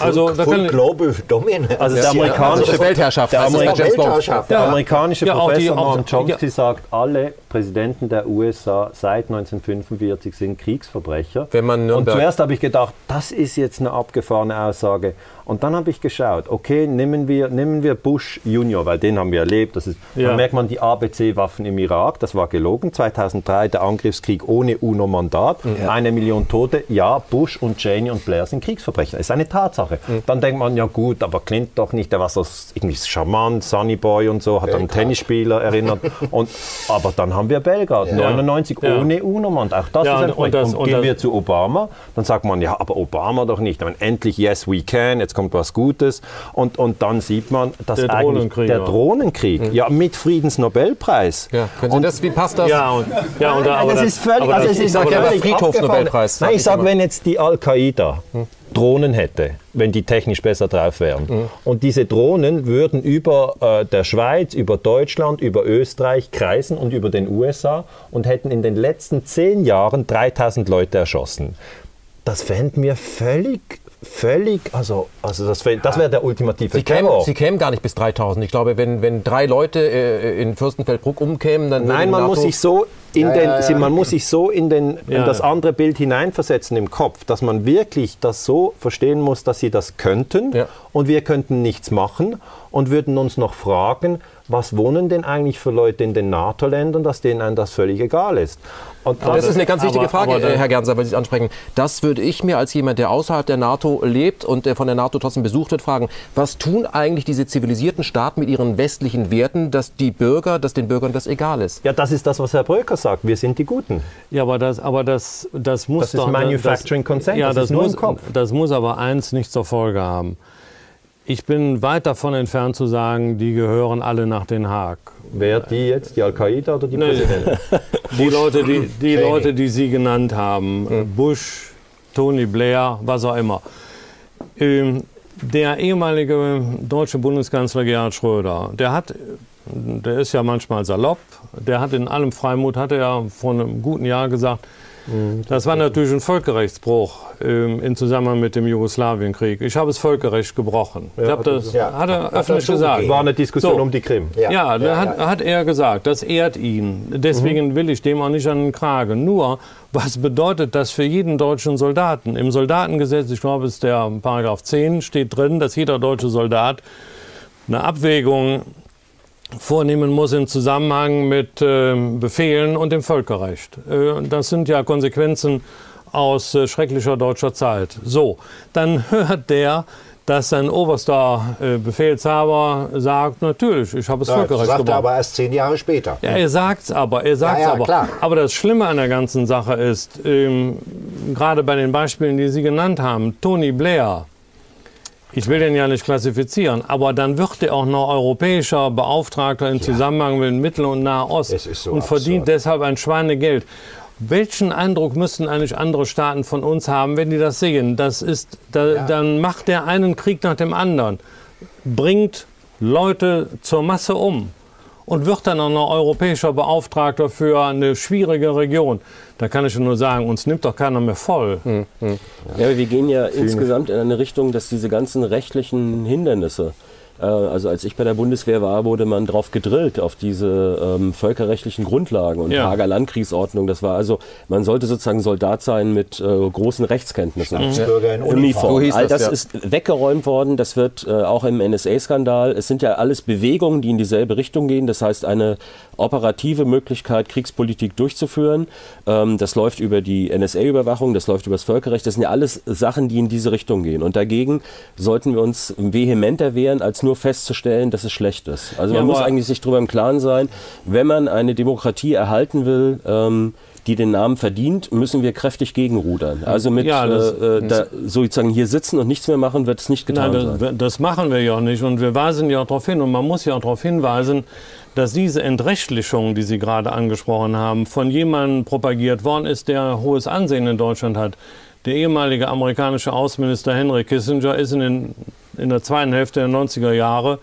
also, full, full global dominance. Also der amerikanische also Weltherrschaft. Der, Amerika Weltherrschaft. der amerikanische ja, Professor Noam Chomsky ja. sagt, alle Präsidenten der USA seit 1945 sind Kriegsverbrecher. Wenn man und zuerst habe ich gedacht, das ist jetzt eine abgefahrene Aussage. Und dann habe ich geschaut, okay, nehmen wir, nehmen wir Bush Junior, weil den haben wir erlebt. Das ist, ja. Da merkt man die ABC-Waffen im Irak, das war gelogen. 2003 der Angriffskrieg ohne UNO-Mandat, ja. eine Million Tote. Ja, Bush und Cheney und Blair sind Kriegsverbrecher. Das ist eine Tatsache. Mhm. Dann denkt man, ja gut, aber Clinton doch nicht, der war so irgendwie charmant, Sunny Boy und so, hat an einen Tennisspieler erinnert. und, aber dann haben wir Belgrad, ja. 99 ohne UNO-Mandat. Auch das ist ein Projekt. Und, das, und, und gehen wir zu Obama, dann sagt man, ja, aber Obama doch nicht. Meine, endlich, yes, we can, jetzt kommt was Gutes. Und, und dann sieht man, dass der Drohnenkrieg, der Drohnenkrieg mhm. ja, mit Friedensnobelpreis. Ja, können Sie und, das, wie passt das? Ja, und, ja, und, aber das, ist völlig, also ich sage ja, Friedhofsnobelpreis. Nein, ich sage, wenn jetzt die Al-Qaida hm. Drohnen hätte, wenn die technisch besser drauf wären. Mhm. Und diese Drohnen würden über äh, der Schweiz, über Deutschland, über Österreich kreisen und über den USA und hätten in den letzten zehn Jahren 3000 Leute erschossen. Das fänden wir völlig völlig, also, also das, das wäre der ultimative Sie kämen, Sie kämen gar nicht bis 3000. Ich glaube, wenn, wenn drei Leute äh, in Fürstenfeldbruck umkämen, dann Nein, man muss sich so in ja, den, ja, ja. man muss sich so in, den, in das andere Bild hineinversetzen im Kopf, dass man wirklich das so verstehen muss, dass sie das könnten und wir könnten nichts machen und würden uns noch fragen, was wohnen denn eigentlich für Leute in den NATO-Ländern, dass denen das völlig egal ist. Und das, das ist eine ganz wichtige aber, Frage, aber, Herr Gernser, weil Sie es ansprechen. Das würde ich mir als jemand, der außerhalb der NATO lebt und der von der NATO trotzdem besucht wird, fragen. Was tun eigentlich diese zivilisierten Staaten mit ihren westlichen Werten, dass die Bürger, dass den Bürgern das egal ist? Ja, das ist das, was Herr Bröker sagt. Wir sind die Guten. Ja, aber das, aber das, das muss das doch... Das ist Manufacturing Consent, ja, das, das muss, Das muss aber eins nicht zur Folge haben. Ich bin weit davon entfernt zu sagen, die gehören alle nach Den Haag. Wer die jetzt? Die Al-Qaida oder die nee. Präsidenten? die Leute, die, die Leute, die Sie genannt haben. Mhm. Bush, Tony Blair, was auch immer. Ähm, der ehemalige deutsche Bundeskanzler Gerhard Schröder, der hat, der ist ja manchmal salopp, der hat in allem Freimut, hat er vor einem guten Jahr gesagt. Das war natürlich ein Völkerrechtsbruch ähm, im Zusammenhang mit dem Jugoslawienkrieg. Ich habe das Völkerrecht gebrochen. Ja, ich habe das, ja, hat er öffentlich gesagt. War eine Diskussion so. um die Krim. Ja, ja, ja hat, hat, er gesagt. Das ehrt ihn. Deswegen mhm. will ich dem auch nicht an den Kragen. Nur, was bedeutet das für jeden deutschen Soldaten? Im Soldatengesetz, ich glaube, es ist der Paragraph 10, steht drin, dass jeder deutsche Soldat eine Abwägung vornehmen muss im Zusammenhang mit äh, Befehlen und dem Völkerrecht. Äh, das sind ja Konsequenzen aus äh, schrecklicher deutscher Zeit. So, dann hört der, dass sein oberster Befehlshaber sagt, natürlich, ich habe das ja, Völkerrecht sagt gemacht. aber erst zehn Jahre später. Ja, er sagt es aber, er sagt ja, ja, aber. Klar. Aber das Schlimme an der ganzen Sache ist, ähm, gerade bei den Beispielen, die Sie genannt haben, Tony Blair, ich will den ja nicht klassifizieren, aber dann wird er auch noch europäischer Beauftragter im ja. Zusammenhang mit Mittel- und Nahost so und absurd. verdient deshalb ein Schweinegeld. Welchen Eindruck müssten eigentlich andere Staaten von uns haben, wenn die das sehen? Das ist, da, ja. Dann macht der einen Krieg nach dem anderen, bringt Leute zur Masse um und wird dann auch noch europäischer Beauftragter für eine schwierige Region. Da kann ich nur sagen, uns nimmt doch keiner mehr voll. Hm, hm. Ja, wir gehen ja Vielen insgesamt in eine Richtung, dass diese ganzen rechtlichen Hindernisse, Äh, also als ich bei der Bundeswehr war, wurde man drauf gedrillt, auf diese ähm, völkerrechtlichen Grundlagen und ja. Hager Landkriegsordnung. Das war also, man sollte sozusagen Soldat sein mit äh, großen Rechtskenntnissen. Mhm. Bürger in Uniform. So All das, das ja. ist weggeräumt worden. Das wird äh, auch im NSA-Skandal. Es sind ja alles Bewegungen, die in dieselbe Richtung gehen. Das heißt, eine operative Möglichkeit, Kriegspolitik durchzuführen. Ähm, das läuft über die NSA-Überwachung, das läuft über das Völkerrecht. Das sind ja alles Sachen, die in diese Richtung gehen. Und dagegen sollten wir uns vehementer wehren, als nur festzustellen, dass es schlecht ist. Also man ja, muss eigentlich sich darüber im Klaren sein, wenn man eine Demokratie erhalten will, ähm, die den Namen verdient, müssen wir kräftig gegenrudern. Also mit ja, das, äh, da, sozusagen hier sitzen und nichts mehr machen, wird es nicht getan nein, das, das, machen wir ja auch nicht und wir weisen ja auch darauf hin und man muss ja auch darauf hinweisen, dass diese Entrechtlichung, die Sie gerade angesprochen haben, von jemandem propagiert worden ist, der hohes Ansehen in Deutschland hat. Der ehemalige amerikanische Außenminister Henry Kissinger ist in, den, in der zweiten Hälfte der 90er Jahre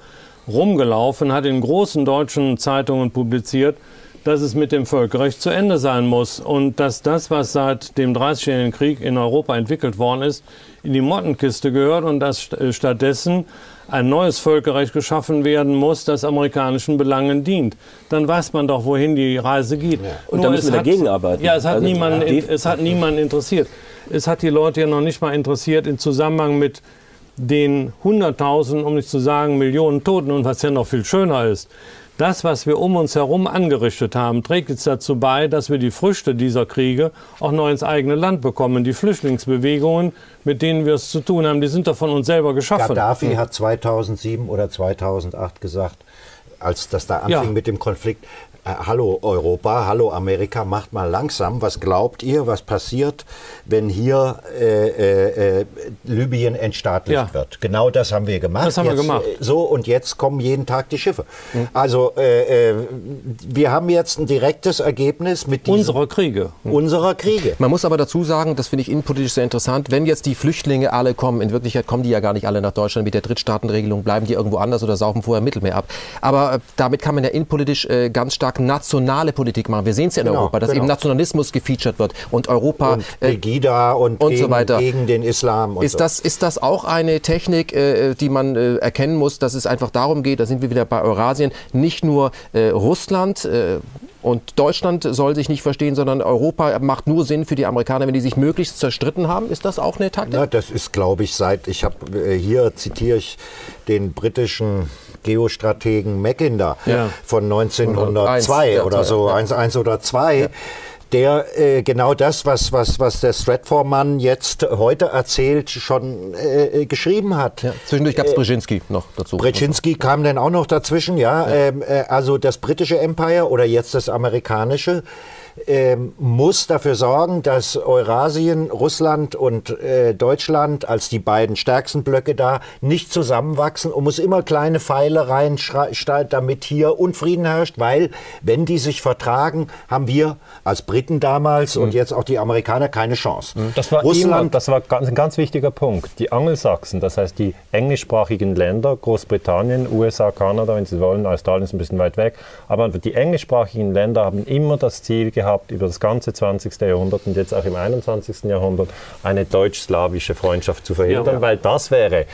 rumgelaufen, hat in großen deutschen Zeitungen publiziert, dass es mit dem Völkerrecht zu Ende sein muss und dass das, was seit dem Dreißigjährigen Krieg in Europa entwickelt worden ist, in die Mottenkiste gehört und dass stattdessen ein neues Völkerrecht geschaffen werden muss, das amerikanischen Belangen dient. Dann weiß man doch, wohin die Reise geht. Ja. Und da müssen wir dagegen arbeiten. Ja, es hat, also, niemanden, es hat niemanden interessiert. Es hat die Leute ja noch nicht mal interessiert im Zusammenhang mit den Hunderttausenden, um nicht zu sagen Millionen Toten und was ja noch viel schöner ist das, was wir um uns herum angerichtet haben, trägt jetzt dazu bei, dass wir die Früchte dieser Kriege auch noch ins eigene Land bekommen. Die Flüchtlingsbewegungen, mit denen wir es zu tun haben, die sind doch von uns selber geschaffen. Gaddafi hm. hat 2007 oder 2008 gesagt, als das da anfing ja. mit dem Konflikt, hallo Europa, hallo Amerika, macht mal langsam. Was glaubt ihr, was passiert, wenn hier äh, äh, äh Libyen entstaatlicht ja. wird? Genau das haben wir gemacht. Das haben jetzt, wir gemacht. Äh, so, und jetzt kommen jeden Tag die Schiffe. Mhm. Also, äh, wir haben jetzt ein direktes Ergebnis mit unserer Kriege. Unserer Kriege. Man muss aber dazu sagen, das finde ich innenpolitisch sehr interessant, wenn jetzt die Flüchtlinge alle kommen, in Wirklichkeit kommen die ja gar nicht alle nach Deutschland mit der Drittstaatenregelung, bleiben die irgendwo anders oder saufen vorher Mittelmeer ab. Aber damit kann man ja innenpolitisch ganz stark stark nationale Politik machen. Wir sehen es ja in genau, Europa, dass genau. eben Nationalismus gefeatured wird und Europa und äh, Pegida und, und gegen, so weiter. gegen den Islam. ist, so. das, ist das auch eine Technik, äh, die man äh, erkennen muss, dass es einfach darum geht, da sind wir wieder bei Eurasien, nicht nur äh, Russland äh, und Deutschland soll sich nicht verstehen, sondern Europa macht nur Sinn für die Amerikaner, wenn die sich möglichst zerstritten haben. Ist das auch eine Taktik? Ja, das ist, glaube ich, seit, ich habe äh, hier zitiere ich den britischen Geostrategen Mackinder ja. von 1902 ja, oder so, ja. eins, eins oder zwei. Ja der äh, genau das, was, was, was der Stratfor-Mann jetzt heute erzählt, schon äh, äh geschrieben hat. Ja, zwischendurch gab es äh, Brzezinski noch dazu. Brzezinski kam dann auch noch dazwischen, ja. ja. Ähm, äh, also das britische Empire oder jetzt das amerikanische ähm, muss dafür sorgen, dass Eurasien, Russland und äh, Deutschland als die beiden stärksten Blöcke da nicht zusammenwachsen und muss immer kleine Pfeile reinstellen, damit hier Unfrieden herrscht, weil wenn die sich vertragen, haben wir als Briten damals mhm. und jetzt auch die Amerikaner keine Chance. Mhm. Das war, Russland, immer, das war ganz, ein ganz wichtiger Punkt. Die Angelsachsen, das heißt die englischsprachigen Länder, Großbritannien, USA, Kanada, wenn Sie wollen, Australien ist ein bisschen weit weg, aber die englischsprachigen Länder haben immer das Ziel gehabt, gehabt über das ganze 20. Jahrhundert und jetzt auch im 21. Jahrhundert eine deutsch-slawische Freundschaft zu verhindern, ja. weil das wäre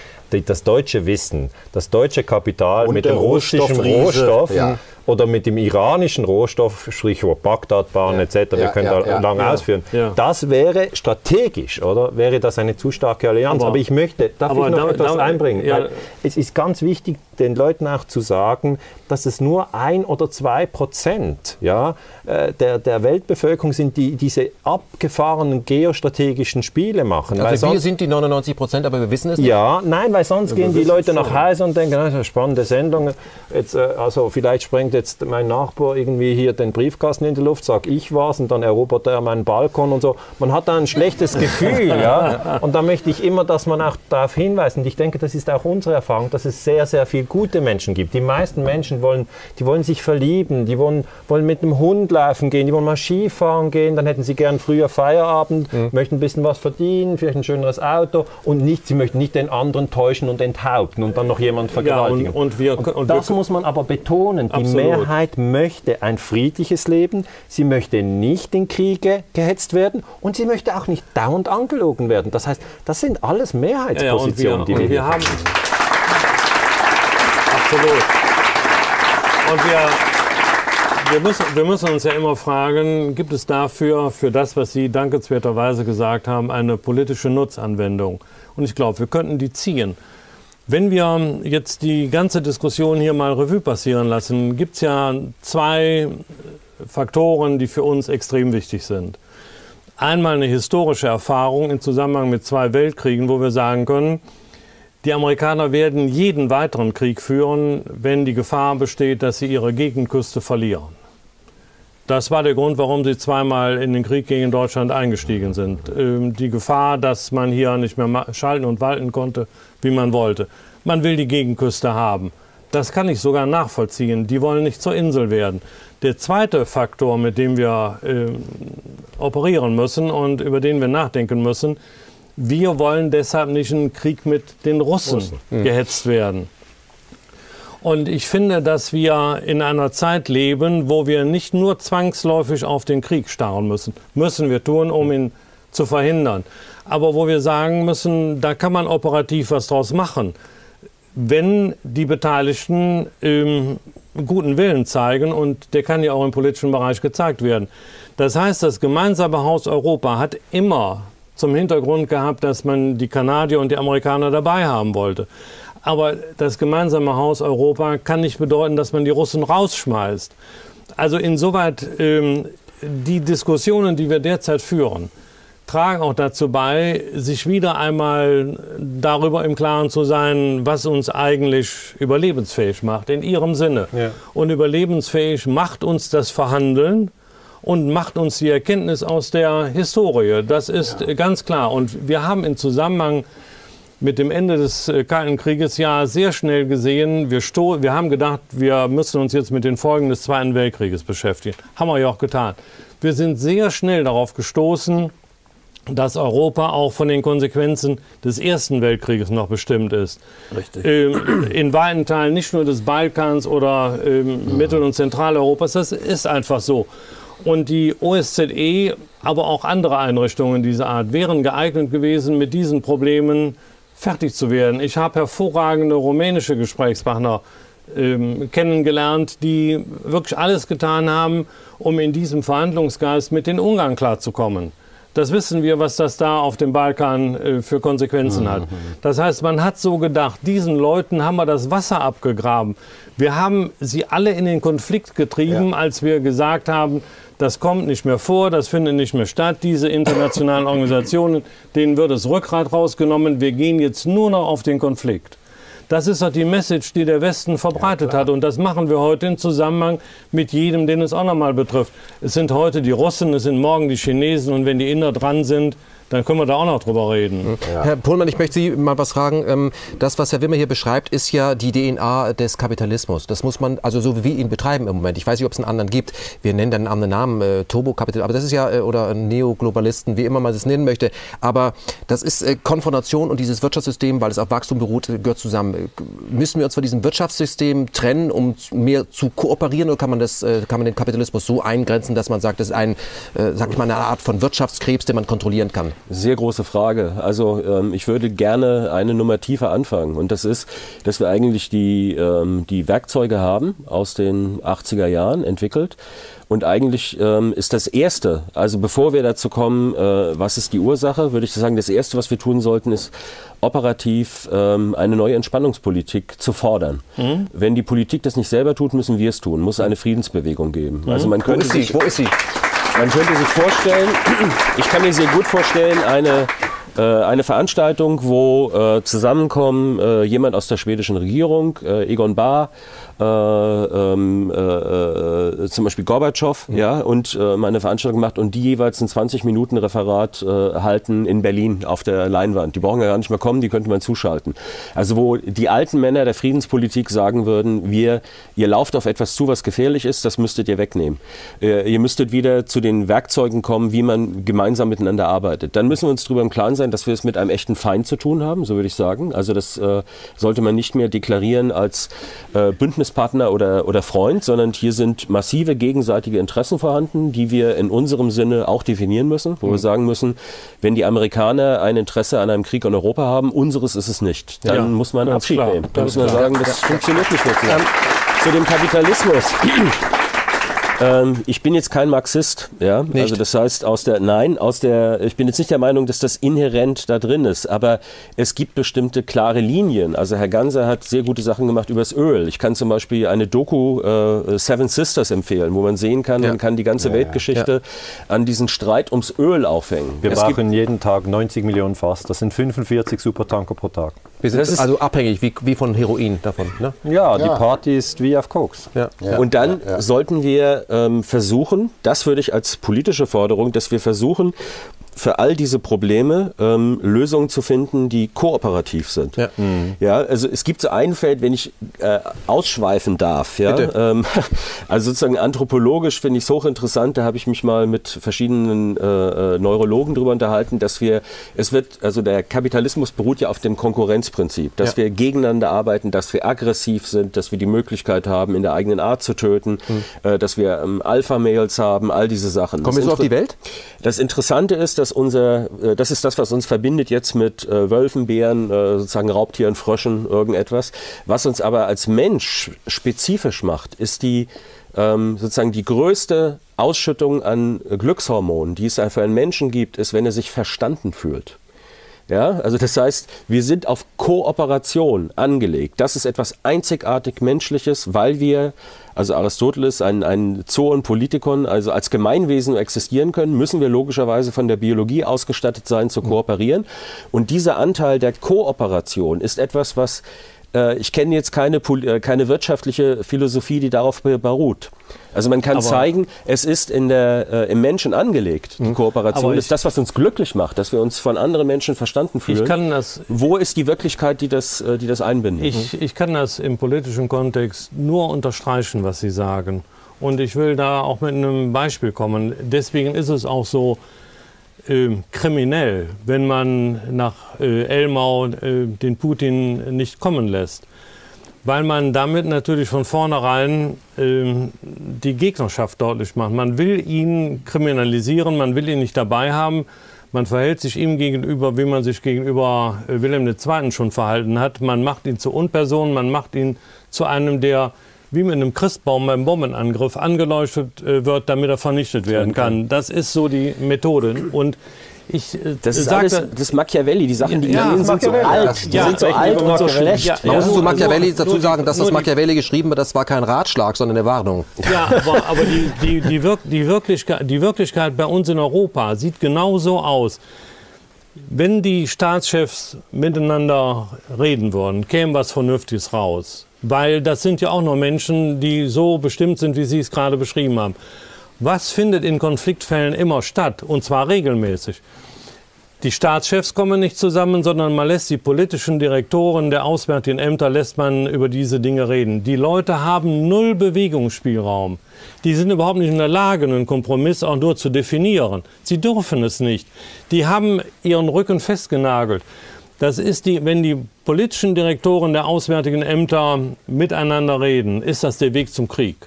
das deutsche Wissen, das deutsche Kapital und mit dem russischen Rohstoff ja. oder mit dem iranischen Rohstoff, Stichwort Bagdadbahn ja. etc., wir ja, können da lange ausführen, das wäre strategisch, oder? Wäre das eine zu starke Allianz? Aber, aber ich möchte, darf ich noch da, etwas da, einbringen? es ist ganz wichtig, den Leuten auch zu sagen, dass es nur ein oder zwei Prozent ja, äh, der, der Weltbevölkerung sind, die diese abgefahrenen geostrategischen Spiele machen. Also wir sind die 99 Prozent, aber wir wissen es nicht. Ja, nein, weil weil sonst gehen die Leute nach Hause und denken, das ist eine spannende Sendung. Jetzt, äh, also vielleicht sprengt jetzt mein Nachbar irgendwie hier den Briefkasten in die Luft, sag ich was und dann erobert er meinen Balkon und so. Man hat da ein schlechtes Gefühl, ja. Und da möchte ich immer, dass man auch darauf hinweist. Und ich denke, das ist auch unsere Erfahrung, dass es sehr, sehr viele gute Menschen gibt. Die meisten Menschen wollen, die wollen sich verlieben, die wollen, wollen mit einem Hund laufen gehen, die wollen mal Skifahren gehen, dann hätten sie gern früher Feierabend, mhm. möchten ein bisschen was verdienen, vielleicht ein schöneres Auto und nicht, sie möchten nicht den anderen täuschen täuschen und enthaupten und dann noch jemand vergewaltigen. Ja, und, und, wir, und, und das wir, muss man aber betonen. Die absolut. Mehrheit möchte ein friedliches Leben. Sie möchte nicht in Kriege gehetzt werden und sie möchte auch nicht dauernd angelogen werden. Das heißt, das sind alles Mehrheitspositionen, ja, wir, die wir, wir haben. Absolut. Und wir, wir, müssen, wir müssen uns ja immer fragen, gibt es dafür, für das, was Sie dankenswerterweise gesagt haben, eine politische Nutzanwendung? Und ich glaube, wir könnten die ziehen. Wenn wir jetzt die ganze Diskussion hier mal Revue passieren lassen, gibt es ja zwei Faktoren, die für uns extrem wichtig sind. Einmal eine historische Erfahrung im Zusammenhang mit zwei Weltkriegen, wo wir sagen können, die Amerikaner werden jeden weiteren Krieg führen, wenn die Gefahr besteht, dass sie ihre Gegenküste verlieren. Das war der Grund, warum sie zweimal in den Krieg gegen Deutschland eingestiegen sind. Ähm, die Gefahr, dass man hier nicht mehr schalten und walten konnte, wie man wollte. Man will die Gegenküste haben. Das kann ich sogar nachvollziehen. Die wollen nicht zur Insel werden. Der zweite Faktor, mit dem wir äh, operieren müssen und über den wir nachdenken müssen, wir wollen deshalb nicht einen Krieg mit den Russen, Russen. Mhm. gehetzt werden. Und ich finde, dass wir in einer Zeit leben, wo wir nicht nur zwangsläufig auf den Krieg starren müssen. Müssen wir tun, um ihn zu verhindern. Aber wo wir sagen müssen, da kann man operativ was draus machen. Wenn die Beteiligten ähm, guten Willen zeigen, und der kann ja auch im politischen Bereich gezeigt werden. Das heißt, das gemeinsame Haus Europa hat immer zum Hintergrund gehabt, dass man die Kanadier und die Amerikaner dabei haben wollte. Aber das gemeinsame Haus Europa kann nicht bedeuten, dass man die Russen rausschmeißt. Also insoweit ähm, die Diskussionen, die wir derzeit führen, tragen auch dazu bei, sich wieder einmal darüber im Klaren zu sein, was uns eigentlich überlebensfähig macht, in ihrem Sinne. Ja. Und überlebensfähig macht uns das Verhandeln und macht uns die Erkenntnis aus der Historie. Das ist ja. ganz klar. Und wir haben im Zusammenhang mit dem Ende des äh, Kalten Krieges ja sehr schnell gesehen, wir, wir haben gedacht, wir müssen uns jetzt mit den Folgen des Zweiten Weltkrieges beschäftigen. Haben wir ja auch getan. Wir sind sehr schnell darauf gestoßen, dass Europa auch von den Konsequenzen des Ersten Weltkrieges noch bestimmt ist. Richtig. Ähm, in weiten Teilen nicht nur des Balkans oder ähm, Mittel- und Zentraleuropas, das ist einfach so. Und die OSZE, aber auch andere Einrichtungen dieser Art wären geeignet gewesen, mit diesen Problemen fertig zu werden. Ich habe hervorragende rumänische Gesprächspartner ähm, kennengelernt, die wirklich alles getan haben, um in diesem Verhandlungsgeist mit den Ungarn klarzukommen. Das wissen wir, was das da auf dem Balkan äh, für Konsequenzen hat. Das heißt, man hat so gedacht, diesen Leuten haben wir das Wasser abgegraben. Wir haben sie alle in den Konflikt getrieben, ja. als wir gesagt haben, das kommt nicht mehr vor, das findet nicht mehr statt. Diese internationalen Organisationen, denen wird das Rückgrat rausgenommen. Wir gehen jetzt nur noch auf den Konflikt. Das ist doch die Message, die der Westen verbreitet ja, hat. Und das machen wir heute im Zusammenhang mit jedem, den es auch nochmal betrifft. Es sind heute die Russen, es sind morgen die Chinesen. Und wenn die Inder dran sind, dann können wir da auch noch drüber reden. Ja. Herr Pohlmann, ich möchte Sie mal was fragen. Ähm, das, was Herr Wimmer hier beschreibt, ist ja die DNA des Kapitalismus. Das muss man, also so wie wir ihn betreiben im Moment. Ich weiß nicht, ob es einen anderen gibt. Wir nennen dann einen anderen Namen, äh, Turbokapital, aber das ist ja, äh, oder Neoglobalisten, wie immer man es nennen möchte. Aber das ist äh, Konfrontation und dieses Wirtschaftssystem, weil es auf Wachstum beruht, gehört zusammen. Müssen wir uns von diesem Wirtschaftssystem trennen, um mehr zu kooperieren, oder kann man, das, äh, kann man den Kapitalismus so eingrenzen, dass man sagt, das ist ein, äh, sag ich mal, eine Art von Wirtschaftskrebs, den man kontrollieren kann? Sehr große Frage. Also ähm, ich würde gerne eine Nummer tiefer anfangen. Und das ist, dass wir eigentlich die, ähm, die Werkzeuge haben aus den 80er Jahren entwickelt. Und eigentlich ähm, ist das Erste, also bevor wir dazu kommen, äh, was ist die Ursache, würde ich sagen, das Erste, was wir tun sollten, ist operativ ähm, eine neue Entspannungspolitik zu fordern. Mhm. Wenn die Politik das nicht selber tut, müssen wir es tun, muss eine Friedensbewegung geben. Mhm. Also man könnte Wo ist sie? Wo ist sie? Man könnte sich vorstellen, ich kann mir sehr gut vorstellen, eine eine Veranstaltung, wo äh, zusammenkommen äh, jemand aus der schwedischen Regierung, äh, Egon Bahr, äh, ähm, äh, zum Beispiel Gorbatschow, mhm. ja, und meine Veranstaltung gemacht und die jeweils ein 20 Minuten Referat halten in Berlin auf der Leinwand. Die brauchen ja gar nicht mehr kommen, die könnte man zuschalten. Also wo die alten Männer der Friedenspolitik sagen würden, wir, ihr lauft auf etwas zu, was gefährlich ist, das müsstet ihr wegnehmen. ihr müsstet wieder zu den Werkzeugen kommen, wie man gemeinsam miteinander arbeitet. Dann müssen wir uns darüber im Klaren sein, sein, dass wir es mit einem echten Feind zu tun haben, so würde ich sagen. Also das äh, sollte man nicht mehr deklarieren als äh, Bündnispartner oder, oder Freund, sondern hier sind massive gegenseitige Interessen vorhanden, die wir in unserem Sinne auch definieren müssen, wo mhm. wir sagen müssen, wenn die Amerikaner ein Interesse an einem Krieg in Europa haben, unseres ist es nicht. Dann ja, muss man Abschied nehmen. Dann muss man sagen, das ja. funktioniert nicht mehr. Ähm, zu dem Kapitalismus. Ähm, ich bin jetzt kein Marxist, ja. Nicht. Also das heißt, aus der, nein, aus der, ich bin jetzt nicht der Meinung, dass das inhärent da drin ist, aber es gibt bestimmte klare Linien. Also Herr Ganser hat sehr gute Sachen gemacht über das Öl. Ich kann zum Beispiel eine Doku äh, Seven Sisters empfehlen, wo man sehen kann, ja. man kann die ganze ja, Weltgeschichte ja. an diesen Streit ums Öl aufhängen. Wir es brauchen jeden Tag 90 Millionen Fass. Das sind 45 Supertanker pro Tag. Wir sind also abhängig wie, wie von Heroin davon. Ne? Ja, die Party ist wie auf Koks. Und dann sollten wir ähm, versuchen, das würde ich als politische Forderung, dass wir versuchen, für all diese Probleme ähm, Lösungen zu finden, die kooperativ sind. Ja. Mhm. ja, also es gibt so ein Feld, wenn ich äh, ausschweifen darf. Ja, ähm, also sozusagen anthropologisch finde ich es hochinteressant. Da habe ich mich mal mit verschiedenen äh, äh, Neurologen darüber unterhalten, dass wir, es wird, also der Kapitalismus beruht ja auf dem Konkurrenzprinzip, dass ja. wir gegeneinander arbeiten, dass wir aggressiv sind, dass wir die Möglichkeit haben, in der eigenen Art zu töten, mhm. äh, dass wir ähm, Alpha-Mails haben, all diese Sachen. Kommen wir so auf die Welt? Das Interessante ist, dass unser, äh, das ist das, was uns verbindet jetzt mit äh, Wölfen, Bären, äh, sozusagen Raubtieren, Fröschen, irgendetwas. Was uns aber als Mensch spezifisch macht, ist die ähm, sozusagen die größte Ausschüttung an Glückshormonen, die es für einen Menschen gibt, ist, wenn er sich verstanden fühlt. Ja, also das heißt, wir sind auf Kooperation angelegt. Das ist etwas einzigartig Menschliches, weil wir, also Aristoteles, ein, ein Zoon Politikon, also als Gemeinwesen existieren können, müssen wir logischerweise von der Biologie ausgestattet sein, zu kooperieren. Und dieser Anteil der Kooperation ist etwas, was ich kenne jetzt keine, äh, keine wirtschaftliche Philosophie, die darauf beruht. Also man kann aber zeigen, es ist in der, äh, im Menschen angelegt. Die hm. Kooperation ist das, was uns glücklich macht, dass wir uns von anderen Menschen verstanden fühlen. Ich kann das, Wo ist die Wirklichkeit, die das, äh, die das einbindet? Ich, ich kann das im politischen Kontext nur unterstreichen, was Sie sagen. Und ich will da auch mit einem Beispiel kommen. Deswegen ist es auch so, äh, kriminell, wenn man nach äh, Elmau äh, den Putin nicht kommen lässt. Weil man damit natürlich von vornherein ähm, die Gegnerschaft deutlich macht. Man will ihn kriminalisieren, man will ihn nicht dabei haben. Man verhält sich ihm gegenüber, wie man sich gegenüber äh, Wilhelm II. schon verhalten hat. Man macht ihn zur Unperson, man macht ihn zu einem, der wie mit einem Christbaum beim Bombenangriff angeleuchtet äh, wird, damit er vernichtet werden kann. Das ist so die Methode. Und ich, äh, das ist sagte, alles, das Machiavelli, die Sachen, die ja, sind so alt, die ja, sind so alt und so schlecht. Ja, Man muss zu Machiavelli dazu sagen, dass das Machiavelli geschrieben hat, das war kein Ratschlag, sondern eine Warnung. Ja, aber, aber die, die, die, Wirk die, Wirklichkeit, die Wirklichkeit bei uns in Europa sieht genau so aus. Wenn die Staatschefs miteinander reden würden, käme was Vernünftiges raus. Weil das sind ja auch nur Menschen, die so bestimmt sind, wie Sie es gerade beschrieben haben. Was findet in Konfliktfällen immer statt? Und zwar regelmäßig. Die Staatschefs kommen nicht zusammen, sondern man lässt die politischen Direktoren der auswärtigen Ämter lässt man über diese Dinge reden. Die Leute haben null Bewegungsspielraum. Die sind überhaupt nicht in der Lage, einen Kompromiss auch nur zu definieren. Sie dürfen es nicht. Die haben ihren Rücken festgenagelt. Das ist die, wenn die politischen Direktoren der auswärtigen Ämter miteinander reden, ist das der Weg zum Krieg.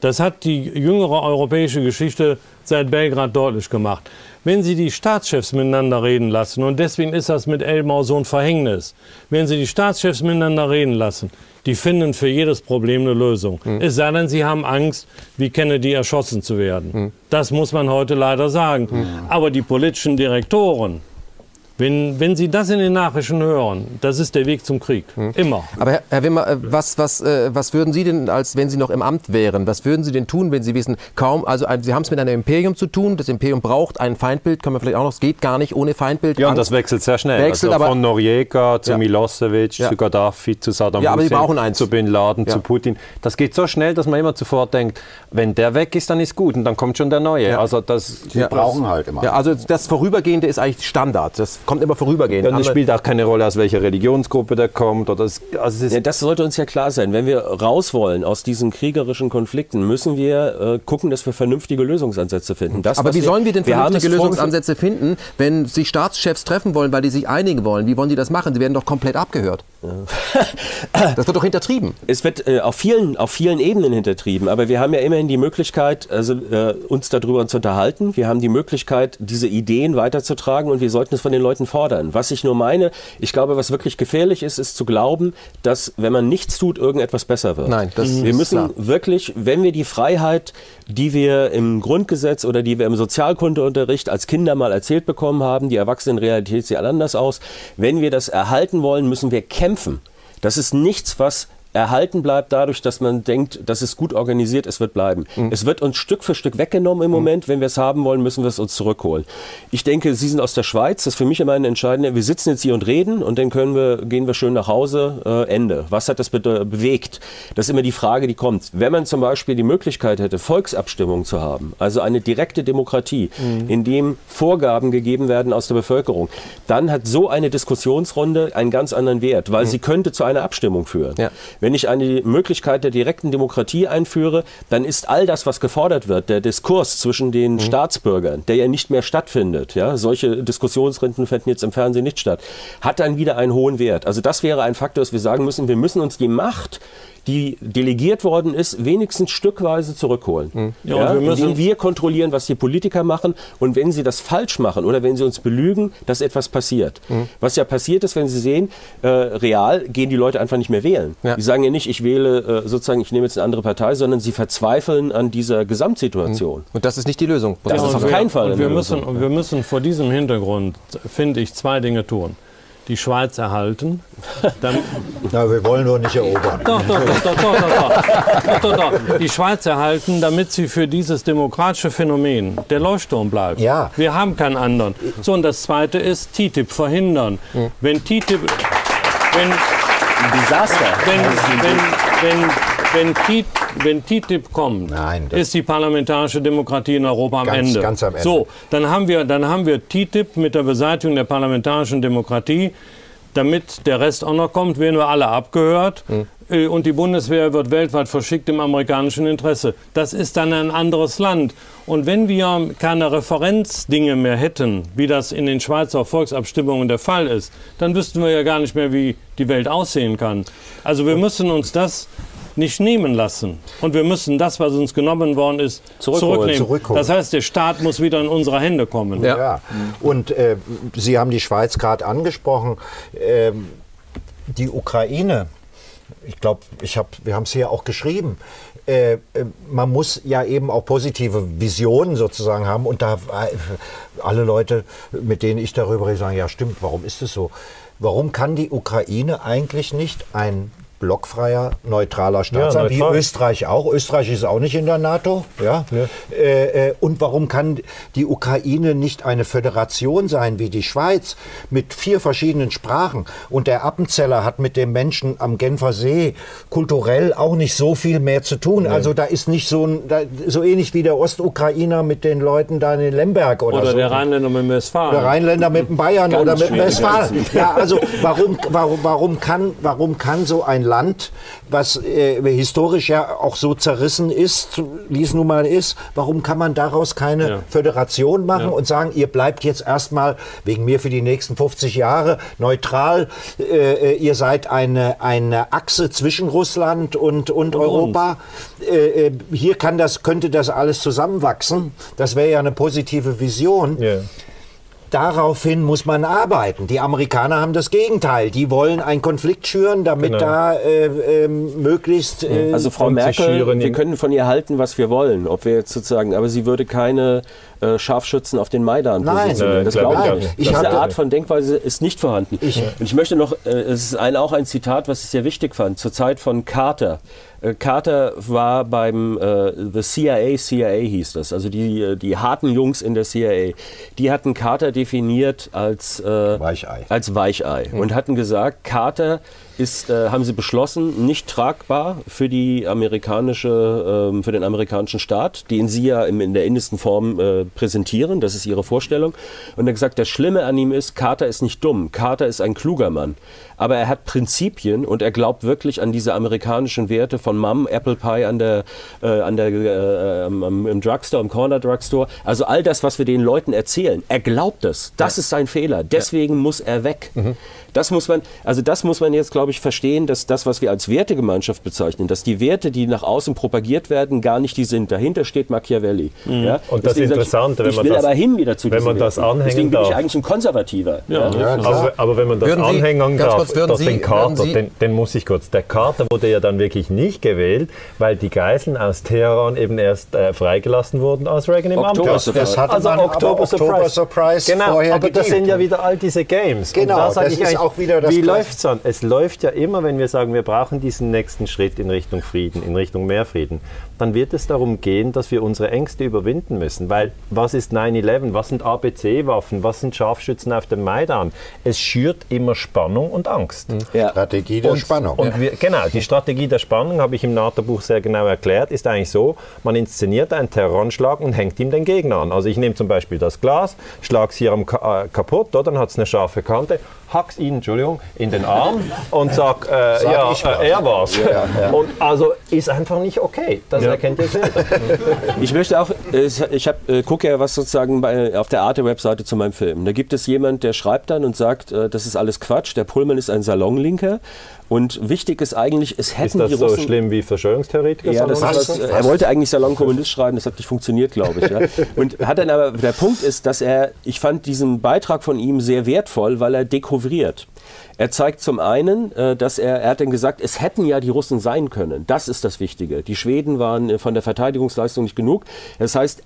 Das hat die jüngere europäische Geschichte seit Belgrad deutlich gemacht. Wenn Sie die Staatschefs miteinander reden lassen, und deswegen ist das mit Elmau so ein Verhängnis, wenn Sie die Staatschefs miteinander reden lassen, die finden für jedes Problem eine Lösung. Hm. Es sei denn, sie haben Angst, wie Kennedy erschossen zu werden. Hm. Das muss man heute leider sagen. Hm. Aber die politischen Direktoren, wenn, wenn Sie das in den Nachrichten hören, das ist der Weg zum Krieg. Hm. Immer. Aber Herr, Herr Wimmer, äh, was, was, äh, was würden Sie denn, als wenn Sie noch im Amt wären, was würden Sie denn tun, wenn Sie wissen, kaum, also Sie haben es mit einem Imperium zu tun, das Imperium braucht ein Feindbild, können wir vielleicht auch noch, es geht gar nicht ohne Feindbild. Ja, und das wechselt sehr schnell. Wechselt, also von Noriega zu ja. Milosevic, ja. zu Gaddafi, zu Saddam ja, aber Hussein, zu Bin Laden, ja. zu Putin. Das geht so schnell, dass man immer zuvor denkt, wenn der weg ist, dann ist gut und dann kommt schon der Neue. Also das, Sie brauchen halt immer. Ja, also das Vorübergehende ist eigentlich Standard. Das kommt immer vorübergehend. Ja, und es spielt auch keine Rolle, aus welcher Religionsgruppe der kommt. Oder es, also ja, das sollte uns ja klar sein. Wenn wir raus wollen aus diesen kriegerischen Konflikten, müssen wir äh, gucken, dass wir vernünftige Lösungsansätze finden. Das, Aber wie wir, sollen wir denn vernünftige Lösungsansätze finden, wenn sich Staatschefs treffen wollen, weil die sich einigen wollen? Wie wollen die das machen? Sie werden doch komplett abgehört. Das wird doch hintertrieben. Es wird äh, auf, vielen, auf vielen Ebenen hintertrieben. Aber wir haben ja immerhin die Möglichkeit, also, äh, uns darüber zu unterhalten. Wir haben die Möglichkeit, diese Ideen weiterzutragen und wir sollten es von den Leuten fordern. Was ich nur meine, ich glaube, was wirklich gefährlich ist, ist zu glauben, dass, wenn man nichts tut, irgendetwas besser wird. Nein, das wir müssen klar. wirklich, wenn wir die Freiheit, die wir im Grundgesetz oder die wir im Sozialkundeunterricht als Kinder mal erzählt bekommen haben, die Erwachsenenrealität sieht anders aus, wenn wir das erhalten wollen, müssen wir kämpfen. Das ist nichts, was erhalten bleibt dadurch, dass man denkt, das ist gut organisiert, es wird bleiben. Mhm. Es wird uns Stück für Stück weggenommen im mhm. Moment. Wenn wir es haben wollen, müssen wir es uns zurückholen. Ich denke, Sie sind aus der Schweiz. Das ist für mich immer ein entscheidender. Wir sitzen jetzt hier und reden und dann können wir, gehen wir schön nach Hause. Äh, Ende. Was hat das be bewegt? Das ist immer die Frage, die kommt. Wenn man zum Beispiel die Möglichkeit hätte, Volksabstimmungen zu haben, also eine direkte Demokratie, mhm. in dem Vorgaben gegeben werden aus der Bevölkerung, dann hat so eine Diskussionsrunde einen ganz anderen Wert, weil mhm. sie könnte zu einer Abstimmung führen. Ja. Wenn ich eine Möglichkeit der direkten Demokratie einführe, dann ist all das, was gefordert wird, der Diskurs zwischen den mhm. Staatsbürgern, der ja nicht mehr stattfindet, ja, solche Diskussionsrunden finden jetzt im Fernsehen nicht statt, hat dann wieder einen hohen Wert. Also das wäre ein Faktor, dass wir sagen müssen, wir müssen uns die Macht die delegiert worden ist, wenigstens stückweise zurückholen. Mhm. Ja, ja, wir müssen wir kontrollieren, was die Politiker machen und wenn sie das falsch machen oder wenn sie uns belügen, dass etwas passiert. Mhm. Was ja passiert ist, wenn Sie sehen, äh, real gehen die Leute einfach nicht mehr wählen. Ja. Die sagen ja nicht, ich wähle äh, sozusagen, ich nehme jetzt eine andere Partei, sondern sie verzweifeln an dieser Gesamtsituation. Mhm. Und das ist nicht die Lösung. Das ist auf keinen Fall. Und wir, müssen, und wir müssen vor diesem Hintergrund, finde ich, zwei Dinge tun die Schweiz erhalten. Dann Na, wir wollen nur nicht erobern. Doch, doch, doch, doch, doch, doch, doch, doch, doch. Die Schweiz erhalten, damit sie für dieses demokratische Phänomen der Leuchtturm bleibt. Ja. Wir haben keinen anderen. So, und das Zweite ist TTIP verhindern. Hm. Wenn TTIP... Wenn, Ein Desaster. Wenn, wenn, wenn, wenn, TTIP, wenn TTIP kommt, Nein, ist die parlamentarische Demokratie in Europa am ganz, Ende. Ganz am Ende. So, dann haben, wir, dann haben wir TTIP mit der Beseitigung der parlamentarischen Demokratie. Damit der Rest auch noch kommt, werden wir alle abgehört. Hm. Und die Bundeswehr wird weltweit verschickt im amerikanischen Interesse. Das ist dann ein anderes Land. Und wenn wir keine Referenzdinge mehr hätten, wie das in den Schweizer Volksabstimmungen der Fall ist, dann wüssten wir ja gar nicht mehr, wie die Welt aussehen kann. Also wir müssen uns das nicht nehmen lassen. Und wir müssen das, was uns genommen worden ist, zurücknehmen. Zurückholen. Das heißt, der Staat muss wieder in unsere Hände kommen. Ja. ja. Und äh, Sie haben die Schweiz gerade angesprochen. Ähm, die Ukraine, ich glaube, ich hab, wir haben es hier auch geschrieben. Äh, äh, man muss ja eben auch positive Visionen sozusagen haben. Und da äh, alle Leute, mit denen ich darüber rede, sagen, ja stimmt, warum ist es so? Warum kann die Ukraine eigentlich nicht ein blockfreier, neutraler Staat ja, sein, neutral. wie Österreich auch. Österreich ist auch nicht in der NATO. Ja? ja. Äh, äh, und warum kann die Ukraine nicht eine Föderation sein wie die Schweiz mit vier verschiedenen Sprachen? Und der Appenzeller hat mit den Menschen am Genfer See kulturell auch nicht so viel mehr zu tun. Ja. Also da ist nicht so, ein, da, so ähnlich wie der Ostukrainer mit den Leuten da in Lemberg oder, oder so. der Rheinländer mit dem Westfalen. Der Rheinländer mit dem Bayern Ganz oder mit dem Westfalen. Ja, also warum, warum, warum, kann, warum kann so ein Land Land, was äh, historisch ja auch so zerrissen ist, wie es nun mal ist, warum kann man daraus keine ja. Föderation machen ja. und sagen, ihr bleibt jetzt erstmal wegen mir für die nächsten 50 Jahre neutral, äh, äh, ihr seid eine, eine Achse zwischen Russland und, und, und Europa. Äh, äh, hier kann das, könnte das alles zusammenwachsen. Das wäre ja eine positive Vision. Yeah daraufhin muss man arbeiten. Die Amerikaner haben das Gegenteil. Die wollen einen Konflikt schüren, damit genau. da äh, äh, möglichst. Äh, also Frau Merkel, wir können von ihr halten, was wir wollen, ob wir jetzt sozusagen, aber sie würde keine äh, Scharfschützen auf den Maidan Nein, positionieren. Das glaube ich nicht. Ich Diese Art von Denkweise ist nicht vorhanden. Ich, Und ich möchte noch, äh, es ist ein, auch ein Zitat, was ich sehr wichtig fand, zur Zeit von Carter. Äh, Carter war beim äh, The CIA, CIA hieß das, also die, äh, die harten Jungs in der CIA. Die hatten Carter definiert als äh, Weichei, als Weichei mhm. und hatten gesagt, Carter ist, äh, haben sie beschlossen, nicht tragbar für die amerikanische, äh, für den amerikanischen Staat, den sie ja im, in der innesten Form äh, präsentieren. Das ist ihre Vorstellung. Und er hat gesagt, das Schlimme an ihm ist, Carter ist nicht dumm. Carter ist ein kluger Mann. Aber er hat Prinzipien und er glaubt wirklich an diese amerikanischen Werte von Mom, Apple Pie an der, äh, an der, äh, im Drugstore, im Corner Drugstore. Also all das, was wir den Leuten erzählen. Er glaubt es. Das ja. ist sein Fehler. Deswegen ja. muss er weg. Mhm. Das muss man, also das muss man jetzt, glaube ich, verstehen, dass das, was wir als Wertegemeinschaft bezeichnen, dass die Werte, die nach außen propagiert werden, gar nicht die sind. Dahinter steht Machiavelli. Mhm. Ja? Und das Interessante, ich, wenn man will das, aber hin wieder zu wenn man das anhängen Deswegen bin ich eigentlich ein Konservativer. Ja. ja aber, aber, wenn man das würden anhängen darf, kurz, den Carter, den, den, muss ich kurz. Der Carter wurde ja dann wirklich nicht gewählt, weil die Geiseln aus Teheran eben erst äh, freigelassen wurden, als Reagan im Amt war. Das hatte also man Oktober, Oktober Surprise. Surprise genau, aber das sind ja wieder all diese Games. Genau, das ist auch wieder das Wie läuft es an? Es läuft ja immer, wenn wir sagen, wir brauchen diesen nächsten Schritt in Richtung Frieden, in Richtung mehr Frieden, dann wird es darum gehen, dass wir unsere Ängste überwinden müssen. Weil was ist 9-11? Was sind ABC-Waffen? Was sind Scharfschützen auf dem Maidan? Es schürt immer Spannung und Angst. Mhm. Ja. Strategie der und, Spannung. Und wir, genau, die Strategie der Spannung, habe ich im NATO-Buch sehr genau erklärt, ist eigentlich so, man inszeniert einen Terroranschlag und hängt ihm den Gegner an. Also ich nehme zum Beispiel das Glas, schlage es hier am, äh, kaputt, oder? dann hat es eine scharfe Kante, hack's ihn, Entschuldigung, in den Arm und sag, äh, sag ja, äh, er war's. Ja, ja. Und also ist einfach nicht okay. Das ja. erkennt ihr selber. Ich möchte auch, ich hab, äh, gucke ja was sozusagen bei, auf der Arte-Webseite zu meinem Film. Da gibt es jemand, der schreibt dann und sagt, äh, das ist alles Quatsch. Der Pullman ist ein Salonlinker. Und wichtig ist eigentlich, es hätten ist das die Russen... so schlimm wie Verschwörungstheoretiker? Ja, das was, er wollte eigentlich Salonkommunist schreiben, das hat nicht funktioniert, glaube ich. Ja. Und hat dann aber, der Punkt ist, dass er, ich fand diesen Beitrag von ihm sehr wertvoll, weil er dekouvriert. Er zeigt zum einen, äh, dass er, er hat dann gesagt, es hätten ja die Russen sein können. Das ist das Wichtige. Die Schweden waren äh, von der Verteidigungsleistung nicht genug. Das heißt,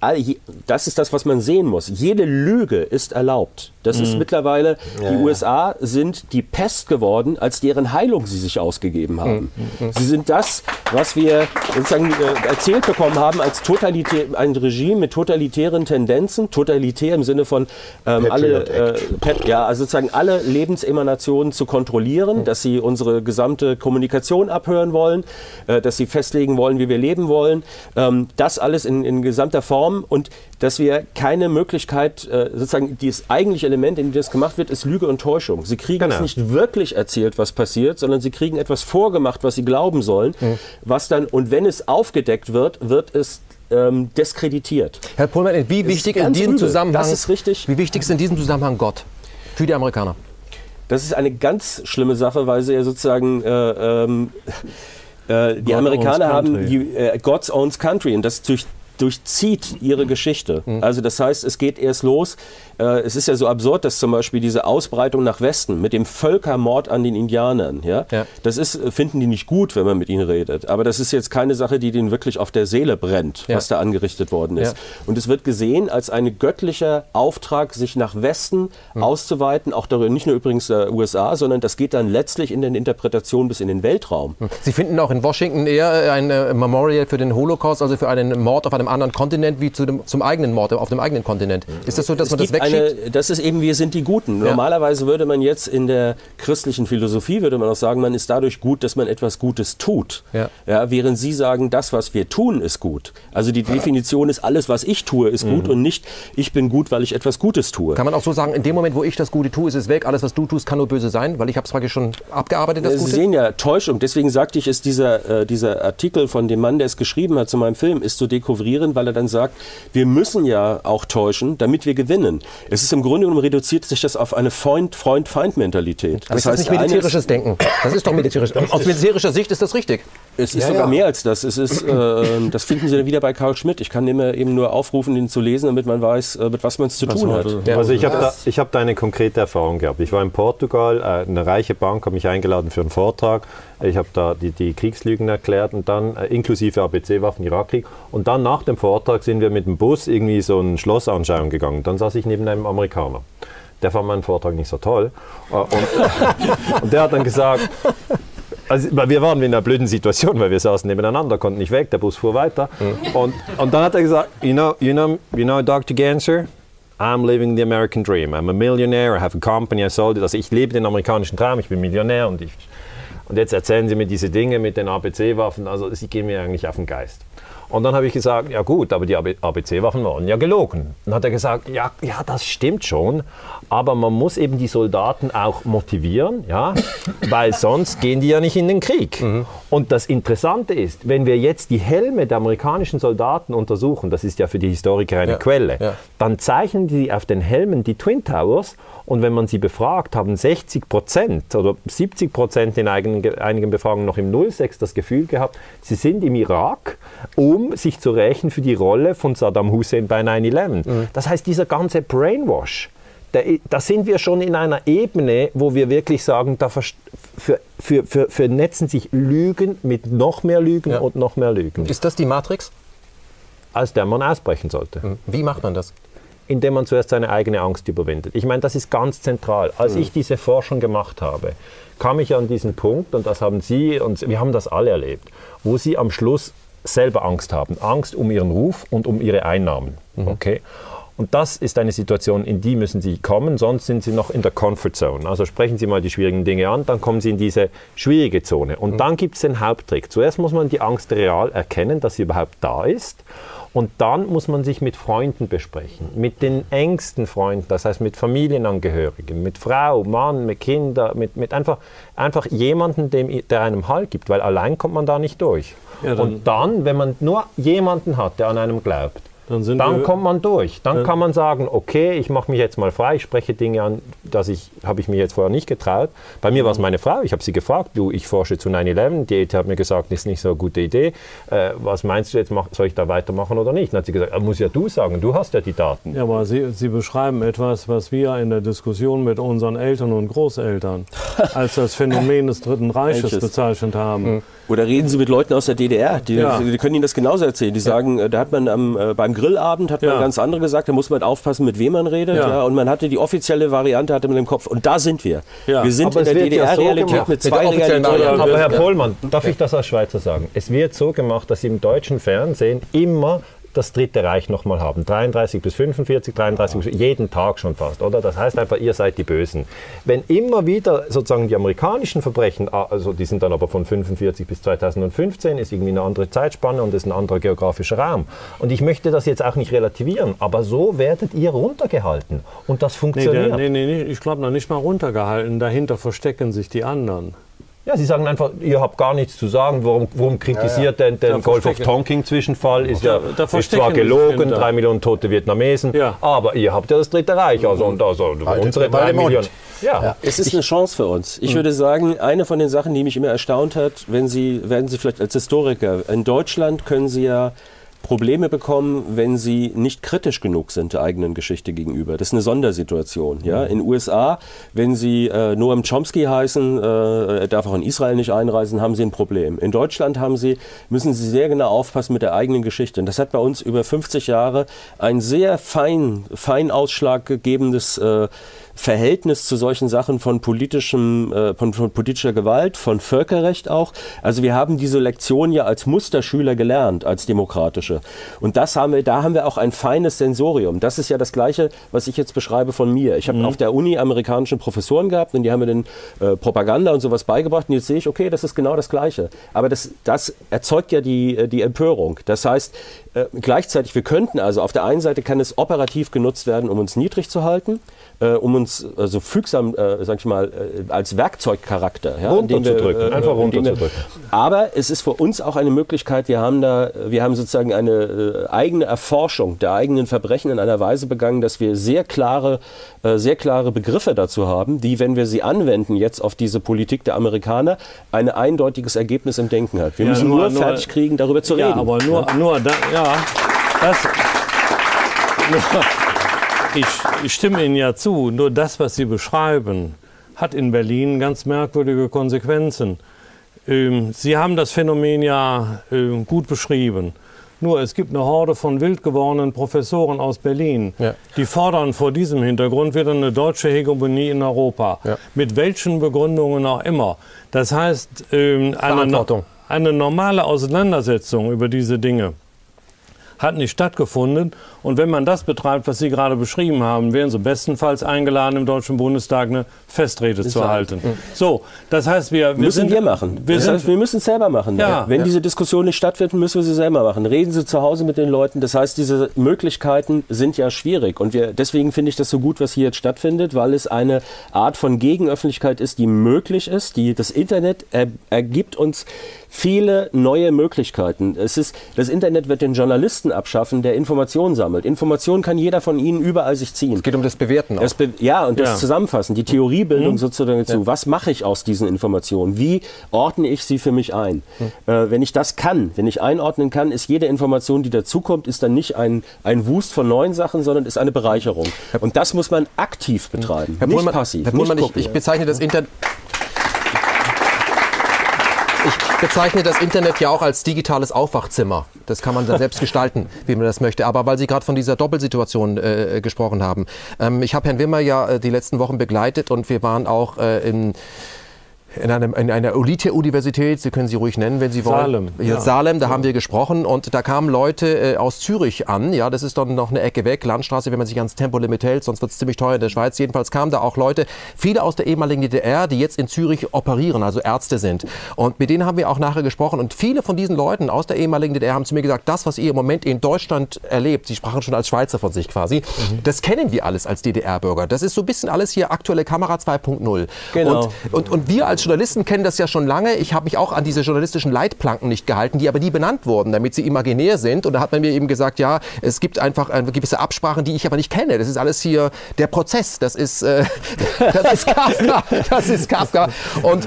das ist das, was man sehen muss. Jede Lüge ist erlaubt. Das mhm. ist mittlerweile, ja, die ja. USA sind die Pest geworden, als deren Heilung sie sich ausgegeben haben. Mhm. mhm. Sie sind das, was wir sozusagen äh, erzählt bekommen haben, als totalitär, ein Regime mit totalitären Tendenzen, totalitär im Sinne von ähm, alle, äh, ja, also sozusagen alle Lebensemanationen zu kontrollieren, mhm. dass sie unsere gesamte Kommunikation abhören wollen, äh, dass sie festlegen wollen, wie wir leben wollen. Ähm, das alles in, in gesamter Form und dass wir keine Möglichkeit, äh, sozusagen das eigentliche Element, in dem das gemacht wird, ist Lüge und Täuschung. Sie kriegen genau. es nicht wirklich erzählt, was passiert, sondern sie kriegen etwas vorgemacht, was sie glauben sollen, mhm. was dann, und wenn es aufgedeckt wird, wird es ähm, diskreditiert. Herr Pohlmann, wie wichtig in diesem übel. Zusammenhang, das ist richtig. wie wichtig ist in diesem Zusammenhang Gott für die Amerikaner? Das ist eine ganz schlimme Sache, weil sie ja sozusagen äh, ähm, äh, die God Amerikaner haben die, äh, God's owns country. Und das durch, durchzieht ihre Geschichte. Mhm. Also das heißt, es geht erst los äh, es ist ja so absurd, dass zum Beispiel diese Ausbreitung nach Westen mit dem Völkermord an den Indianern, ja, ja. das ist, äh, finden die nicht gut, wenn man mit ihnen redet. Aber das ist jetzt keine Sache, die denen wirklich auf der Seele brennt, ja. was da angerichtet worden ist. Ja. Und es wird gesehen als ein göttlicher Auftrag, sich nach Westen mhm. auszuweiten, auch darüber, nicht nur übrigens der USA, sondern das geht dann letztlich in den Interpretationen bis in den Weltraum. Hm. Sie finden auch in Washington eher äh, ein Memorial für den Holocaust, also für einen Mord auf einem anderen Kontinent, wie zu dem, zum eigenen Mord auf dem eigenen Kontinent. Ist das so, dass es man das weg eine, das ist eben, wir sind die Guten. Normalerweise würde man jetzt in der christlichen Philosophie, würde man auch sagen, man ist dadurch gut, dass man etwas Gutes tut. Ja. ja während Sie sagen, das, was wir tun, ist gut. Also die Definition ist, alles, was ich tue, ist mhm. gut und nicht, ich bin gut, weil ich etwas Gutes tue. Kann man auch so sagen, in dem Moment, wo ich das Gute tue, ist es weg. Alles, was du tust, kann nur böse sein, weil ich habe es praktisch schon abgearbeitet, das Sie Gute. Sie sehen ja Täuschung. Deswegen sagte ich, ist dieser, äh, dieser Artikel von dem Mann, der es geschrieben hat zu meinem Film, ist zu dekouvrieren, weil er dann sagt, wir müssen ja auch täuschen, damit wir gewinnen. Es ist im Grunde genommen reduziert sich das auf eine Freund-Feind-Mentalität. Das, das heißt nicht militärisches Denken. Das ist doch militärisch. Aus militärischer Sicht ist das richtig. Es ist ja, sogar ja. mehr als das. Es ist, äh, das finden Sie dann wieder bei Karl Schmidt. Ich kann immer eben nur aufrufen, ihn zu lesen, damit man weiß, äh, mit was man es zu tun hat. Also ich habe da, hab da eine konkrete Erfahrung gehabt. Ich war in Portugal, äh, eine reiche Bank hat mich eingeladen für einen Vortrag. Ich habe da die, die, Kriegslügen erklärt und dann äh, inklusive ABC-Waffen, Irakkrieg. Und dann nach dem Vortrag sind wir mit dem Bus irgendwie so ein Schloss anschauen gegangen. Dann saß ich neben einem Amerikaner der fand meinen Vortrag nicht so toll. Äh, und, und der hat dann gesagt, also, wir waren in einer blöden Situation, weil wir saßen nebeneinander, konnten nicht weg, der Bus fuhr weiter. Mhm. Und, und dann hat er gesagt, you know, you know, you know Dr. Ganser, I'm living the American dream. I'm a millionaire, I have a company, I sold it. Also ich lebe den amerikanischen Traum, ich bin Millionär und ich Und jetzt erzählen Sie mir diese Dinge mit den ABC-Waffen, also Sie gehen mir eigentlich auf den Geist. Und dann habe ich gesagt, ja gut, aber die ABC-Waffen waren ja gelogen. Dann hat er gesagt, ja, ja, das stimmt schon, aber man muss eben die Soldaten auch motivieren, ja, weil sonst gehen die ja nicht in den Krieg. Mhm. Und das Interessante ist, wenn wir jetzt die Helme der amerikanischen Soldaten untersuchen, das ist ja für die Historiker eine ja, Quelle, ja. dann zeichnen die auf den Helmen die Twin Towers und wenn man sie befragt, haben 60 Prozent oder 70 Prozent in einigen, einigen Befragungen noch im 06 das Gefühl gehabt, sie sind im Irak, um sich zu rächen für die Rolle von Saddam Hussein bei 9-11. Mhm. Das heißt, dieser ganze Brainwash, da, da, sind wir schon in einer Ebene, wo wir wirklich sagen, da für, für, für, vernetzen sich Lügen mit noch mehr Lügen ja. und noch mehr Lügen. Ist das die Matrix? Aus der man ausbrechen sollte. Hm. Wie macht man das? Indem man zuerst seine eigene Angst überwindet. Ich meine, das ist ganz zentral. Als mhm. ich diese Forschung gemacht habe, kam ich an diesen Punkt, und das haben Sie und wir haben das alle erlebt, wo Sie am Schluss selber Angst haben. Angst um ihren Ruf und um ihre Einnahmen. Mhm. Okay? Und das ist eine Situation, in die müssen Sie kommen, sonst sind Sie noch in der Comfort Zone. Also sprechen Sie mal die schwierigen Dinge an, dann kommen Sie in diese schwierige Zone. Und mhm. dann gibt es den Haupttrick. Zuerst muss man die Angst real erkennen, dass sie überhaupt da ist. Und dann muss man sich mit Freunden besprechen, mit den engsten Freunden, das heißt mit Familienangehörigen, mit Frau, Mann, mit Kindern, mit, mit einfach, einfach jemandem, dem, der einem Halt gibt, weil allein kommt man da nicht durch. Ja, dann und dann, wenn man nur jemanden hat, der an einem glaubt, dann, dann kommt man durch. Dann, dann kann man sagen, okay, ich mache mich jetzt mal frei, ich spreche Dinge an, das ich habe ich mir jetzt vorher nicht getraut. Bei mir war es meine Frau. Ich habe sie gefragt, du, ich forsche zu 9/11. Die ETH hat mir gesagt, das ist nicht so eine gute Idee. Äh, was meinst du jetzt? Mach, soll ich da weitermachen oder nicht? Dann hat sie gesagt, ah, muss ja du sagen. Du hast ja die Daten. Ja, aber sie, sie beschreiben etwas, was wir in der Diskussion mit unseren Eltern und Großeltern als das Phänomen des Dritten Reiches bezeichnet haben. Oder reden Sie mit Leuten aus der DDR, die, ja. die können Ihnen das genauso erzählen. Die sagen, äh, da hat man am, äh, beim Grillabend hat man ja. ganz andere gesagt, da muss man aufpassen, mit wem man redet. Ja. ja. und man hatte die offizielle Variante hatte man im Kopf. Und da sind wir. Wir sind aber in der DDR-Realität so mit zwei Realitäten. Aber Herr Pohlmann, darf ich das als Schweizer sagen? Es wird so gemacht, dass im deutschen Fernsehen immer das Dritte Reich nochmal haben. 33 bis 45, 33 bis, jeden Tag schon fast, oder? Das heißt einfach, ihr seid die Bösen. Wenn immer wieder sozusagen die amerikanischen Verbrechen, ah, also die sind dann aber von 45 bis 2015, ist irgendwie eine andere Zeitspanne und ist ein anderer geografischer Raum. Und ich möchte das jetzt auch nicht relativieren, aber so werdet ihr runtergehalten. Und das funktioniert. Nee, nee, nee, ich glaube noch nicht mal runtergehalten. Dahinter verstecken sich die anderen. Ja, Sie sagen einfach, ihr habt gar nichts zu sagen. Warum, warum kritisiert ja, ja. den, den Golf of Tonking-Zwischenfall? Ist ja da, da ist zwar gelogen, drei Millionen tote Vietnamesen, ja. aber ihr habt ja das Dritte Reich. Also, und also unsere drei Millionen. Ja. Es ist eine Chance für uns. Ich hm. würde sagen, eine von den Sachen, die mich immer erstaunt hat, wenn Sie, werden Sie vielleicht als Historiker, in Deutschland können Sie ja Probleme bekommen, wenn sie nicht kritisch genug sind der eigenen Geschichte gegenüber. Das ist eine Sondersituation. Ja? Mhm. In den USA, wenn sie äh, Noam Chomsky heißen, äh, er darf auch in Israel nicht einreisen, haben sie ein Problem. In Deutschland haben sie, müssen sie sehr genau aufpassen mit der eigenen Geschichte. Und das hat bei uns über 50 Jahre ein sehr fein, fein ausschlaggebendes äh, Verhältnis zu solchen Sachen von, politischem, äh, von, von, politischer Gewalt, von Völkerrecht auch. Also wir haben diese Lektion ja als Musterschüler gelernt, als demokratische. Und das haben wir, da haben wir auch ein feines Sensorium. Das ist ja das Gleiche, was ich jetzt beschreibe von mir. Ich habe mhm. auf der Uni amerikanische Professoren gehabt und die haben mir dann äh, Propaganda und sowas beigebracht. Und jetzt sehe ich, okay, das ist genau das Gleiche. Aber das, das erzeugt ja die, äh, die Empörung. Das heißt, äh, gleichzeitig, wir könnten also auf der einen Seite kann es operativ genutzt werden, um uns niedrig zu halten äh, um uns also fügsam, äh, sag ich mal, äh, als Werkzeugcharakter ja, runterzudrücken, äh, einfach runterzudrücken. Aber es ist für uns auch eine Möglichkeit. Wir haben da, wir haben sozusagen eine äh, eigene Erforschung der eigenen Verbrechen in einer Weise begangen, dass wir sehr klare, äh, sehr klare Begriffe dazu haben, die, wenn wir sie anwenden jetzt auf diese Politik der Amerikaner, ein eindeutiges Ergebnis im Denken hat. Wir ja, müssen nur, nur fertig kriegen, darüber zu ja, reden. Aber nur, ja? nur, da, ja, das. Nur, ich, ich stimme Ihnen ja zu, nur das, was Sie beschreiben, hat in Berlin ganz merkwürdige Konsequenzen. Ähm, Sie haben das Phänomen ja ähm, gut beschrieben. Nur es gibt eine Horde von wild gewordenen Professoren aus Berlin, ja. die fordern vor diesem Hintergrund wieder eine deutsche Hegemonie in Europa. Ja. Mit welchen Begründungen auch immer. Das heißt, ähm, eine, eine normale Auseinandersetzung über diese Dinge hat nicht stattgefunden. Und wenn man das betreibt, was Sie gerade beschrieben haben, wären Sie bestenfalls eingeladen, im Deutschen Bundestag eine Festrede zu halten. So, das heißt, wir, wir müssen sind, wir machen. Wir, das heißt, wir müssen es selber machen. Ja, wenn ja. diese Diskussion nicht stattfindet, müssen wir sie selber machen. Reden Sie zu Hause mit den Leuten. Das heißt, diese Möglichkeiten sind ja schwierig. Und wir, deswegen finde ich das so gut, was hier jetzt stattfindet, weil es eine Art von Gegenöffentlichkeit ist, die möglich ist. Die, das Internet er, ergibt uns viele neue Möglichkeiten. Es ist, das Internet wird den Journalisten abschaffen, der Informationen sammelt. Informationen kann jeder von Ihnen überall sich ziehen. Es geht um das Bewerten. Das Be ja, und das ja. Zusammenfassen, die Theoriebildung mhm. sozusagen dazu. Ja. Was mache ich aus diesen Informationen? Wie ordne ich sie für mich ein? Mhm. Äh, wenn ich das kann, wenn ich einordnen kann, ist jede Information, die dazukommt, ist dann nicht ein, ein Wust von neuen Sachen, sondern ist eine Bereicherung. Und das muss man aktiv betreiben, Herr nicht Pohlmann, passiv. Herr Pohlmann, ich, ich bezeichne das Internet ich bezeichne das Internet ja auch als digitales Aufwachzimmer. Das kann man dann selbst gestalten, wie man das möchte. Aber weil Sie gerade von dieser Doppelsituation äh, gesprochen haben. Ähm, ich habe Herrn Wimmer ja äh, die letzten Wochen begleitet und wir waren auch äh, in in, einem, in einer Elite-Universität, Sie können sie ruhig nennen, wenn Sie wollen. Salem. Ja. Salem, da haben wir gesprochen und da kamen Leute äh, aus Zürich an. Ja, das ist dann noch eine Ecke weg, Landstraße, wenn man sich ans Tempolimit hält, sonst wird es ziemlich teuer in der Schweiz. Jedenfalls kamen da auch Leute, viele aus der ehemaligen DDR, die jetzt in Zürich operieren, also Ärzte sind. Und mit denen haben wir auch nachher gesprochen und viele von diesen Leuten aus der ehemaligen DDR haben zu mir gesagt, das, was ihr im Moment in Deutschland erlebt, sie sprachen schon als Schweizer von sich quasi, mhm. das kennen wir alles als DDR-Bürger. Das ist so ein bisschen alles hier aktuelle Kamera 2.0. Genau. Und, und, und wir als Journalisten kennen das ja schon lange. Ich habe mich auch an diese journalistischen Leitplanken nicht gehalten, die aber nie benannt wurden, damit sie imaginär sind. Und da hat man mir eben gesagt, ja, es gibt einfach äh, gewisse Absprachen, die ich aber nicht kenne. Das ist alles hier der Prozess. Das ist, äh, das ist Kafka. Das ist Kafka. Und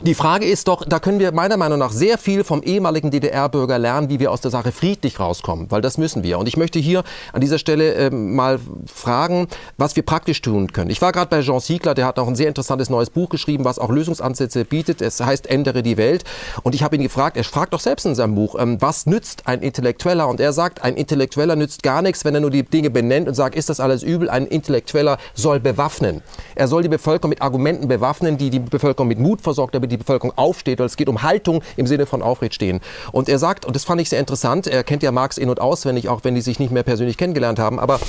die Frage ist doch, da können wir meiner Meinung nach sehr viel vom ehemaligen DDR-Bürger lernen, wie wir aus der Sache friedlich rauskommen, weil das müssen wir. Und ich möchte hier an dieser Stelle äh, mal fragen, was wir praktisch tun können. Ich war gerade bei Jean Siegler, der hat auch ein sehr interessantes neues Buch geschrieben, was auch Lösungsansätze bietet. Es heißt Ändere die Welt. Und ich habe ihn gefragt, er fragt doch selbst in seinem Buch, ähm, was nützt ein Intellektueller? Und er sagt, ein Intellektueller nützt gar nichts, wenn er nur die Dinge benennt und sagt, ist das alles übel? Ein Intellektueller soll bewaffnen. Er soll die Bevölkerung mit Argumenten bewaffnen, die die Bevölkerung mit Mut versorgt, damit die Bevölkerung aufsteht, weil es geht um Haltung im Sinne von Aufrechtstehen. Und er sagt, und das fand ich sehr interessant, er kennt ja Marx in- und auswendig, auch wenn die sich nicht mehr persönlich kennengelernt haben, aber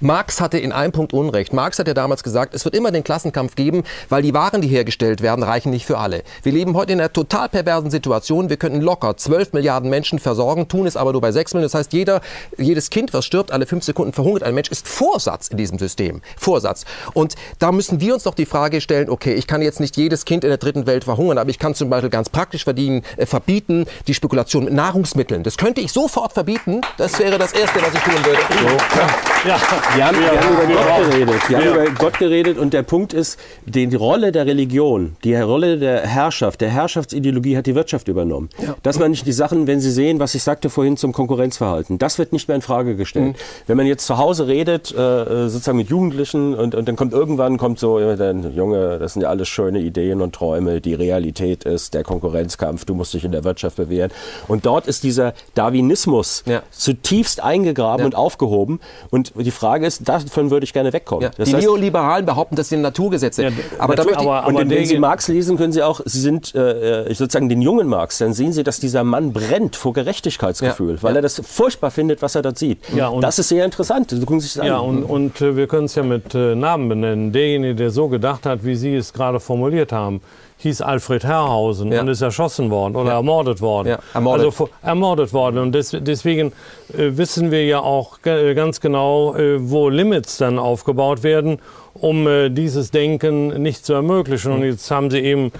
Marx hatte in einem Punkt Unrecht. Marx hat ja damals gesagt, es wird immer den Klassenkampf geben, weil die Waren, die hergestellt werden, reichen nicht für alle. Wir leben heute in einer total perversen Situation. Wir könnten locker 12 Milliarden Menschen versorgen, tun es aber nur bei 6 Millionen. Das heißt, jeder, jedes Kind, was stirbt, alle fünf Sekunden verhungert ein Mensch, ist Vorsatz in diesem System. Vorsatz. Und da müssen wir uns doch die Frage stellen, okay, ich kann jetzt nicht jedes Kind in der dritten Welt verhungern, aber ich kann zum Beispiel ganz praktisch verdienen, äh, verbieten die Spekulation mit Nahrungsmitteln. Das könnte ich sofort verbieten. Das wäre das Erste, was ich tun würde. So. Ja. ja. Wir haben, wir haben über Gott geredet. Wir haben über Gott geredet und der Punkt ist, die, die, Rolle der Religion, die Rolle der Herrschaft, der Herrschaftsideologie hat die Wirtschaft übernommen. Dass man nicht die Sachen, wenn Sie sehen, was ich sagte vorhin zum Konkurrenzverhalten, das wird nicht mehr in Frage gestellt. Mhm. Wenn man jetzt zu Hause redet, äh, sozusagen mit Jugendlichen und, und dann kommt irgendwann kommt so, dann, Junge, das sind ja alles schöne Ideen und Träume, die Realität ist der Konkurrenzkampf, du musst dich in der Wirtschaft bewähren. Und dort ist dieser Darwinismus ja. zutiefst eingegraben ja. und aufgehoben. Und die Frage ist, davon würde ich gerne wegkommen. Ja, die heißt, Neoliberalen behaupten, das sind Naturgesetze. Ja, aber, aber, aber, und wenn Sie Marx lesen, können Sie auch, Sie sind äh, äh, sozusagen den jungen Marx, dann sehen Sie, dass dieser Mann brennt vor Gerechtigkeitsgefühl, ja, weil er das furchtbar findet, was er dort sieht. Ja, das ist sehr interessant. Sie gucken sich das ja, an. und, und äh, wir können es ja mit äh, Namen benennen. Derjenige, der so gedacht hat, wie Sie es gerade formuliert haben, hieß Alfred Herrhausen ja. und ist erschossen worden oder ja. ermordet worden. Ja, ermordet. Also ermordet worden. Und des, deswegen äh, wissen wir ja auch äh, ganz genau, äh, wo Limits dann aufgebaut werden, um äh, dieses Denken nicht zu ermöglichen. Und jetzt haben Sie eben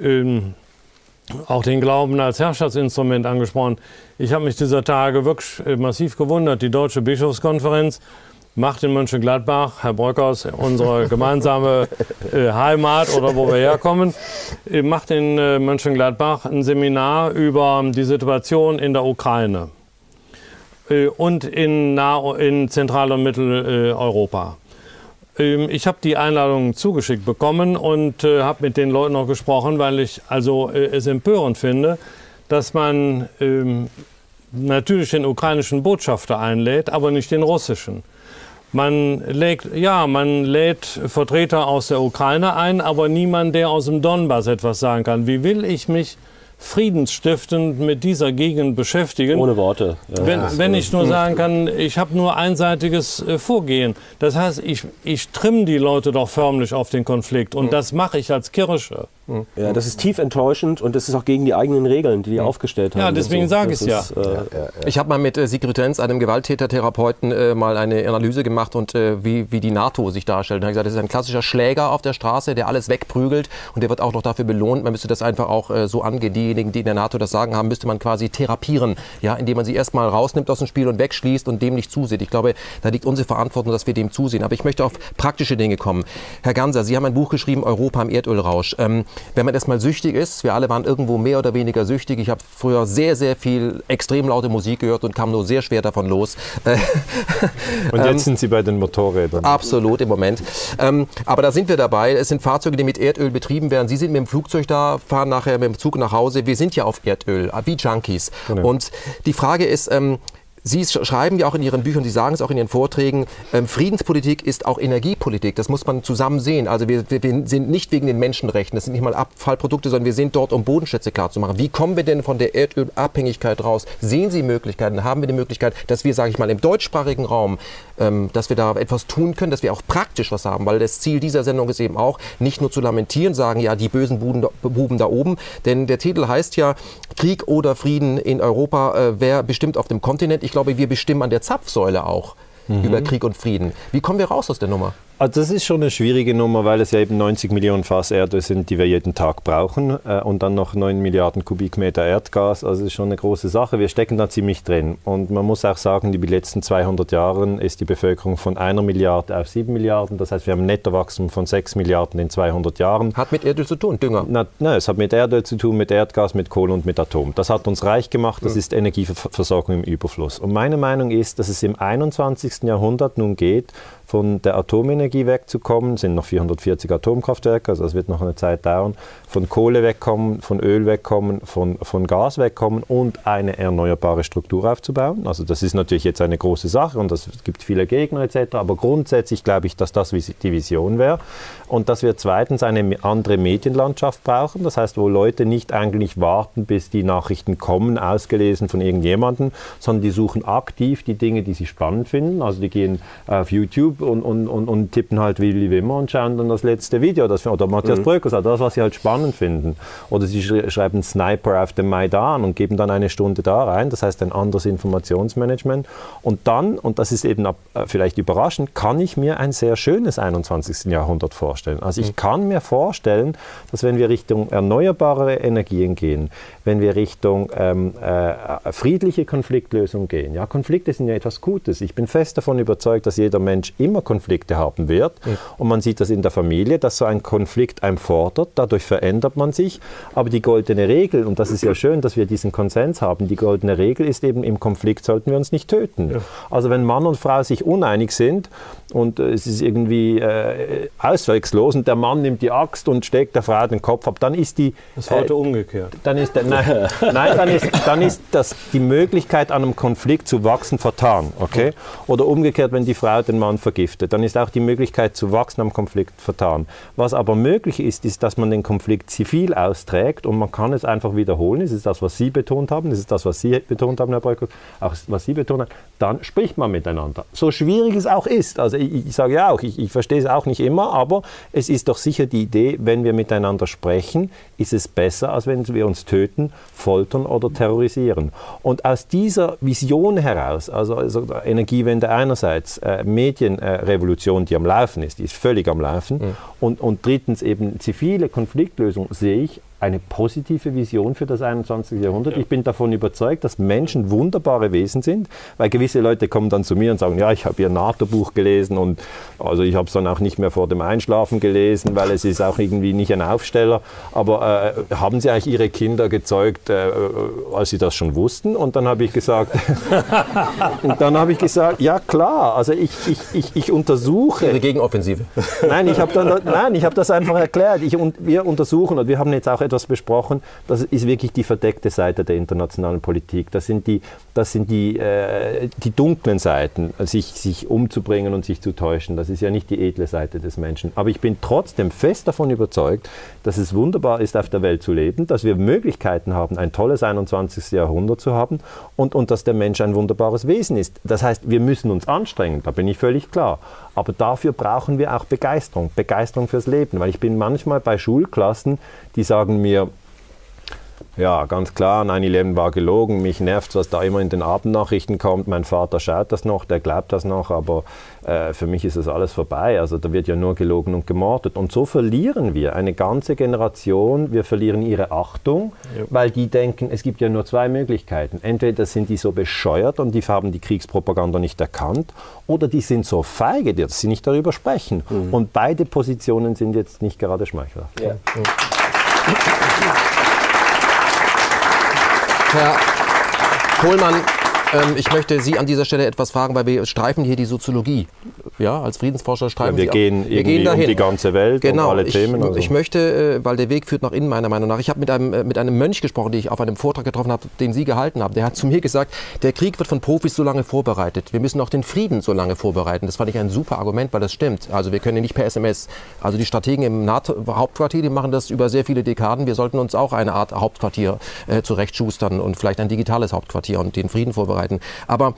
ähm, auch den Glauben als Herrschaftsinstrument angesprochen. Ich habe mich dieser Tage wirklich äh, massiv gewundert. Die Deutsche Bischofskonferenz macht in Mönchengladbach, Herr Bröckers, unsere gemeinsame äh, Heimat oder wo wir herkommen, macht in äh, Mönchengladbach ein Seminar über die Situation in der Ukraine äh, und in, nah in Zentral- und Mitteleuropa. Ähm, ich habe die Einladung zugeschickt bekommen und äh, habe mit den Leuten noch gesprochen, weil ich also äh, es empörend finde, dass man ähm, natürlich den ukrainischen Botschafter einlädt, aber nicht den russischen. Man lädt, ja, man lädt Vertreter aus der Ukraine ein, aber niemand, der aus dem Donbass etwas sagen kann. Wie will ich mich friedensstiftend mit dieser Gegend beschäftigen. Ohne Worte. Ja. Wenn, wenn ich nur sagen kann, ich habe nur einseitiges äh, Vorgehen. Das heißt, ich, ich trimme die Leute doch förmlich auf den Konflikt und das mache ich als Kirche. Ja, das ist tief enttäuschend und das ist auch gegen die eigenen Regeln, die die aufgestellt haben. Ja, deswegen so. sage ich es ja. Äh, ja. Ich habe mal mit äh, Sigrid Renz, einem Gewalttäter-Therapeuten, äh, mal eine Analyse gemacht und äh, wie, wie die NATO sich darstellt. Und er hat gesagt, das ist ein klassischer Schläger auf der Straße, der alles wegprügelt und der wird auch noch dafür belohnt. Man müsste das einfach auch äh, so angehen. Diejenigen, die in der NATO das Sagen haben, müsste man quasi therapieren, ja, indem man sie erstmal rausnimmt aus dem Spiel und wegschließt und dem nicht zusieht. Ich glaube, da liegt unsere Verantwortung, dass wir dem zusehen. Aber ich möchte auf praktische Dinge kommen. Herr Ganser, Sie haben ein Buch geschrieben, Europa im Erdölrausch. Ähm, wenn man erstmal süchtig ist, wir alle waren irgendwo mehr oder weniger süchtig. Ich habe früher sehr, sehr viel extrem laute Musik gehört und kam nur sehr schwer davon los. und jetzt ähm, sind Sie bei den Motorrädern. Absolut im Moment. Ähm, aber da sind wir dabei. Es sind Fahrzeuge, die mit Erdöl betrieben werden. Sie sind mit dem Flugzeug da, fahren nachher mit dem Zug nach Hause. Wir sind ja auf Erdöl, wie Junkies. Genau. Und die Frage ist, ähm, Sie schreiben ja auch in Ihren Büchern, Sie sagen es auch in Ihren Vorträgen, ähm, Friedenspolitik ist auch Energiepolitik. Das muss man zusammen sehen. Also wir, wir, wir, sind nicht wegen den Menschenrechten, das sind nicht mal Abfallprodukte, sondern wir sind dort, um Bodenschätze klarzumachen. Wie kommen wir denn von der Erdölabhängigkeit raus? Sehen Sie Möglichkeiten? Haben wir die Möglichkeit, dass wir, sage ich mal, im deutschsprachigen Raum, ähm, dass wir da etwas tun können, dass wir auch praktisch was haben? Weil das Ziel dieser Sendung ist eben auch, nicht nur zu lamentieren, sagen, ja, die bösen Buben, Buben da oben. Denn der Titel heißt ja, Krieg oder Frieden in Europa, äh, wer bestimmt auf dem Kontinent. Ich glaube, wir bestimmen an der Zapfsäule auch mhm. über Krieg und Frieden. Wie kommen wir raus aus der Nummer? Also das ist schon eine schwierige Nummer, weil es ja eben 90 Millionen Fass Erde sind, die wir jeden Tag brauchen äh, und dann noch 9 Milliarden Kubikmeter Erdgas. Also das ist schon eine große Sache. Wir stecken da ziemlich drin. Und man muss auch sagen, die letzten 200 Jahren ist die Bevölkerung von einer Milliarde auf 7 Milliarden. Das heißt, wir haben ein Nettowachstum von 6 Milliarden in 200 Jahren. Hat mit Erdöl zu tun, Dünger? Na, nein, es hat mit Erdöl zu tun, mit Erdgas, mit Kohle und mit Atom. Das hat uns reich gemacht. Das ja. ist Energieversorgung im Überfluss. Und meine Meinung ist, dass es im 21. Jahrhundert nun geht, von der Atomenergie wegzukommen, sind noch 440 Atomkraftwerke, also das wird noch eine Zeit dauern, von Kohle wegkommen, von Öl wegkommen, von, von Gas wegkommen und eine erneuerbare Struktur aufzubauen. Also das ist natürlich jetzt eine große Sache und es gibt viele Gegner etc., aber grundsätzlich glaube ich, dass das die Vision wäre und dass wir zweitens eine andere Medienlandschaft brauchen, das heißt, wo Leute nicht eigentlich warten, bis die Nachrichten kommen, ausgelesen von irgendjemandem, sondern die suchen aktiv die Dinge, die sie spannend finden, also die gehen auf YouTube und, und, und, und tippen halt Willi Wimmer und schauen dann das letzte Video das, oder Matthias mhm. Bröckers, das, was sie halt spannend finden. Oder sie schreiben Sniper auf dem Maidan und geben dann eine Stunde da rein, das heißt ein anderes Informationsmanagement. Und dann, und das ist eben äh, vielleicht überraschend, kann ich mir ein sehr schönes 21. Jahrhundert vorstellen. Also ich mhm. kann mir vorstellen, dass wenn wir Richtung erneuerbare Energien gehen, wenn wir Richtung ähm, äh, friedliche Konfliktlösung gehen, ja, Konflikte sind ja etwas Gutes. Ich bin fest davon überzeugt, dass jeder Mensch immer Konflikte haben wird. Mhm. Und man sieht das in der Familie, dass so ein Konflikt einem fordert. Dadurch verändert man sich. Aber die goldene Regel, und das ist ja schön, dass wir diesen Konsens haben, die goldene Regel ist eben, im Konflikt sollten wir uns nicht töten. Ja. Also wenn Mann und Frau sich uneinig sind und äh, es ist irgendwie äh, auswegslos und der Mann nimmt die Axt und steckt der Frau den Kopf ab, dann ist die... Das ist heute äh, umgekehrt. Dann ist, der, nein, nein, dann ist, dann ist das, die Möglichkeit, an einem Konflikt zu wachsen, vertan. Okay? Oder umgekehrt, wenn die Frau den Mann vergiftet, dann ist auch die Möglichkeit zu wachsen am Konflikt vertan. Was aber möglich ist, ist, dass man den Konflikt zivil austrägt und man kann es einfach wiederholen. Das ist das, was Sie betont haben, das ist das, was Sie betont haben, Herr Breuker, auch was Sie betont haben. Dann spricht man miteinander. So schwierig es auch ist. Also ich, ich sage ja auch, ich, ich verstehe es auch nicht immer, aber es ist doch sicher die Idee, wenn wir miteinander sprechen, ist es besser, als wenn wir uns töten, foltern oder terrorisieren. Und aus dieser Vision heraus, also, also Energiewende einerseits, äh, Medien, Revolution, die am Laufen ist, die ist völlig am Laufen. Mhm. Und, und drittens eben zivile Konfliktlösung sehe ich eine positive Vision für das 21. Jahrhundert. Ja. Ich bin davon überzeugt, dass Menschen wunderbare Wesen sind, weil gewisse Leute kommen dann zu mir und sagen, ja, ich habe ihr NATO-Buch gelesen und also ich habe es dann auch nicht mehr vor dem Einschlafen gelesen, weil es ist auch irgendwie nicht ein Aufsteller. Aber äh, haben Sie eigentlich Ihre Kinder gezeugt, äh, als Sie das schon wussten? Und dann habe ich gesagt, und dann habe ich gesagt, ja klar, also ich, ich, ich, ich untersuche. Ihre Gegenoffensive. Nein, ich habe hab das einfach erklärt. Ich, und wir untersuchen und wir haben jetzt auch etwas das besprochen. Das ist wirklich die verdeckte Seite der internationalen Politik. Das sind die, das sind die, äh, die dunklen Seiten, sich, sich umzubringen und sich zu täuschen. Das ist ja nicht die edle Seite des Menschen. Aber ich bin trotzdem fest davon überzeugt, dass es wunderbar ist, auf der Welt zu leben, dass wir Möglichkeiten haben, ein tolles 21. Jahrhundert zu haben und, und dass der Mensch ein wunderbares Wesen ist. Das heißt, wir müssen uns anstrengen, da bin ich völlig klar. Aber dafür brauchen wir auch Begeisterung, Begeisterung fürs Leben. Weil ich bin manchmal bei Schulklassen, die sagen mir, ja, ganz klar, 9-11 war gelogen. Mich nervt, was da immer in den Abendnachrichten kommt. Mein Vater schaut das noch, der glaubt das noch, aber äh, für mich ist das alles vorbei. Also da wird ja nur gelogen und gemordet. Und so verlieren wir eine ganze Generation. Wir verlieren ihre Achtung, ja. weil die denken, es gibt ja nur zwei Möglichkeiten. Entweder sind die so bescheuert und die haben die Kriegspropaganda nicht erkannt, oder die sind so feige, dass sie nicht darüber sprechen. Mhm. Und beide Positionen sind jetzt nicht gerade schmeichelhaft. Ja. Mhm. Herr Kohlmann, ähm, ich möchte Sie an dieser Stelle etwas fragen, weil wir streifen hier die Soziologie. Ja, als Friedensforscher streifen ja, wir Sie gehen wir gehen dahin. um die ganze Welt genau, und alle ich, Themen. Also. Ich möchte, äh, weil der Weg führt nach innen meiner Meinung nach. Ich habe mit einem, äh, mit einem Mönch gesprochen, den ich auf einem Vortrag getroffen habe, den Sie gehalten haben. Der hat zu mir gesagt, der Krieg wird von Profis so lange vorbereitet. Wir müssen auch den Frieden so lange vorbereiten. Das fand ich ein super Argument, weil das stimmt. Also wir können nicht per SMS. Also die Strategen im NATO-Hauptquartier, die machen das über sehr viele Dekaden. Wir sollten uns auch eine Art Hauptquartier äh, zurechtschustern und vielleicht ein digitales Hauptquartier und den Frieden vorbereiten. Aber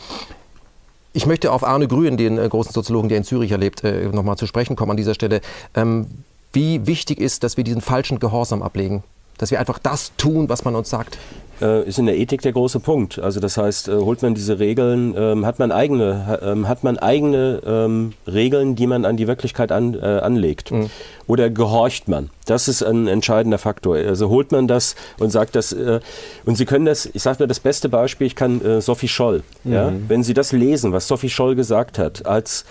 ich möchte auf Arne Grün, den äh, großen Soziologen, der in Zürich erlebt, äh, nochmal zu sprechen kommen an dieser Stelle. Ähm, wie wichtig ist, dass wir diesen falschen Gehorsam ablegen? Dass wir einfach das tun, was man uns sagt? äh, ist in der Ethik der große Punkt. Also das heißt, äh, holt man diese Regeln, ähm, hat man eigene, ähm, hat man eigene ähm, Regeln, die man an die Wirklichkeit an, äh, anlegt. Mhm. Oder gehorcht man? Das ist ein entscheidender Faktor. Also holt man das und sagt das, äh, und Sie können das, ich sage mir das beste Beispiel, ich kann äh, Sophie Scholl, mhm. ja, wenn Sie das lesen, was Sophie Scholl gesagt hat, als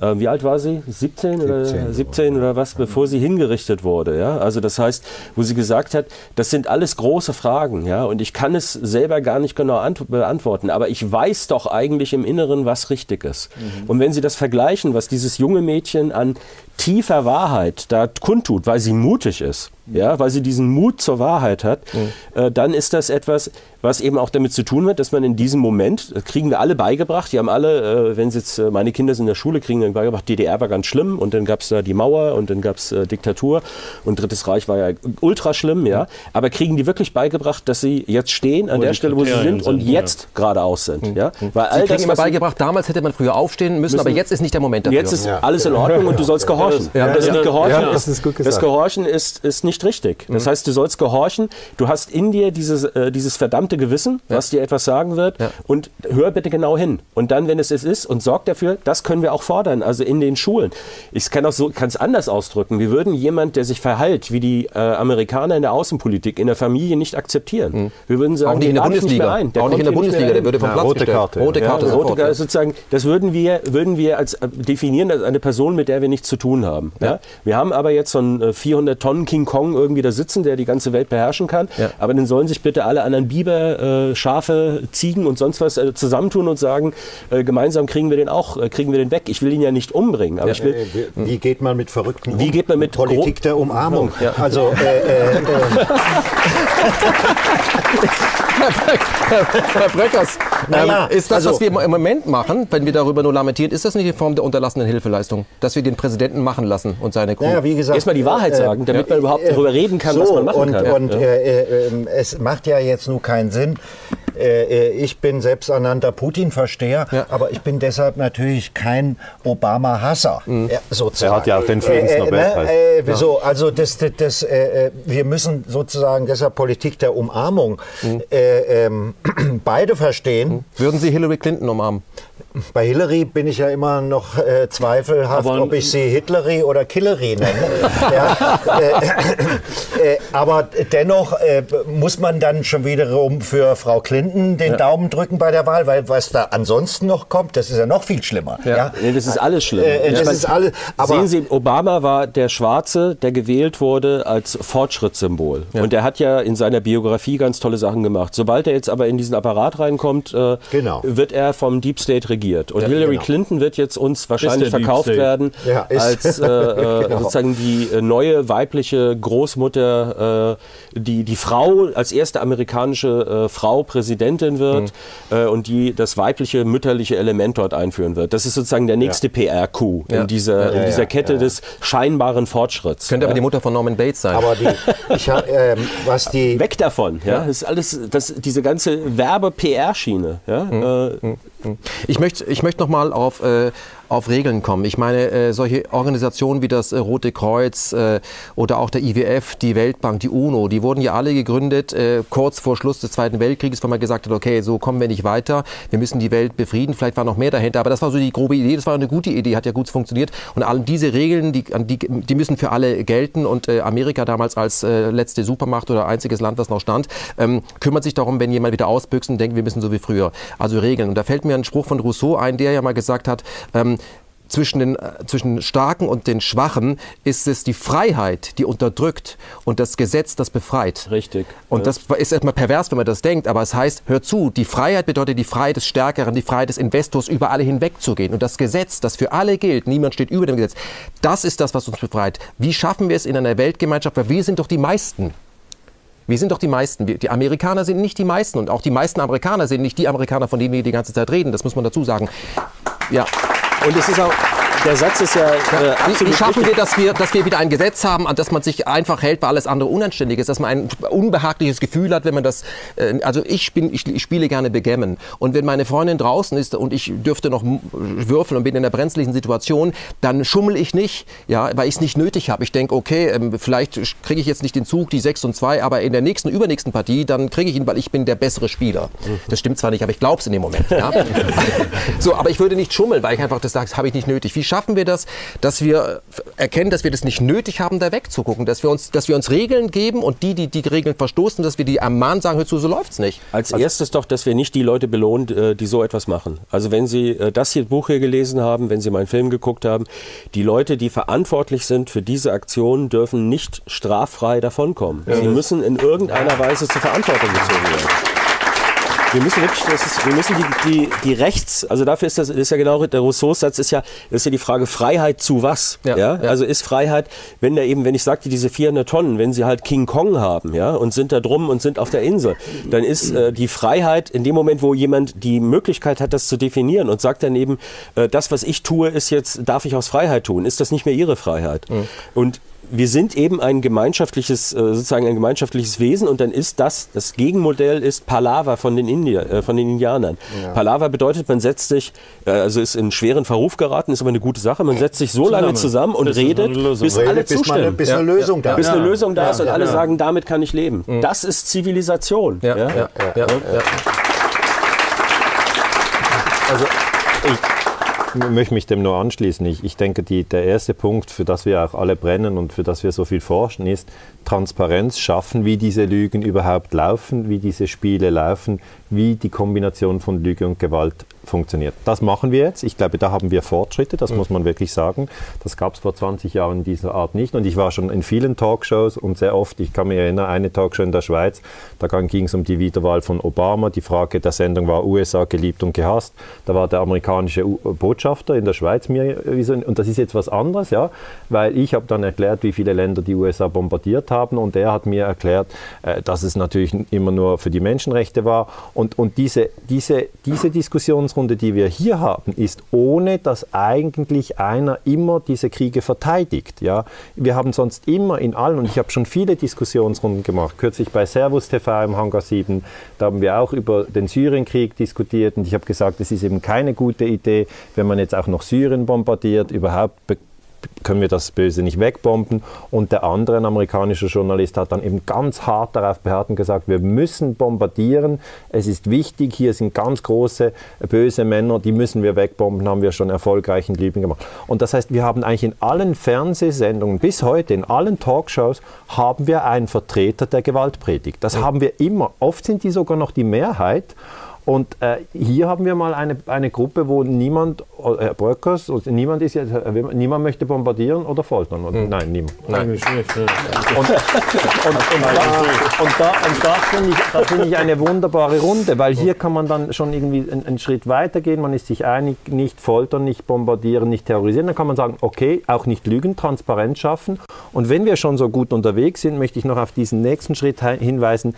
äh, wie alt war sie? 17 oder 17, 17 oder was, bevor sie hingerichtet wurde. Ja? Also das heißt, wo sie gesagt hat, das sind alles große Fragen, ja, und ich kann es selber gar nicht genau beantworten, aber ich weiß doch eigentlich im Inneren, was richtig ist. Mhm. Und wenn Sie das vergleichen, was dieses junge Mädchen an tiefer Wahrheit da kundtut, weil sie mutig ist, ja, weil sie diesen Mut zur Wahrheit hat, mhm. äh, dann ist das etwas, was eben auch damit zu tun hat, dass man in diesem Moment, das kriegen wir alle beigebracht, die haben alle, äh, wenn sie jetzt, äh, meine Kinder sind in der Schule, kriegen dann beigebracht, DDR war ganz schlimm und dann gab es da die Mauer und dann gab es äh, Diktatur und Drittes Reich war ja ultra schlimm, ja, aber kriegen die wirklich beigebracht, dass sie jetzt stehen an wo der Stelle, wo sie sind, sind und ja. jetzt geradeaus sind, mhm. ja, weil all sie kriegen das, immer beigebracht, damals hätte man früher aufstehen müssen, müssen, aber jetzt ist nicht der Moment dafür. Jetzt ist ja. alles in Ordnung und du sollst gehorchen. Ja, das, ja, Gehorchen ja, das, ist, das Gehorchen ist, ist nicht richtig. Das mhm. heißt, du sollst gehorchen. Du hast in dir dieses, äh, dieses verdammte Gewissen, ja. was dir etwas sagen wird. Ja. Und hör bitte genau hin. Und dann, wenn es es ist, und sorg dafür, das können wir auch fordern, also in den Schulen. Ich kann es so, anders ausdrücken. Wir würden jemand, der sich verhält, wie die äh, Amerikaner in der Außenpolitik, in der Familie nicht akzeptieren. Mhm. Wir würden sagen, auch nicht in der Bundesliga. Nicht der auch nicht in der Bundesliga, der würde vom Platz rote gestellt. Karte. Rote Karte, ja, rote Karte sozusagen. Das würden wir, würden wir als äh, definieren als eine Person, mit der wir nichts zu tun haben. Ja. Wir haben aber jetzt so einen 400 Tonnen King Kong irgendwie da sitzen, der die ganze Welt beherrschen kann. Ja. Aber dann sollen sich bitte alle anderen Biber, äh, Schafe, Ziegen und sonst was äh, zusammentun und sagen, äh, gemeinsam kriegen wir den auch, äh, kriegen wir den weg. Ich will ihn ja nicht umbringen. Aber ja. ich will, wie, wie, geht man mit Verrückten um? Wie geht man mit Politik der Umarmung? Ja. Also äh, äh, Herr Breckers, naja, ähm, ist das, also, was wir im Moment machen, wenn wir darüber nur lamentieren, ist das nicht die Form der unterlassenen Hilfeleistung? Dass wir den Präsidenten machen lassen und seine Crew? Naja, wie gesagt, erstmal die Wahrheit äh, sagen, damit man überhaupt darüber reden kann, so, was man machen und, kann. Und äh, äh, es macht ja jetzt nur keinen Sinn, äh, ich bin selbsternannter Putin-Versteher, ja. aber ich bin deshalb natürlich kein Obama-Hasser. Mhm. sozusagen. Er hat ja auch den Friedensnobelpreis. Äh, äh, so, also das, das, das wir müssen sozusagen deshalb Politik der Umarmung mhm. ähm, beide verstehen. Mhm. Würden Sie Hillary Clinton umarmen? Bei Hillary bin ich ja immer noch äh, zweifelhaft, aber ob ich sie Hillary oder Killery nenne. ja, äh, äh, aber dennoch äh, muss man dann schon wiederum für Frau Clinton den ja. Daumen drücken bei der Wahl, weil was da ansonsten noch kommt, das ist ja noch viel schlimmer. Ja. ja? Nee, das ist alles schlimm. Äh, das ist alles, aber Sehen Sie, Obama war der Schwarze, der gewählt wurde als Fortschrittssymbol. Und er hat ja in seiner Biografie ganz tolle Sachen gemacht. Sobald er jetzt aber in diesen Apparat reinkommt, äh, genau. wird er vom Deep State regiert. Und ja, Hillary genau. Clinton wird jetzt uns wahrscheinlich verkauft werden ja, als äh, äh, genau. sozusagen die äh, neue weibliche Großmutter, äh, die die Frau als erste amerikanische äh, Frau Präsidentin wird mhm. Äh, und die das weibliche mütterliche Element dort einführen wird. Das ist sozusagen der nächste ja. PR-Coup in dieser, in dieser Kette des scheinbaren Fortschritts. Könnte aber die Mutter von Norman Bates sein. Aber die, ich hab, ähm, was die weg davon, ja, das ist alles, das, diese ganze Werbe-PR-Schiene, ja. Mhm. Ich möchte, ich möchte noch mal auf äh, auf Regeln kommen. Ich meine, äh, solche Organisationen wie das äh, Rote Kreuz äh, oder auch der IWF, die Weltbank, die UNO, die wurden ja alle gegründet äh, kurz vor Schluss des Zweiten Weltkrieges, weil man gesagt hat, okay, so kommen wir nicht weiter, wir müssen die Welt befrieden. Vielleicht war noch mehr dahinter, aber das war so die grobe Idee, das war eine gute Idee, hat ja gut funktioniert. Und all diese Regeln, die, die, die müssen für alle gelten. Und äh, Amerika damals als äh, letzte Supermacht oder einziges Land, was noch stand, ähm, kümmert sich darum, wenn jemand wieder ausbüchst und denkt, wir müssen so wie früher. Also Regeln. Und da fällt mir ein Spruch von Rousseau ein, der ja mal gesagt hat, ähm, zwischen den äh, zwischen Starken und den Schwachen ist es die Freiheit, die unterdrückt und das Gesetz, das befreit. Richtig. Und das ist erstmal pervers, wenn man das denkt, aber es heißt, hör zu, die Freiheit bedeutet die Freiheit des Stärkeren, die Freiheit des Investors, über alle hinwegzugehen. Und das Gesetz, das für alle gilt, niemand steht über dem Gesetz, das ist das, was uns befreit. Wie schaffen wir es in einer Weltgemeinschaft, weil wir sind doch die meisten. Wir sind doch die meisten. Die Amerikaner sind nicht die meisten und auch die meisten Amerikaner sind nicht die Amerikaner, von denen wir die ganze Zeit reden. Das muss man dazu sagen. Ja. Und es ist auch, der Satz ist ja äh, absolut Wie schaffen wir, dass wir, dass wir wieder ein Gesetz haben, an das man sich einfach hält, weil alles andere unanständig ist, dass man ein unbehagliches Gefühl hat, wenn man das, äh, also ich, bin, ich, ich spiele gerne Begemmen und wenn meine Freundin draußen ist und ich dürfte noch würfeln und bin in einer brenzlichen Situation, dann schummel ich nicht, ja, weil ich es nicht nötig habe. Ich denke, okay, ähm, vielleicht kriege ich jetzt nicht den Zug, die 6 und 2, aber in der nächsten, übernächsten Partie, dann kriege ich ihn, weil ich bin der bessere Spieler. Das stimmt zwar nicht, aber ich glaube es in dem Moment. Ja? so, aber ich würde nicht schummeln, weil ich einfach das sage, das habe ich nicht nötig. Wie schaffen wir das, dass wir erkennen, dass wir das nicht nötig haben, da wegzugucken, dass wir uns, dass wir uns Regeln geben und die, die die Regeln verstoßen, dass wir die ermahnen, sagen, hör zu, so läuft's nicht. Als also, erstes doch, dass wir nicht die Leute belohnen, äh, die so etwas machen. Also wenn Sie äh, das hier Buch hier gelesen haben, wenn Sie meinen Film geguckt haben, die Leute, die verantwortlich sind für diese Aktion, dürfen nicht straffrei davonkommen. Ja. Sie müssen in irgendeiner Weise zur Verantwortung gezogen werden. Wir müssen wirklich, das ist, wir müssen die, die, die Rechts, also dafür ist das ist ja genau, der Rousseau-Satz ist ja, ist ja die Frage Freiheit zu was? Ja, ja? ja. Also ist Freiheit, wenn da eben, wenn ich sagte, diese 400 Tonnen, wenn sie halt King Kong haben, ja, und sind da drum und sind auf der Insel, dann ist äh, die Freiheit in dem Moment, wo jemand die Möglichkeit hat, das zu definieren und sagt dann eben, äh, das, was ich tue, ist jetzt, darf ich aus Freiheit tun, ist das nicht mehr ihre Freiheit? Mhm. Und wir sind eben ein gemeinschaftliches, äh, sozusagen ein gemeinschaftliches Wesen und dann ist das, das Gegenmodell ist Palaver von den, Indier, äh, von den Indianern. Ja. Palaver bedeutet, man setzt sich, äh, also ist in schweren Verruf geraten, ist aber eine gute Sache, man setzt sich so zusammen. lange zusammen und bis redet, bis alle bis zustimmen. Mal, bis eine Lösung ja. da ist. Bis eine Lösung da ist und alle sagen, damit kann ich leben. Mhm. Das ist Zivilisation. Ja. Ja. Also ich, ich möchte mich dem nur anschließen. Ich, ich denke, die, der erste Punkt, für das wir auch alle brennen und für das wir so viel forschen, ist Transparenz schaffen, wie diese Lügen überhaupt laufen, wie diese Spiele laufen, wie die Kombination von Lüge und Gewalt funktioniert. Das machen wir jetzt. Ich glaube, da haben wir Fortschritte, das mhm. muss man wirklich sagen. Das gab es vor 20 Jahren in dieser Art nicht. Und ich war schon in vielen Talkshows und sehr oft, ich kann mich erinnern, eine Talkshow in der Schweiz, da ging es um die Wiederwahl von Obama. Die Frage der Sendung war USA geliebt und gehasst. Da war der amerikanische Botschafter in der Schweiz mir, und das ist jetzt was anderes, ja, weil ich habe dann erklärt, wie viele Länder die USA bombardiert haben und er hat mir erklärt, äh, dass es natürlich immer nur für die Menschenrechte war. Und, und diese, diese, diese Diskussion Diskussionsrunde, die wir hier haben, ist ohne, dass eigentlich einer immer diese Kriege verteidigt. Ja? Wir haben sonst immer in allen, und ich habe schon viele Diskussionsrunden gemacht, kürzlich bei Servus TV im Hangar 7, da haben wir auch über den Syrienkrieg diskutiert und ich habe gesagt, es ist eben keine gute Idee, wenn man jetzt auch noch Syrien bombardiert, überhaupt können wir das Böse nicht wegbomben. Und der andere, ein amerikanischer Journalist, hat dann eben ganz hart darauf beharrt und gesagt, wir müssen bombardieren. Es ist wichtig, hier sind ganz große böse Männer, die müssen wir wegbomben, haben wir schon erfolgreich in Libyen gemacht. Und das heißt, wir haben eigentlich in allen Fernsehsendungen bis heute, in allen Talkshows, haben wir einen Vertreter der Gewaltpredigt. Das haben wir immer. Oft sind die sogar noch die Mehrheit. Und äh, hier haben wir mal eine, eine Gruppe, wo niemand, äh, Herr Bröckers, also niemand ist jetzt, niemand möchte bombardieren oder foltern. Oder? Hm. Nein, niemand. Nein. Eigentlich nicht. Ne? Und, und, und, da, und, da, und das finde ich, find ich eine wunderbare Runde, weil hier kann man dann schon irgendwie einen, einen Schritt weiter gehen. Man ist sich einig, nicht foltern, nicht bombardieren, nicht terrorisieren. Dann kann man sagen, okay, auch nicht lügen, Transparenz schaffen. Und wenn wir schon so gut unterwegs sind, möchte ich noch auf diesen nächsten Schritt hinweisen.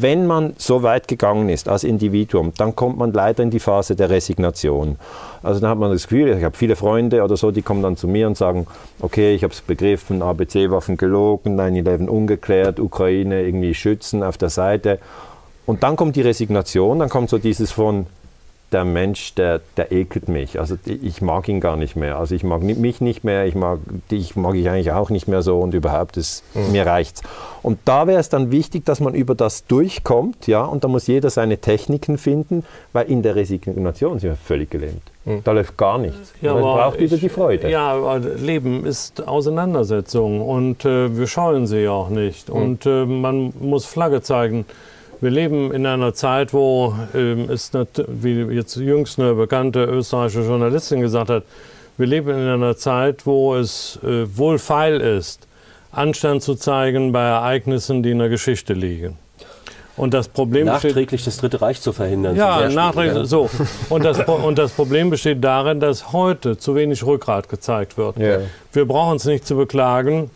Wenn man so weit gegangen ist als Individuum, dann kommt man leider in die Phase der Resignation. Also dann hat man das Gefühl, ich habe viele Freunde oder so, die kommen dann zu mir und sagen, okay, ich habe es begriffen, ABC-Waffen gelogen, 9-11 ungeklärt, Ukraine irgendwie schützen auf der Seite. Und dann kommt die Resignation, dann kommt so dieses von, der Mensch, der, der ekelt mich. Also ich mag ihn gar nicht mehr. Also ich mag mich nicht mehr, ich mag dich mag ich eigentlich auch nicht mehr so und überhaupt, das, mhm. mir reicht's. Und da wäre es dann wichtig, dass man über das durchkommt, ja, und da muss jeder seine Techniken finden, weil in der Resignation sind wir völlig gelähmt. Mhm. Da läuft gar nichts. Ja, man braucht wieder die Freude. Ja, Leben ist Auseinandersetzung und äh, wir scheuen sie ja auch nicht. Mhm. Und äh, man muss Flagge zeigen. Wir leben in einer Zeit, wo ähm, es, nicht, wie jetzt jüngst eine bekannte österreichische Journalistin gesagt hat, wir leben in einer Zeit, wo es äh, wohl feil ist, Anstand zu zeigen bei Ereignissen, die in der Geschichte liegen. Und das Problem nachträglich besteht, das Dritte Reich zu verhindern. Ja, nachträglich. So. Und das, und das Problem besteht darin, dass heute zu wenig Rückgrat gezeigt wird. Ja. Wir brauchen es nicht zu beklagen.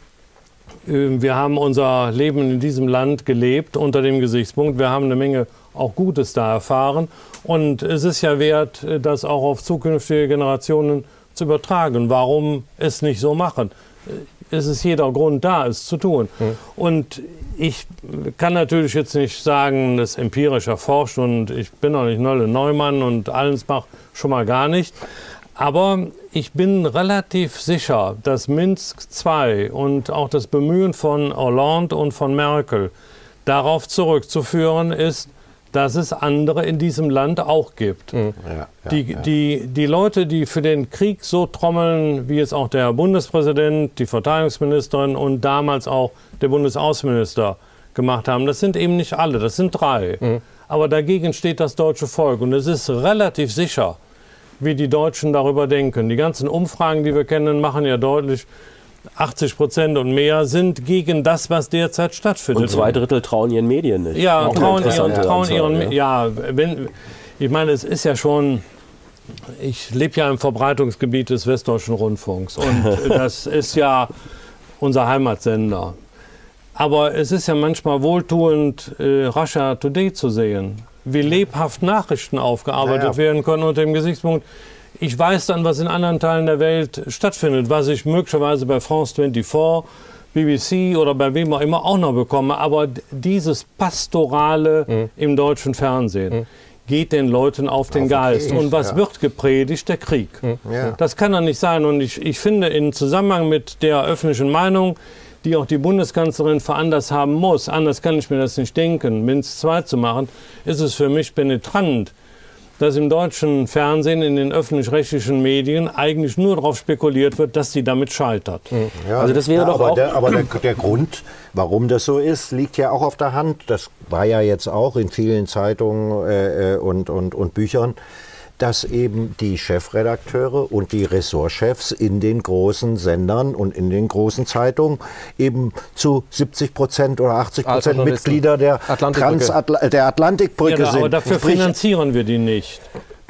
Ähm, wir haben unser Leben in diesem Land gelebt unter dem Gesichtspunkt. Wir haben eine Menge auch Gutes da erfahren. Und es ist ja wert, äh, das auch auf zukünftige Generationen zu übertragen. Warum es nicht so machen? Äh, es ist jeder Grund da, es zu tun. Mhm. Und ich kann natürlich jetzt nicht sagen, das empirisch erforscht und ich bin auch nicht Nolle Neumann und Allensbach schon mal gar nicht. Aber ich bin relativ sicher, dass Minsk II und auch das Bemühen von Hollande und von Merkel darauf zurückzuführen ist, dass es andere in diesem Land auch gibt. Mhm. Ja, ja, die, ja. Die, die Leute, die für den Krieg so trommeln, wie es auch der Bundespräsident, die Verteidigungsministerin und damals auch der Bundesaußenminister gemacht haben, das sind eben nicht alle, das sind drei. Mhm. Aber dagegen steht das deutsche Volk. Und es ist relativ sicher, wie die Deutschen darüber denken. Die ganzen Umfragen, die wir kennen, machen ja deutlich, 80 Prozent und mehr sind gegen das, was derzeit stattfindet. Und zwei Drittel trauen ihren Medien nicht. Ja, Auch trauen, ihren, trauen ihren, ja. ja, wenn, ich meine, es ist ja schon, ich lebe ja im Verbreitungsgebiet des Westdeutschen Rundfunks und das ist ja unser Heimatsender. Aber es ist ja manchmal wohltuend, äh, Russia Today zu sehen wie lebhaft Nachrichten aufgearbeitet ja, ja. werden können unter dem Gesichtspunkt, ich weiß dann, was in anderen Teilen der Welt stattfindet, was ich möglicherweise bei France 24, BBC oder bei wem auch immer auch noch bekomme. Aber dieses Pastorale mhm. im deutschen Fernsehen mhm. geht den Leuten auf den auf Geist. Krieg, Und was ja. wird gepredigt? Der Krieg. Mhm. Das kann doch nicht sein. Und ich, ich finde, im Zusammenhang mit der öffentlichen Meinung die auch die Bundeskanzlerin veranlasst haben muss, anders kann ich mir das nicht denken, Minsk II zu machen, ist es für mich penetrant, dass im deutschen Fernsehen, in den öffentlich-rechtlichen Medien eigentlich nur darauf spekuliert wird, dass sie damit scheitert. Hm. Ja, also das wäre ja, doch aber, der, aber der, der, Grund, warum das so ist, liegt ja auch auf der Hand. Das war ja jetzt auch in vielen Zeitungen äh, äh und, und, und Büchern dass eben die Chefredakteure und die Ressortchefs in den großen Sendern und in den großen Zeitungen eben zu 70 Prozent oder 80 Prozent Mitglieder der, Transatl der Atlantikbrücke ja, sind. Aber dafür Sprich, finanzieren wir die nicht.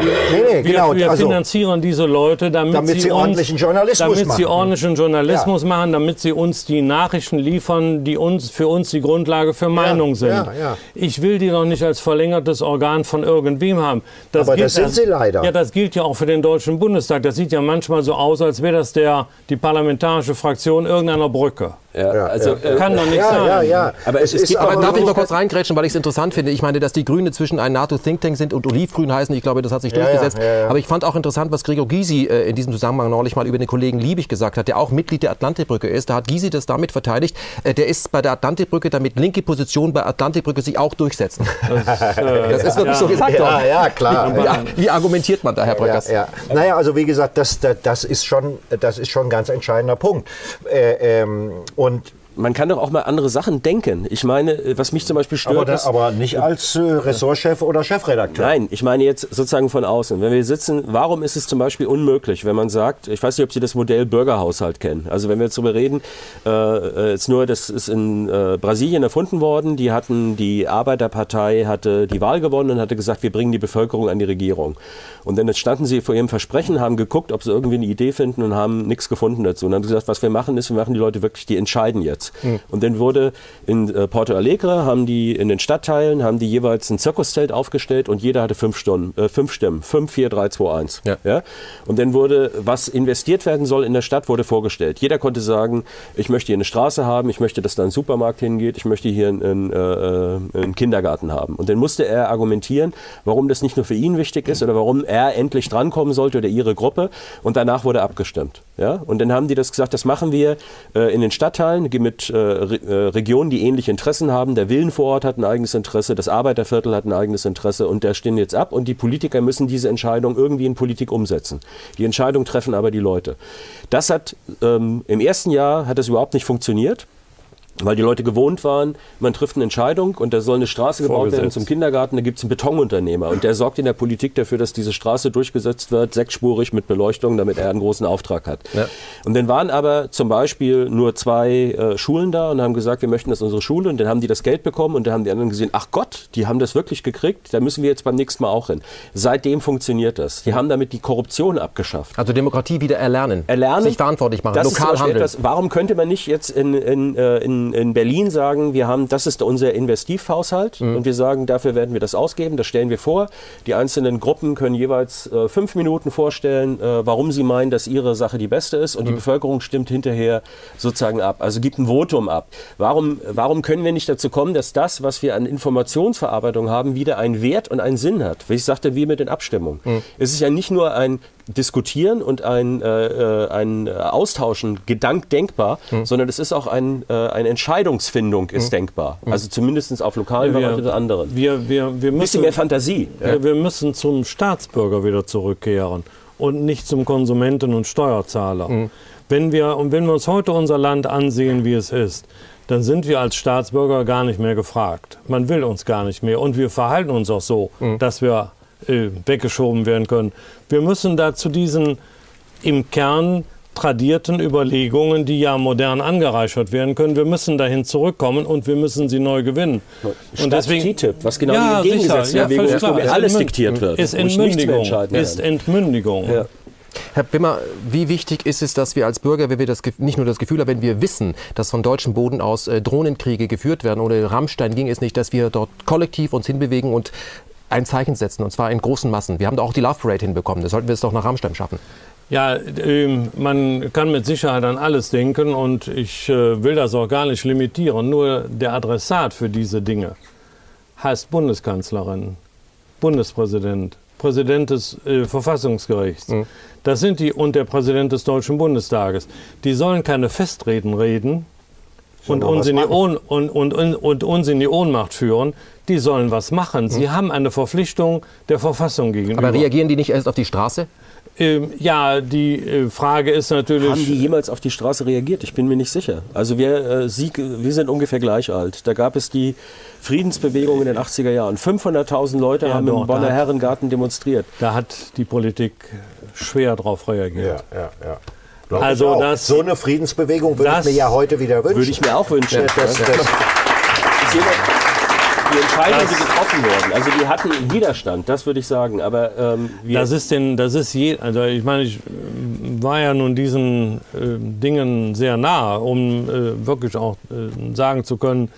Nee, nee, genau. Wir, wir also, finanzieren diese Leute, damit, damit sie, sie, ordentlichen Journalismus damit machen. sie ordentlichen Journalismus ja. machen, damit sie uns die Nachrichten liefern, die uns, für uns die Grundlage für Meinung ja, sind. Ja, ich will die doch nicht als verlängertes Organ von irgendwem haben. Das Aber gilt, das sind sie leider. Ja, das gilt ja auch für den Deutschen Bundestag. Das sieht ja manchmal so aus, als wäre das der, die parlamentarische Fraktion irgendeiner Brücke. Ja, also ja, kann doch nicht ja, sein. Ja, ja, Aber, es, es gibt aber darf ich mal kurz reingrätschen, weil ich es interessant finde. Ich meine, dass die Grüne zwischen ein NATO-Think Tank sind und Olivgrün heißen, ich glaube, das hat sich durchgesetzt. Aber ich fand auch interessant, was Gregor Gysi äh, in diesem Zusammenhang neulich mal über den Kollegen Liebig gesagt hat, der auch Mitglied der Atlantikbrücke ist. Da hat Gysi das damit verteidigt. Äh, der ist bei der Atlantikbrücke, damit linke Positionen bei Atlantikbrücke sich auch durchsetzen. Das, äh, das ist wirklich so gesagt. Ja, ja, klar. Wie, wie, argumentiert man da, Herr Bröckers? Ja, ja. Naja, also wie gesagt, das, das, das, ist schon, das ist schon ein ganz entscheidender Punkt. Äh, ähm, und man kann doch auch mal andere Sachen denken. Ich meine, äh, was mich zum Beispiel stört. Aber, da, aber nicht als äh, Ressortchef oder Chefredakteur. Nein, ich meine jetzt sozusagen von außen. Wenn wir sitzen, warum ist es zum Beispiel unmöglich, wenn man sagt, ich weiß nicht, ob Sie das Modell Bürgerhaushalt kennen. Also wenn wir jetzt darüber reden, äh, jetzt nur, das ist in äh, Brasilien erfunden worden. Die hatten, die Arbeiterpartei hatte die Wahl gewonnen und hatte gesagt, wir bringen die Bevölkerung an die Regierung. Und dann standen sie vor ihrem Versprechen, haben geguckt, ob sie irgendwie eine Idee finden und haben nichts gefunden dazu. Und haben gesagt, was wir machen ist, wir machen die Leute wirklich, die entscheiden jetzt. Mhm. Und dann wurde in äh, Porto Alegre, haben die in den Stadtteilen, haben die jeweils ein Zirkuszelt aufgestellt und jeder hatte fünf, Stunden, äh, fünf Stimmen. Fünf, vier, drei, zwei, eins. Ja. Ja? Und dann wurde, was investiert werden soll in der Stadt, wurde vorgestellt. Jeder konnte sagen, ich möchte hier eine Straße haben, ich möchte, dass da ein Supermarkt hingeht, ich möchte hier einen, äh, äh, einen Kindergarten haben. Und dann musste er argumentieren, warum das nicht nur für ihn wichtig ist oder warum er endlich drankommen sollte oder ihre Gruppe. Und danach wurde abgestimmt. Ja? Und dann haben die das gesagt, das machen wir äh, in den Stadtteilen mit äh, Re äh, Regionen, die ähnliche Interessen haben. Der Willen vor Ort hat ein eigenes Interesse, das Arbeiterviertel hat ein eigenes Interesse und der stehen jetzt ab und die Politiker müssen diese Entscheidung irgendwie in Politik umsetzen. Die Entscheidung treffen aber die Leute. Das hat ähm, im ersten Jahr hat das überhaupt nicht funktioniert weil die Leute gewohnt waren, man trifft eine Entscheidung und da soll eine Straße gebaut werden zum Kindergarten, da gibt es einen Betonunternehmer und der sorgt in der Politik dafür, dass diese Straße durchgesetzt wird, sechsspurig mit Beleuchtung, damit er einen großen Auftrag hat. Ja. Und dann waren aber zum Beispiel nur zwei äh, Schulen da und haben gesagt, wir möchten das unsere Schule und dann haben die das Geld bekommen und dann haben die anderen gesehen, ach Gott, die haben das wirklich gekriegt, da müssen wir jetzt beim nächsten Mal auch hin. Seitdem funktioniert das. Die haben damit die Korruption abgeschafft. Also Demokratie wieder erlernen. Erlernen. Sich verantwortlich machen, das lokal handeln. Etwas, warum könnte man nicht jetzt in, in, äh, in in Berlin sagen, wir haben, das ist unser Investivhaushalt mhm. und wir sagen, dafür werden wir das ausgeben, das stellen wir vor. Die einzelnen Gruppen können jeweils äh, fünf Minuten vorstellen, äh, warum sie meinen, dass ihre Sache die beste ist und mhm. die Bevölkerung stimmt hinterher sozusagen ab. Also gibt ein Votum ab. Warum, warum können wir nicht dazu kommen, dass das, was wir an Informationsverarbeitung haben, wieder einen Wert und einen Sinn hat? Wie ich sagte, wie mit den Abstimmungen. Mhm. Es ist ja nicht nur ein Diskutieren und ein, äh, äh ein Austauschen gedank denkbar, mhm. sondern es ist auch ein, äh, eine Entscheidungsfindung ist mhm. denkbar. Mhm. Also zumindest auf lokalen Bereich oder anderen. Wir, wir, wir müssen, Bisschen mehr Fantasie. Wir, wir müssen zum Staatsbürger wieder zurückkehren und nicht zum Konsumenten und Steuerzahler. Mhm. Wenn wir, und wenn wir uns heute unser Land ansehen, wie es ist, dann sind wir als Staatsbürger gar nicht mehr gefragt. Man will uns gar nicht mehr. Und wir verhalten uns auch so, mhm. dass wir äh, weggeschoben werden können. Wir müssen da zu diesen im Kern tradierten Überlegungen, die ja modern angereichert werden können. Wir müssen dahin zurückkommen und wir müssen sie neu gewinnen. Statt und deswegen, TTIP, was genau ja, die gegengesetzte ja, Bewegung ist, wo alles diktiert wird. Ist Entmündigung. Ist Entmündigung. Ja. Herr Wimmer, wie wichtig ist es, dass wir als Bürger, wenn wir das nicht nur das Gefühl haben, wenn wir wissen, dass von deutschem Boden aus äh, Drohnenkriege geführt werden, ohne Rammstein ging es nicht, dass wir dort kollektiv uns hinbewegen und ein Zeichen setzen, und zwar in großen Massen. Wir haben doch auch die Love Parade hinbekommen. Da sollten wir es doch nach Rammstein schaffen. Ja, äh, man kann mit Sicherheit an alles denken und ich äh, will das auch gar nicht limitieren. Nur der Adressat für diese Dinge heißt Bundeskanzlerin, Bundespräsident, Präsident des äh, Verfassungsgerichts. Mhm. Das sind die und der Präsident des Deutschen Bundestages. Die sollen keine Festreden reden, und uns, in die und, und, und, und, uns in die Ohnmacht führen, die sollen was machen. Sie hm. haben eine Verpflichtung der Verfassung gegenüber. Aber reagieren die nicht erst auf die Straße? Ähm, ja, die äh, Frage ist natürlich. Haben die jemals auf die Straße reagiert? Ich bin mir nicht sicher. Also wir, äh, Sie, wir sind ungefähr gleich alt. Da gab es die Friedensbewegung in den 80er Jahren. 500.000 Leute ja, haben doch, im Bonner Herrengarten demonstriert. Da hat die Politik schwer darauf reagiert. Ja, ja, ja. Also das, so eine Friedensbewegung würde ich mir ja heute wieder wünschen. Würde ich mir auch wünschen. Das, das, das, die Entscheidungen, die getroffen wurden, also die hatten Widerstand, das würde ich sagen. Aber ähm, das ist denn, das ist je, also ich meine, ich war ja nun diesen äh, Dingen sehr nah, um äh, wirklich auch äh, sagen zu können,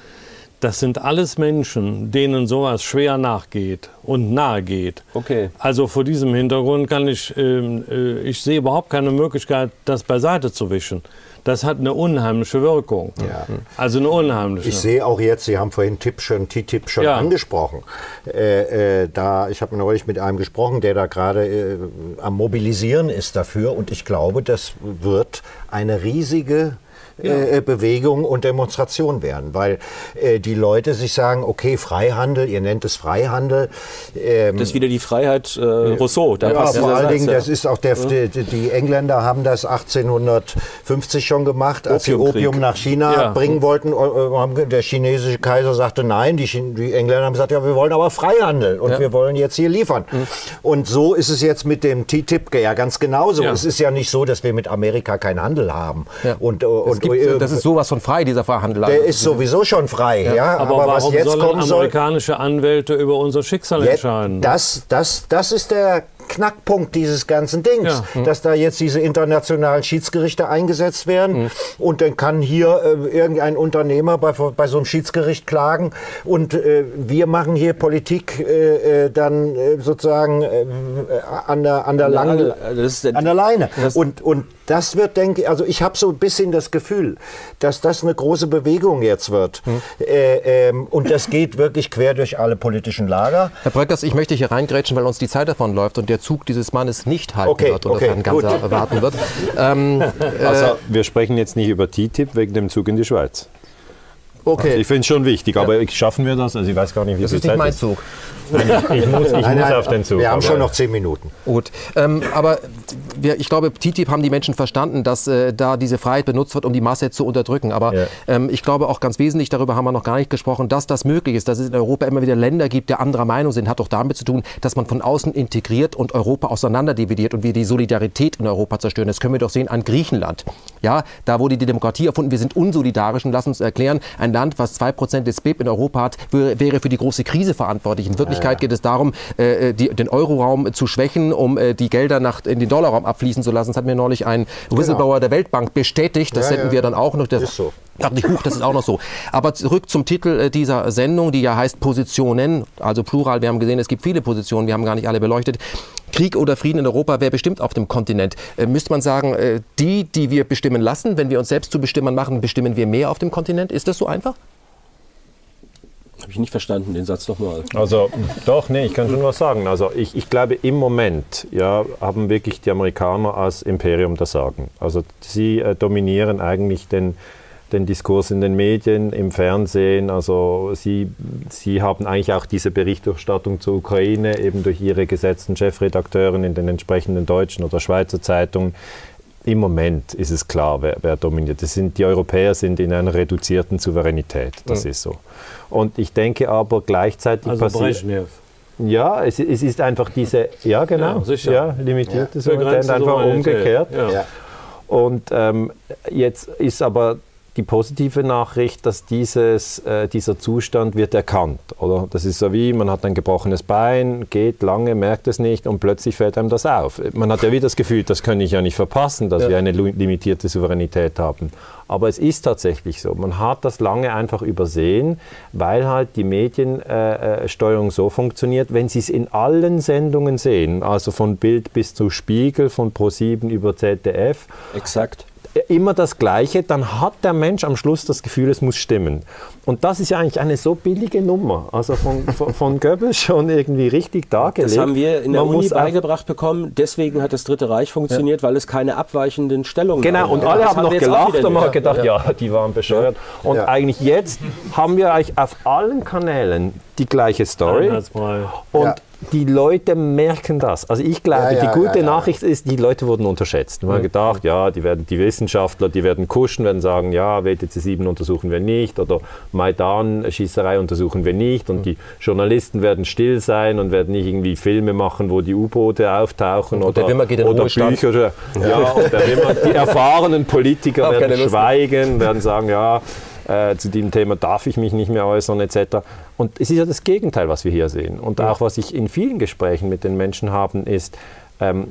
das sind alles Menschen, denen sowas schwer nachgeht und nahe geht. Okay. Also vor diesem Hintergrund kann ich, ähm, äh, ich sehe überhaupt keine Möglichkeit, das beiseite zu wischen. Das hat eine unheimliche Wirkung. Ja. Also eine unheimliche. Ich sehe auch jetzt, Sie haben vorhin TTIP schon, TTIP schon ja. angesprochen. Äh, äh, da, ich habe neulich mit einem gesprochen, der da gerade äh, am Mobilisieren ist dafür. Und ich glaube, das wird eine riesige äh, Bewegungen und Demonstrationen werden, weil äh, die Leute sich sagen, okay, Freihandel, ihr nennt es Freihandel. Ähm, das ist wieder die Freiheit äh, Rousseau. Da ja, vor allen Dingen, das ist auch der, die, die, Engländer haben das 1850 schon gemacht, als sie Opium nach China ja. bringen wollten. Äh, der chinesische Kaiser sagte nein, die, die, Engländer haben gesagt, ja, wir wollen aber Freihandel und ja. wir wollen jetzt hier liefern. Mhm. Und so ist es jetzt mit dem TTIP ja ganz genauso. Es ist ja nicht so, dass wir mit Amerika keinen Handel haben. Und, und gibt, äh, das ist sowas von frei, dieser Verhandler. Der ist sowieso schon frei. Ja. ja aber, aber was jetzt kommen soll, amerikanische Anwälte über unser Schicksal entscheiden. Das, das, das ist der Knackpunkt dieses ganzen Dings, ja. hm. dass da jetzt diese internationalen Schiedsgerichte eingesetzt werden hm. und dann kann hier äh, irgendein Unternehmer bei, bei so einem Schiedsgericht klagen und äh, wir machen hier Politik äh, äh dann äh, sozusagen äh, an der, an der, Lang an der Leine. Und, und das wird, denke ich, also ich habe so ein bisschen das Gefühl, dass das eine große Bewegung jetzt wird. Hm. Äh, ähm, und das geht wirklich quer durch alle politischen Lager. Herr Bröckers, ich möchte hier reingrätschen, weil uns die Zeit davon läuft und der Zug dieses Mannes nicht halten okay, wird oder okay, Herrn Ganser erwarten wird. Ähm, also, äh, wir sprechen jetzt nicht über TTIP wegen dem Zug in die Schweiz. Okay. Also ich finde es schon wichtig, aber ja. schaffen wir das? Also ich weiß gar nicht, wie das viel ist nicht mein Zug. Nein, ich muss, ich nein, muss auf den Zug. Wir haben schon noch zehn Minuten. Gut, ähm, aber wir, ich glaube, TTIP haben die Menschen verstanden, dass äh, da diese Freiheit benutzt wird, um die Masse zu unterdrücken. Aber ja. ähm, ich glaube auch ganz wesentlich, darüber haben wir noch gar nicht gesprochen, dass das möglich ist, dass es in Europa immer wieder Länder gibt, die anderer Meinung sind, hat doch damit zu tun, dass man von außen integriert und Europa auseinanderdividiert und wir die Solidarität in Europa zerstören. Das können wir doch sehen an Griechenland. Ja, da wurde die Demokratie erfunden. Wir sind unsolidarisch und lassen uns erklären, ein Land, was 2% des BIP in Europa hat, wäre für die große Krise verantwortlich. In Wirklichkeit geht es darum, äh, die, den Euroraum zu schwächen, um äh, die Gelder nach, in den Dollarraum abfließen zu lassen. Das hat mir neulich ein genau. Whistleblower genau. der Weltbank bestätigt. Das ja, senden ja. wir dann auch noch. Das ist so. dachte ich, huch, das ist auch noch so. Aber zurück zum Titel äh, dieser Sendung, die ja heißt Positionen, also Plural. Wir haben gesehen, es gibt viele Positionen, wir haben gar nicht alle beleuchtet. Krieg oder Frieden in Europa, wer bestimmt auf dem Kontinent? Äh, müsste man sagen, äh, die, die wir bestimmen lassen, wenn wir uns selbst zu bestimmen machen, bestimmen wir mehr auf dem Kontinent? Ist das so einfach? Habe ich nicht verstanden, den Satz nochmal. Also, doch, nee, ich kann schon was sagen. Also, ich, ich glaube, im Moment ja, haben wirklich die Amerikaner als Imperium das Sagen. Also, sie äh, dominieren eigentlich den, den Diskurs in den Medien, im Fernsehen. Also, sie, sie haben eigentlich auch diese Berichterstattung zur Ukraine eben durch ihre gesetzten Chefredakteuren in den entsprechenden deutschen oder Schweizer Zeitungen im Moment ist es klar, wer, wer dominiert. Das sind, die Europäer sind in einer reduzierten Souveränität. Das mhm. ist so. Und ich denke aber gleichzeitig also passiert. Ja, es, es, ist einfach diese, ja genau, ja, ja limitierte ja. Souveränität, einfach umgekehrt. Ja. Und ähm, jetzt ist aber die positive Nachricht, dass dieses, äh, dieser Zustand wird erkannt. Oder? Das ist so wie, man hat ein gebrochenes Bein, geht lange, merkt es nicht und plötzlich fällt einem das auf. Man hat ja wieder das Gefühl, das kann ich ja nicht verpassen, dass ja. wir eine limitierte Souveränität haben. Aber es ist tatsächlich so. Man hat das lange einfach übersehen, weil halt die Mediensteuerung äh, so funktioniert, wenn Sie es in allen Sendungen sehen, also von Bild bis zu Spiegel, von Pro7 über ZDF. Exakt immer das Gleiche, dann hat der Mensch am Schluss das Gefühl, es muss stimmen. Und das ist ja eigentlich eine so billige Nummer, also von, von, von Goebbels schon irgendwie richtig dargelegt. Das haben wir in der Man Uni beigebracht bekommen, deswegen hat das Dritte Reich funktioniert, ja. weil es keine abweichenden Stellungen gab. Genau, und alle haben noch gelacht und hat gedacht, ja. ja, die waren bescheuert. Und ja. eigentlich jetzt haben wir eigentlich auf allen Kanälen die gleiche Story. Und die Leute merken das. Also ich glaube, ja, ja, die gute ja, Nachricht ist, die Leute wurden unterschätzt. Man hat gedacht, ja, die, werden, die Wissenschaftler, die werden kuschen, werden sagen, ja, WTC 7 untersuchen wir nicht oder Maidan-Schießerei untersuchen wir nicht und die Journalisten werden still sein und werden nicht irgendwie Filme machen, wo die U-Boote auftauchen und oder, oder Bücher. Ja, und der Wimmer, die erfahrenen Politiker werden schweigen, werden sagen, ja, äh, zu diesem Thema darf ich mich nicht mehr äußern etc. Und es ist ja das Gegenteil, was wir hier sehen. Und auch was ich in vielen Gesprächen mit den Menschen habe, ist ähm,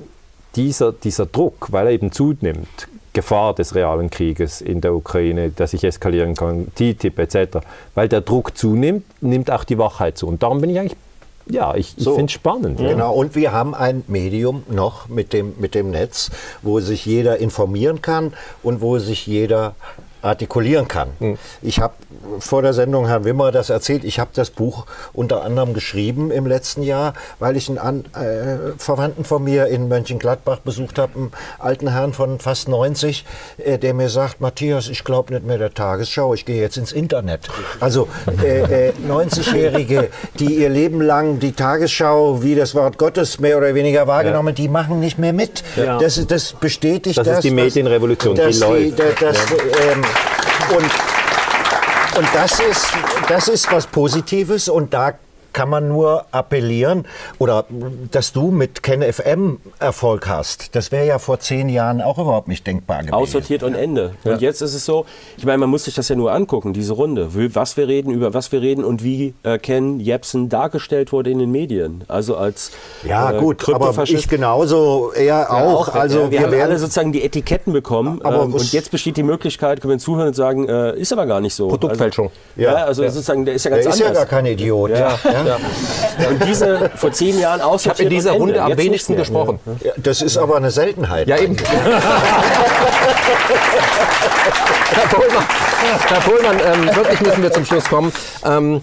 dieser, dieser Druck, weil er eben zunimmt, Gefahr des realen Krieges in der Ukraine, der sich eskalieren kann, TTIP etc. Weil der Druck zunimmt, nimmt auch die Wachheit zu. Und darum bin ich eigentlich ja, ich, so, finde es spannend. Ja. Genau, und wir haben ein Medium noch mit dem, mit dem Netz, wo sich jeder informieren kann und wo sich jeder artikulieren kann. Mhm. Ich habe vor der Sendung Herrn Wimmer das erzählt. Ich habe das Buch unter anderem geschrieben im letzten Jahr, weil ich einen An äh, Verwandten von mir in Mönchengladbach besucht habe, einen alten Herrn von fast 90, äh, der mir sagt, Matthias, ich glaube nicht mehr der Tagesschau, ich gehe jetzt ins Internet. Also äh, 90-Jährige, äh, die ihr Leben lang die Tagesschau wie das Wort Gottes mehr oder weniger wahrgenommen, ja. die machen nicht mehr mit. Ja. Das, das bestätigt das. Das ist die Medienrevolution, die läuft. Die, das, ähm, und und das ist, das ist was Positives und da kann man nur appellieren oder dass du mit KenFM Erfolg hast. Das wäre ja vor zehn Jahren auch überhaupt nicht denkbar gewesen. Aussortiert und Ende. Ja. Und jetzt ist es so, ich meine, man muss sich das ja nur angucken, diese Runde, was wir reden, über was wir reden und wie äh, Ken Jebsen dargestellt wurde in den Medien. Also als Ja äh, gut, aber ich genauso, er ja, auch. auch. Also ja, wir, wir haben alle sozusagen die Etiketten bekommen aber ähm, und jetzt besteht die Möglichkeit, können wir zuhören und sagen, äh, ist aber gar nicht so. Produktfälschung. Also, ja, also sozusagen, der ist ja ganz der anders. ist ja gar kein Idiot. Ja. Ja. Und diese vor zehn Jahren aus. Ich habe in dieser Runde am wenigsten gesprochen. Ja, das ist aber eine Seltenheit. Ja, eben. Herr Pohlmann, Herr Pohlmann ähm, wirklich müssen wir zum Schluss kommen. Ähm,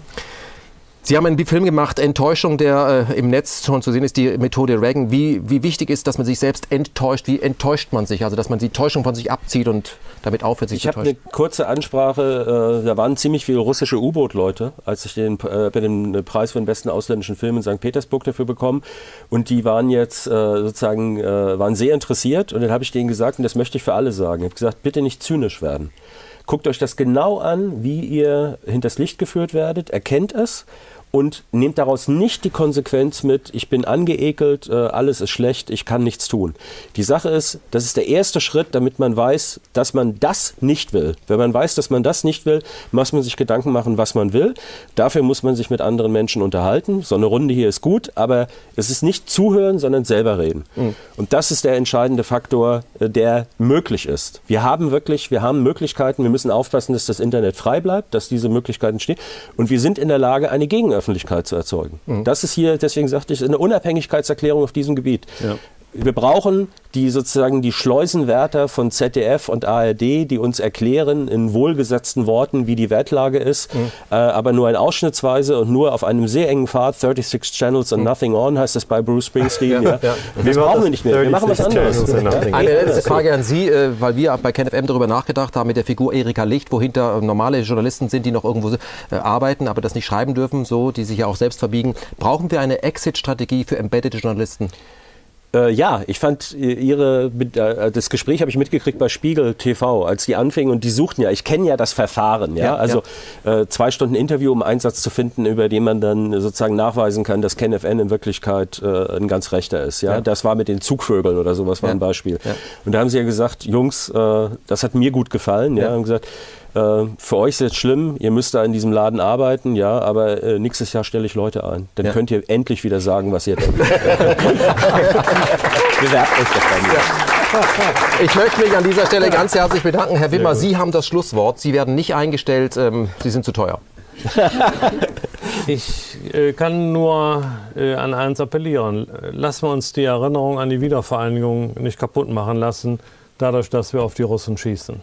Sie haben einen Film gemacht, Enttäuschung, der äh, im Netz schon zu sehen ist, die Methode Reagan. Wie, wie wichtig ist, dass man sich selbst enttäuscht? Wie enttäuscht man sich? Also, dass man die Täuschung von sich abzieht und damit aufhört, sich ich zu täuschen. Ich habe eine kurze Ansprache. Äh, da waren ziemlich viele russische U-Boot-Leute, als ich den, äh, den Preis für den besten ausländischen Film in St. Petersburg dafür bekommen. Und die waren jetzt äh, sozusagen äh, waren sehr interessiert. Und dann habe ich denen gesagt, und das möchte ich für alle sagen, ich habe gesagt, bitte nicht zynisch werden. Guckt euch das genau an, wie ihr hinters Licht geführt werdet, erkennt es und nehmt daraus nicht die Konsequenz mit, ich bin angeekelt, äh, alles ist schlecht, ich kann nichts tun. Die Sache ist, das ist der erste Schritt, damit man weiß, dass man das nicht will. Wenn man weiß, dass man das nicht will, muss man sich Gedanken machen, was man will. Dafür muss man sich mit anderen Menschen unterhalten. So eine Runde hier ist gut, aber es ist nicht zuhören, sondern selber reden. Mhm. Und das ist der entscheidende Faktor, äh, der möglich ist. Wir haben wirklich, wir haben Möglichkeiten, wir müssen aufpassen, dass das Internet frei bleibt, dass diese Möglichkeiten stehen. Und wir sind in der Lage, eine Gegenöffnung Öffentlichkeit zu erzeugen. Mhm. Das ist hier, deswegen sagte ich, eine Unabhängigkeitserklärung auf diesem Gebiet. Ja. Wir brauchen die sozusagen die Schleusenwärter von ZDF und ARD, die uns erklären in wohlgesetzten Worten, wie die Wertlage ist, mhm. äh, aber nur in Ausschnittsweise und nur auf einem sehr engen Pfad. 36 Channels and mhm. Nothing On heißt das bei Bruce Springsteen. ja. Ja. Das brauchen wir nicht mehr. Wir machen was anderes. Eine letzte Frage an Sie, äh, weil wir bei KenFM darüber nachgedacht haben mit der Figur Erika Licht, wohinter normale Journalisten sind, die noch irgendwo äh, arbeiten, aber das nicht schreiben dürfen, so, die sich ja auch selbst verbiegen. Brauchen wir eine Exit-Strategie für embedded Journalisten? Äh, ja, ich fand äh, ihre äh, das Gespräch habe ich mitgekriegt bei Spiegel TV, als die anfingen und die suchten ja, ich kenne ja das Verfahren, ja, ja also ja. Äh, zwei Stunden Interview, um Einsatz zu finden, über den man dann sozusagen nachweisen kann, dass KenFN in Wirklichkeit äh, ein ganz rechter ist, ja? ja? das war mit den Zugvögeln oder sowas war ein Beispiel. Und da haben sie ja gesagt, Jungs, äh, das hat mir gut gefallen, ja, und gesagt äh, für euch ist es jetzt schlimm, ihr müsst da in diesem Laden arbeiten, ja, aber äh, nächstes Jahr stelle ich Leute ein. Dann ja. könnt ihr endlich wieder sagen, was ihr denkt. Bewerbt euch doch bei mir. Ich möchte mich an dieser Stelle ganz herzlich bedanken. Herr Wimmer, Sie haben das Schlusswort. Sie werden nicht eingestellt. Ähm, Sie sind zu teuer. Ich äh, kann nur äh, an eins appellieren. Lassen wir uns die Erinnerung an die Wiedervereinigung nicht kaputt machen lassen, dadurch, dass wir auf die Russen schießen.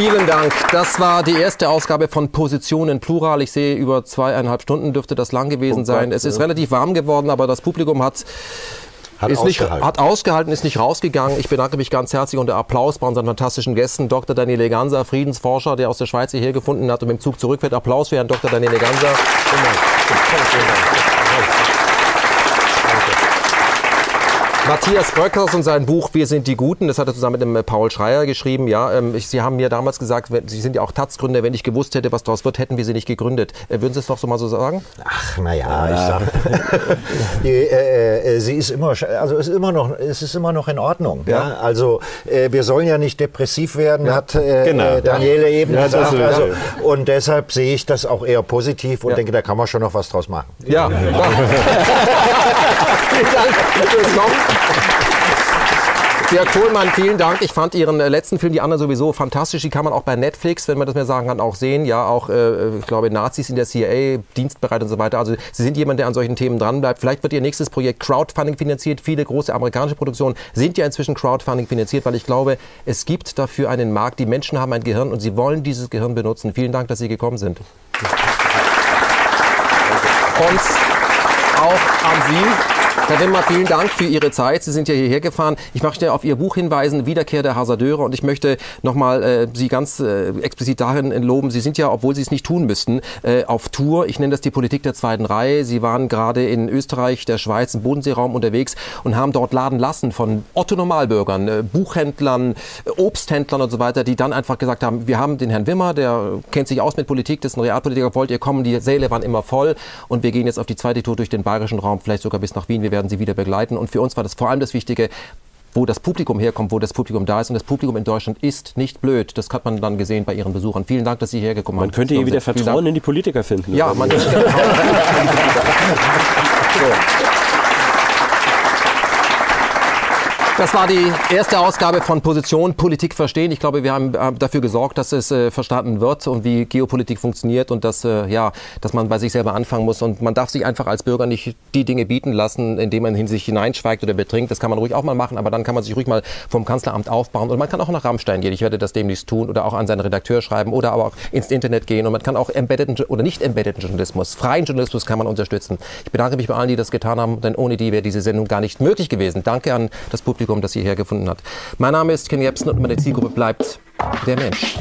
Vielen Dank. Das war die erste Ausgabe von Positionen Plural. Ich sehe, über zweieinhalb Stunden dürfte das lang gewesen oh sein. Es ist ja. relativ warm geworden, aber das Publikum hat hat, ist ausgehalten. Nicht, hat ausgehalten, ist nicht rausgegangen. Ich bedanke mich ganz herzlich und der Applaus bei unseren fantastischen Gästen. Dr. Daniele Ganser, Friedensforscher, der aus der Schweiz hierher gefunden hat und mit dem Zug zurückfährt. Applaus für Herrn Dr. Daniele Ganser. Vielen Dank. Vielen Dank. Matthias Bröckers und sein Buch Wir sind die Guten, das hat er zusammen mit dem äh, Paul Schreier geschrieben. Ja, ähm, ich, Sie haben mir damals gesagt, Sie sind ja auch Taz-Gründer. Wenn ich gewusst hätte, was daraus wird, hätten wir Sie nicht gegründet. Äh, würden Sie es doch so mal so sagen? Ach, naja, ja. ich sag, die, äh, äh, sie ist immer, also es ist immer noch, es ist immer noch in Ordnung. Ja. ja? Also äh, wir sollen ja nicht depressiv werden, ja. hat äh, genau. Daniele eben gesagt. Also, und deshalb sehe ich das auch eher positiv und denke, da kann man schon noch was draus machen. Ja. Vielen Dank fürs Kommen. Dirk Kohlmann, vielen Dank. Ich fand Ihren äh, letzten Film, die anderen sowieso fantastisch. Die kann man auch bei Netflix, wenn man das mehr sagen kann, auch sehen. Ja, auch, äh, ich glaube, Nazis in der CIA, dienstbereit und so weiter. Also Sie sind jemand, der an solchen Themen dranbleibt. Vielleicht wird Ihr nächstes Projekt Crowdfunding finanziert. Viele große amerikanische Produktionen sind ja inzwischen Crowdfunding finanziert, weil ich glaube, es gibt dafür einen Markt. Die Menschen haben ein Gehirn und sie wollen dieses Gehirn benutzen. Vielen Dank, dass Sie gekommen sind. Und auch an Sie. Herr Wimmer, vielen Dank für Ihre Zeit. Sie sind ja hierher gefahren. Ich möchte auf Ihr Buch hinweisen, Wiederkehr der Hasardeure. Und ich möchte nochmal äh, Sie ganz äh, explizit darin loben. Sie sind ja, obwohl Sie es nicht tun müssten, äh, auf Tour. Ich nenne das die Politik der zweiten Reihe. Sie waren gerade in Österreich, der Schweiz, im Bodenseeraum unterwegs und haben dort laden lassen von Otto-Normalbürgern, äh, Buchhändlern, äh, Obsthändlern und so weiter, die dann einfach gesagt haben, wir haben den Herrn Wimmer, der kennt sich aus mit Politik, das ist ein Realpolitiker, wollt ihr kommen? Die Säle waren immer voll und wir gehen jetzt auf die zweite Tour durch den bayerischen Raum, vielleicht sogar bis nach Wien. Wir werden sie wieder begleiten. Und für uns war das vor allem das Wichtige, wo das Publikum herkommt, wo das Publikum da ist. Und das Publikum in Deutschland ist nicht blöd. Das hat man dann gesehen bei Ihren Besuchern. Vielen Dank, dass Sie hergekommen sind. Man könnte hier wieder Vertrauen in die Politiker finden. Ja, man könnte. So. Das war die erste Ausgabe von Position Politik verstehen. Ich glaube, wir haben dafür gesorgt, dass es äh, verstanden wird und wie Geopolitik funktioniert und dass, äh, ja, dass man bei sich selber anfangen muss. Und man darf sich einfach als Bürger nicht die Dinge bieten lassen, indem man in sich hineinschweigt oder betrinkt. Das kann man ruhig auch mal machen, aber dann kann man sich ruhig mal vom Kanzleramt aufbauen. Und man kann auch nach Rammstein gehen. Ich werde das demnächst tun oder auch an seinen Redakteur schreiben oder aber auch ins Internet gehen. Und man kann auch embedded oder nicht embedded Journalismus, freien Journalismus kann man unterstützen. Ich bedanke mich bei allen, die das getan haben, denn ohne die wäre diese Sendung gar nicht möglich gewesen. Danke an das Publikum Publikum, das hierher gefunden hat. Mein Name ist Ken Jebsen und meine Zielgruppe bleibt der Mensch.